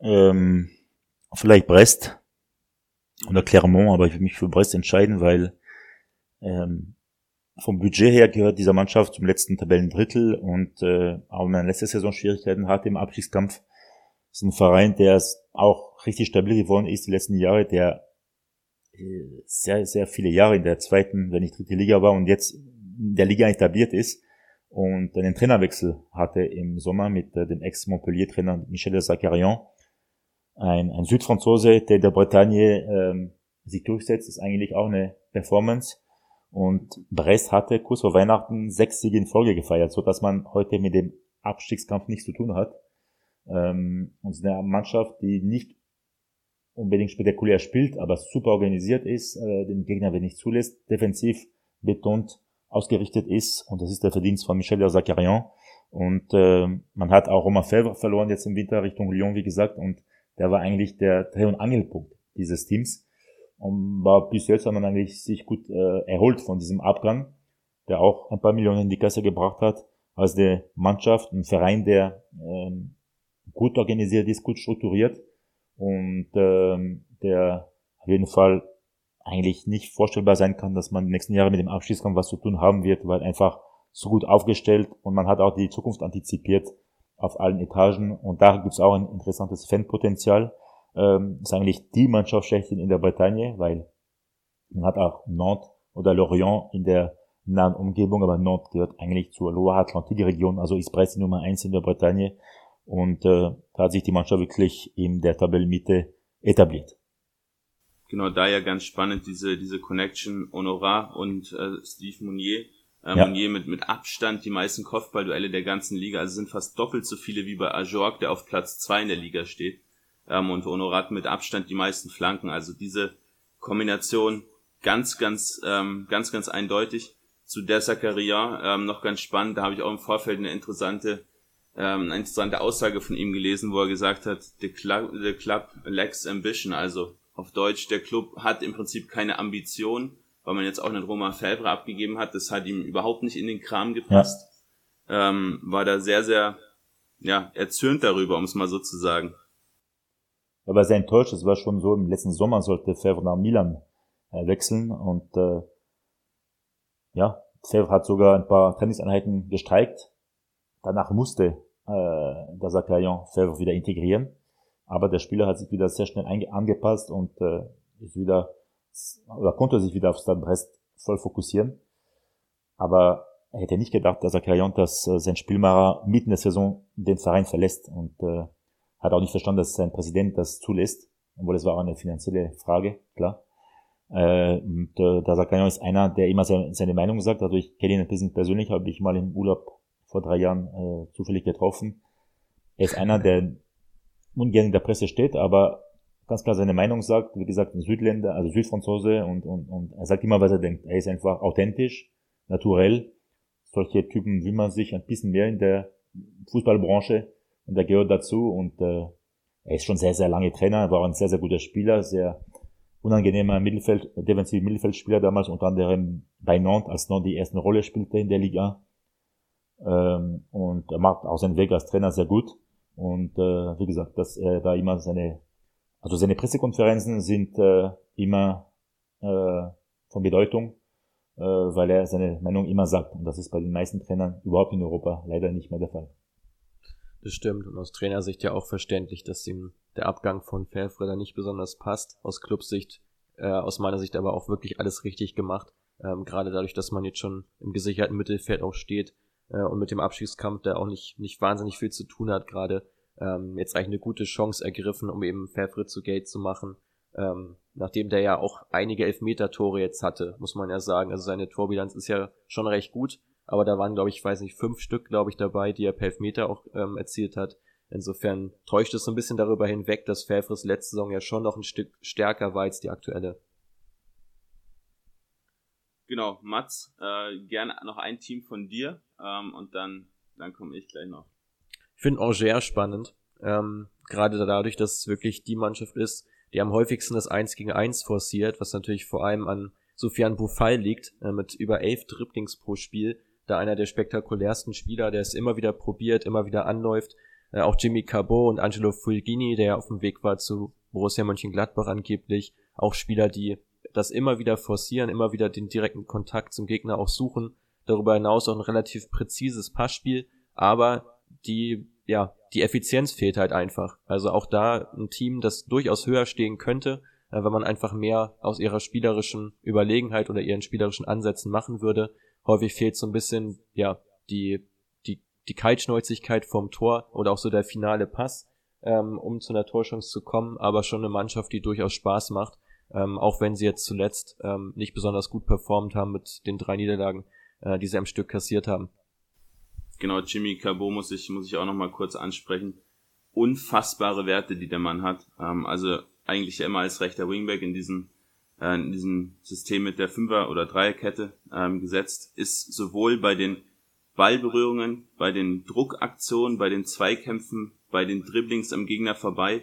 Ähm, vielleicht Brest oder Clermont, aber ich will mich für Brest entscheiden, weil ähm, vom Budget her gehört dieser Mannschaft zum letzten Tabellendrittel und äh, auch wenn man letzte Saison Schwierigkeiten hatte im Abstiegskampf, ist ein Verein, der auch richtig stabil geworden ist die letzten Jahre, der äh, sehr, sehr viele Jahre in der zweiten, wenn nicht dritte Liga war und jetzt der Liga etabliert ist und einen Trainerwechsel hatte im Sommer mit äh, dem Ex-Montpellier-Trainer Michel Zakarian. Ein, ein Südfranzose, der in der Bretagne ähm, sich durchsetzt, ist eigentlich auch eine Performance. Und Brest hatte kurz vor Weihnachten sechs Siege in Folge gefeiert, so dass man heute mit dem Abstiegskampf nichts zu tun hat. Ähm, und es ist eine Mannschaft, die nicht unbedingt spektakulär spielt, aber super organisiert ist, äh, den Gegner nicht zulässt, defensiv betont ausgerichtet ist und das ist der Verdienst von Michel Zakarian. Und äh, man hat auch Romain Fèvre verloren jetzt im Winter Richtung Lyon, wie gesagt, und der war eigentlich der Dreh- und Angelpunkt dieses Teams. Und war bis jetzt hat man eigentlich sich gut äh, erholt von diesem Abgang, der auch ein paar Millionen in die Kasse gebracht hat, als der Mannschaft, ein Verein, der ähm, gut organisiert ist, gut strukturiert und ähm, der auf jeden Fall eigentlich nicht vorstellbar sein kann, dass man den nächsten Jahren mit dem Abschießkampf was zu tun haben wird, weil einfach so gut aufgestellt und man hat auch die Zukunft antizipiert auf allen Etagen und da gibt es auch ein interessantes Fanpotenzial. Ähm, ist eigentlich die Mannschaft schlechthin in der Bretagne, weil man hat auch Nantes oder Lorient in der nahen Umgebung, aber Nantes gehört eigentlich zur Loire-Atlantique-Region, also ist Brest die Nummer eins in der Bretagne und äh, da hat sich die Mannschaft wirklich in der Tabellenmitte etabliert genau da ja ganz spannend diese diese Connection Honorar und äh, Steve Mounier Ähm, ja. Meunier mit, mit Abstand die meisten Kopfballduelle der ganzen Liga. Also sind fast doppelt so viele wie bei Ajorg, der auf Platz zwei in der Liga steht. Ähm, und Honorat mit Abstand die meisten Flanken. Also diese Kombination ganz, ganz, ähm, ganz, ganz eindeutig. Zu der Zakaria ähm, noch ganz spannend. Da habe ich auch im Vorfeld eine interessante ähm, eine interessante Aussage von ihm gelesen, wo er gesagt hat, the club, the club lacks ambition, also auf Deutsch, der Club hat im Prinzip keine Ambition, weil man jetzt auch einen Romain Febvre abgegeben hat, das hat ihm überhaupt nicht in den Kram gepasst. Ja. Ähm, war da sehr, sehr ja, erzürnt darüber, um es mal so zu sagen. Er war sehr enttäuscht, es war schon so, im letzten Sommer sollte Febvre nach Milan äh, wechseln und äh, ja, Febvre hat sogar ein paar Trainingseinheiten gestreikt Danach musste äh, der Zakarian Favre wieder integrieren, aber der Spieler hat sich wieder sehr schnell angepasst und äh, ist wieder oder konnte sich wieder auf Stade Brest voll fokussieren. Aber er hätte nicht gedacht, dass Zakarian, dass äh, sein Spielmacher mitten in der Saison den Verein verlässt und äh, hat auch nicht verstanden, dass sein Präsident das zulässt, obwohl es war auch eine finanzielle Frage, klar. Äh, und äh, der Zakarian ist einer, der immer seine, seine Meinung sagt, also ich kenne ihn ein bisschen persönlich, habe ich mal im Urlaub vor drei Jahren äh, zufällig getroffen. Er ist einer, der ungern in der Presse steht, aber ganz klar seine Meinung sagt, wie gesagt, ein Südländer, also Südfranzose und, und, und er sagt immer, was er denkt. Er ist einfach authentisch, naturell. Solche Typen will man sich ein bisschen mehr in der Fußballbranche und er gehört dazu und äh, er ist schon sehr, sehr lange Trainer, war ein sehr, sehr guter Spieler, sehr unangenehmer Mittelfeld, defensiver Mittelfeldspieler damals, unter anderem bei Nantes, als Nantes die erste Rolle spielte in der Liga. Ähm, und er macht auch seinen Weg als Trainer sehr gut. Und äh, wie gesagt, dass er da immer seine, also seine Pressekonferenzen sind äh, immer äh, von Bedeutung, äh, weil er seine Meinung immer sagt. Und das ist bei den meisten Trainern überhaupt in Europa leider nicht mehr der Fall. Das stimmt. Und aus Trainersicht ja auch verständlich, dass ihm der Abgang von Fairfred da nicht besonders passt. Aus Clubsicht, äh, aus meiner Sicht aber auch wirklich alles richtig gemacht. Ähm, gerade dadurch, dass man jetzt schon im gesicherten Mittelfeld auch steht, äh, und mit dem Abschiedskampf, der auch nicht, nicht wahnsinnig viel zu tun hat gerade, ähm, jetzt eigentlich eine gute Chance ergriffen, um eben Fairfrit zu Gate zu machen. Ähm, nachdem der ja auch einige Elfmeter-Tore jetzt hatte, muss man ja sagen. Also seine Torbilanz ist ja schon recht gut, aber da waren, glaube ich, weiß nicht, fünf Stück, glaube ich, dabei, die er per Elfmeter auch ähm, erzielt hat. Insofern täuscht es so ein bisschen darüber hinweg, dass Fairfris letzte Saison ja schon noch ein Stück stärker war als die aktuelle. Genau, Mats, äh, gerne noch ein Team von dir ähm, und dann, dann komme ich gleich noch. Ich finde Angers spannend, ähm, gerade dadurch, dass es wirklich die Mannschaft ist, die am häufigsten das 1 gegen 1 forciert, was natürlich vor allem an Sofian Buffal liegt, äh, mit über elf Dribblings pro Spiel, da einer der spektakulärsten Spieler, der es immer wieder probiert, immer wieder anläuft. Äh, auch Jimmy Cabot und Angelo Fulgini, der ja auf dem Weg war zu Borussia Mönchengladbach angeblich, auch Spieler, die das immer wieder forcieren, immer wieder den direkten Kontakt zum Gegner auch suchen. Darüber hinaus auch ein relativ präzises Passspiel, aber die, ja, die Effizienz fehlt halt einfach. Also auch da ein Team, das durchaus höher stehen könnte, äh, wenn man einfach mehr aus ihrer spielerischen Überlegenheit oder ihren spielerischen Ansätzen machen würde. Häufig fehlt so ein bisschen, ja, die, die, die Kaltschnäuzigkeit vom Tor oder auch so der finale Pass, ähm, um zu einer Torchance zu kommen, aber schon eine Mannschaft, die durchaus Spaß macht ähm, auch wenn sie jetzt zuletzt ähm, nicht besonders gut performt haben mit den drei Niederlagen, äh, die sie am Stück kassiert haben. Genau, Jimmy Cabot muss ich, muss ich auch nochmal kurz ansprechen. Unfassbare Werte, die der Mann hat. Ähm, also eigentlich immer als rechter Wingback in diesem, äh, in diesem System mit der Fünfer- oder Dreierkette ähm, gesetzt, ist sowohl bei den Ballberührungen, bei den Druckaktionen, bei den Zweikämpfen, bei den Dribblings am Gegner vorbei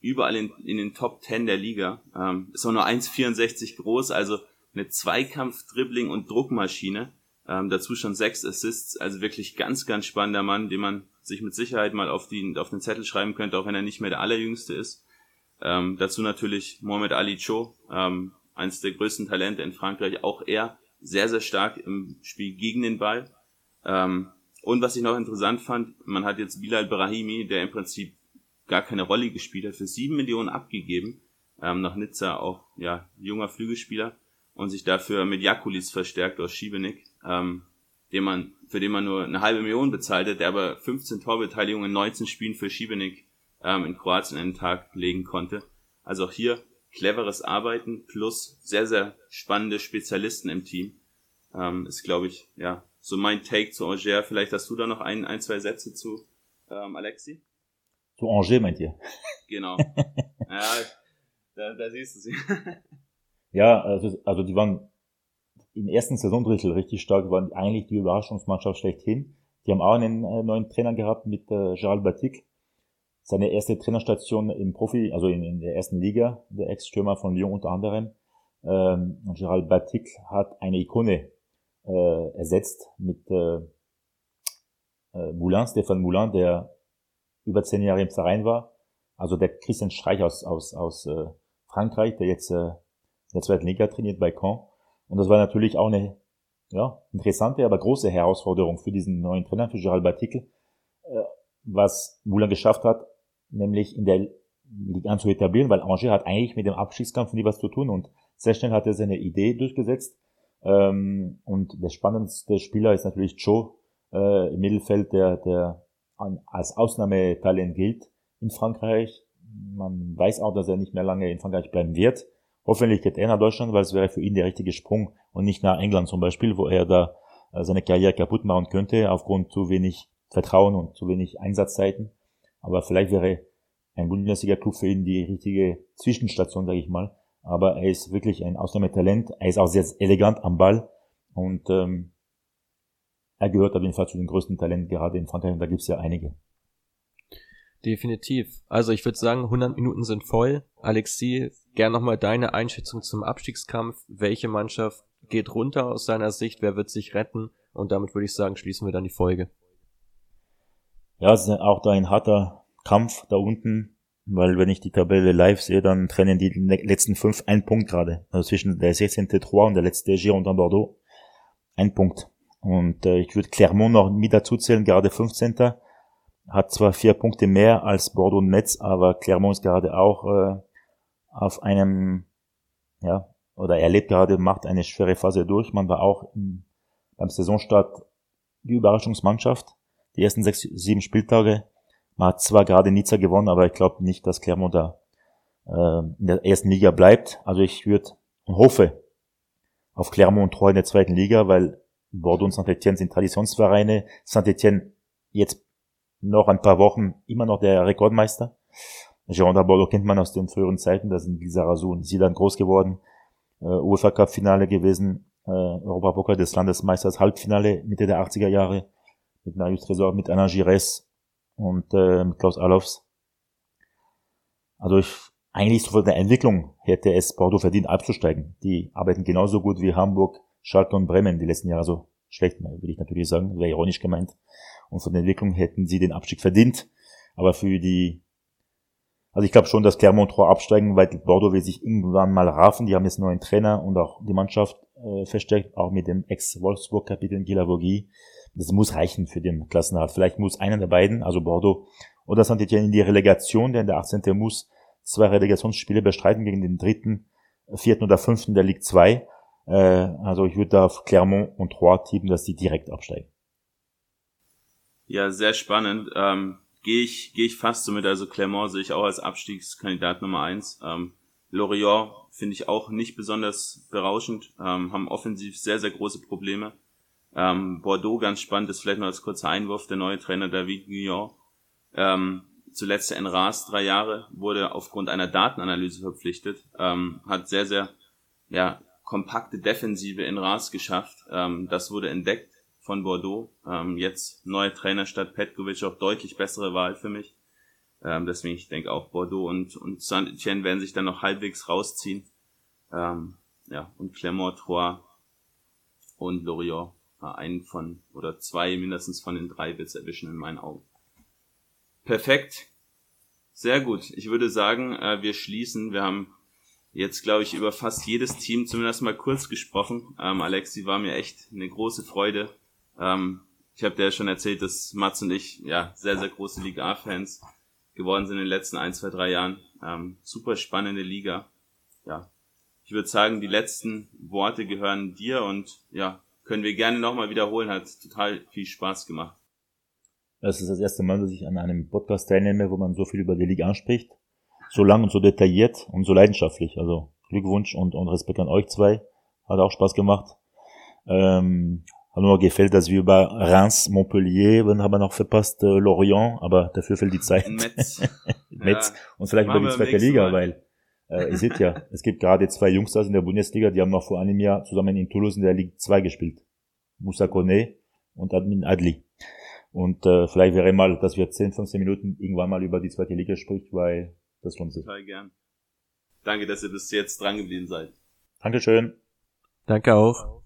überall in, in den Top 10 der Liga. Ähm, ist auch nur 1,64 groß, also eine Zweikampf, Dribbling und Druckmaschine. Ähm, dazu schon sechs Assists, also wirklich ganz, ganz spannender Mann, den man sich mit Sicherheit mal auf, die, auf den Zettel schreiben könnte, auch wenn er nicht mehr der allerjüngste ist. Ähm, dazu natürlich Mohamed Ali Cho, ähm, eines der größten Talente in Frankreich, auch er sehr, sehr stark im Spiel gegen den Ball. Ähm, und was ich noch interessant fand, man hat jetzt Bilal Brahimi, der im Prinzip gar keine Rolle gespielt hat, für sieben Millionen abgegeben, ähm, nach Nizza auch, ja, junger Flügelspieler und sich dafür mit Jakulis verstärkt aus Schiebenig, ähm, den man, für den man nur eine halbe Million bezahlt hat, der aber 15 Torbeteiligungen in 19 Spielen für Schiebenig ähm, in Kroatien einen Tag legen konnte. Also auch hier cleveres Arbeiten plus sehr, sehr spannende Spezialisten im Team. Ähm, ist, glaube ich, ja, so mein Take zu Angers. Vielleicht hast du da noch ein, ein zwei Sätze zu ähm, Alexi? Zu Angers meint ihr? Genau. ja, da, da siehst du sie. ja, also, also die waren im ersten Saisondrittel richtig stark, waren eigentlich die Überraschungsmannschaft schlechthin. Die haben auch einen äh, neuen Trainer gehabt mit äh, Gerald Batik. Seine erste Trainerstation im Profi, also in, in der ersten Liga, der Ex-Stürmer von Lyon unter anderem. Ähm, Gerald Batik hat eine Ikone äh, ersetzt mit äh, äh, Moulin, Stefan Moulin, der über zehn Jahre im Verein war. Also der Christian Streich aus, aus, aus äh, Frankreich, der jetzt äh, in der zweiten Liga trainiert bei Caen. Und das war natürlich auch eine ja, interessante, aber große Herausforderung für diesen neuen Trainer, für Gerald Batikel, äh, was Moulin geschafft hat, nämlich in der Liga zu etablieren, weil Angers hat eigentlich mit dem Abschiedskampf nie was zu tun und sehr schnell hat er seine Idee durchgesetzt. Ähm, und der spannendste Spieler ist natürlich Joe äh, im Mittelfeld, der, der als Ausnahmetalent gilt in Frankreich. Man weiß auch, dass er nicht mehr lange in Frankreich bleiben wird. Hoffentlich geht er nach Deutschland, weil es wäre für ihn der richtige Sprung und nicht nach England zum Beispiel, wo er da äh, seine Karriere kaputt machen könnte aufgrund zu wenig Vertrauen und zu wenig Einsatzzeiten. Aber vielleicht wäre ein Bundesliga-Club für ihn die richtige Zwischenstation, sage ich mal. Aber er ist wirklich ein Ausnahmetalent. Er ist auch sehr elegant am Ball und ähm, er gehört auf jeden Fall zu den größten Talenten gerade in Frankreich und da gibt's ja einige. Definitiv. Also ich würde sagen, 100 Minuten sind voll. Alexi, gern nochmal deine Einschätzung zum Abstiegskampf. Welche Mannschaft geht runter aus deiner Sicht? Wer wird sich retten? Und damit würde ich sagen, schließen wir dann die Folge. Ja, es ist auch da ein harter Kampf da unten, weil wenn ich die Tabelle live sehe, dann trennen die letzten fünf einen Punkt gerade. Also zwischen der 16. Troyes und der letzte Girondin Bordeaux. Ein Punkt. Und äh, ich würde Clermont noch mit dazu zählen, gerade 15. Hat zwar vier Punkte mehr als Bordeaux und Metz, aber Clermont ist gerade auch äh, auf einem, ja, oder erlebt gerade, macht eine schwere Phase durch. Man war auch im, beim Saisonstart die Überraschungsmannschaft. Die ersten sechs, sieben Spieltage. Man hat zwar gerade Nizza gewonnen, aber ich glaube nicht, dass Clermont da äh, in der ersten Liga bleibt. Also ich würde und hoffe auf Clermont und Troyes in der zweiten Liga, weil Bordeaux und Saint-Etienne sind Traditionsvereine. Saint-Etienne jetzt noch ein paar Wochen immer noch der Rekordmeister. Girondin Bordeaux kennt man aus den früheren Zeiten, da sind Lizarazu und Sidan groß geworden. Äh, UEFA Cup Finale gewesen, äh, Europapokal des Landesmeisters Halbfinale Mitte der 80er Jahre mit Marius Tresor, mit Alain Gires und äh, mit Klaus Alofs. Also ich, eigentlich so von der Entwicklung hätte es Bordeaux verdient abzusteigen. Die arbeiten genauso gut wie Hamburg, Schalke und Bremen die letzten Jahre so schlecht, würde ich natürlich sagen, wäre ironisch gemeint. Und von der Entwicklung hätten sie den Abstieg verdient. Aber für die, also ich glaube schon, dass Clermont Trois absteigen, weil Bordeaux will sich irgendwann mal raffen. Die haben jetzt neuen Trainer und auch die Mannschaft äh, verstärkt, auch mit dem Ex-Wolfsburg-Kapitän Gilavogi. Das muss reichen für den Klassenhalt. Vielleicht muss einer der beiden, also Bordeaux oder Saint-Etienne in die Relegation, denn der 18. muss zwei Relegationsspiele bestreiten gegen den dritten, vierten oder fünften der Ligue 2. Äh, also ich würde auf Clermont und Troyes tippen, dass die direkt absteigen. Ja, sehr spannend. Ähm, Gehe ich, geh ich fast so mit. Also Clermont sehe ich auch als Abstiegskandidat Nummer eins. Ähm, Lorient finde ich auch nicht besonders berauschend, ähm, haben offensiv sehr, sehr große Probleme. Ähm, Bordeaux ganz spannend, ist vielleicht noch als kurzer Einwurf, der neue Trainer David Guillon. Ähm, zuletzt in Ras drei Jahre, wurde aufgrund einer Datenanalyse verpflichtet, ähm, hat sehr, sehr ja, kompakte Defensive in Ras geschafft. Ähm, das wurde entdeckt von Bordeaux. Ähm, jetzt neuer Trainer statt Petkovic, auch deutlich bessere Wahl für mich. Ähm, deswegen, ich denke auch Bordeaux und, und Saint-Etienne werden sich dann noch halbwegs rausziehen. Ähm, ja, und Clermont, Troyes und Lorient, einen von, oder zwei mindestens von den drei wird's erwischen in meinen Augen. Perfekt. Sehr gut. Ich würde sagen, äh, wir schließen. Wir haben jetzt, glaube ich, über fast jedes Team zumindest mal kurz gesprochen. Ähm, Alexi war mir echt eine große Freude. Ähm, ich habe dir ja schon erzählt, dass Mats und ich ja sehr, sehr große Liga A-Fans geworden sind in den letzten ein, zwei, drei Jahren. Ähm, super spannende Liga. Ja, ich würde sagen, die letzten Worte gehören dir und ja, können wir gerne nochmal wiederholen. Hat total viel Spaß gemacht. Das ist das erste Mal, dass ich an einem Podcast teilnehme, wo man so viel über die Liga anspricht so lang und so detailliert und so leidenschaftlich. Also Glückwunsch und, und Respekt an euch zwei. Hat auch Spaß gemacht. Ähm, hat mir gefällt, dass wir über Reims, Montpellier, wann haben wir noch verpasst, äh, Lorient, aber dafür fehlt die Zeit. Metz. Metz. Ja. Und vielleicht über die zweite Liga, Mal. weil äh, ihr seht ja, es gibt gerade zwei Jungs aus in der Bundesliga, die haben noch vor einem Jahr zusammen in Toulouse in der Ligue 2 gespielt. Moussa Kone und Admin Adli. Und äh, vielleicht wäre mal, dass wir 10, 15 Minuten irgendwann mal über die zweite Liga spricht, weil das lohnt sich. Total gern. Danke, dass ihr bis jetzt dran geblieben seid. Dankeschön. Danke auch.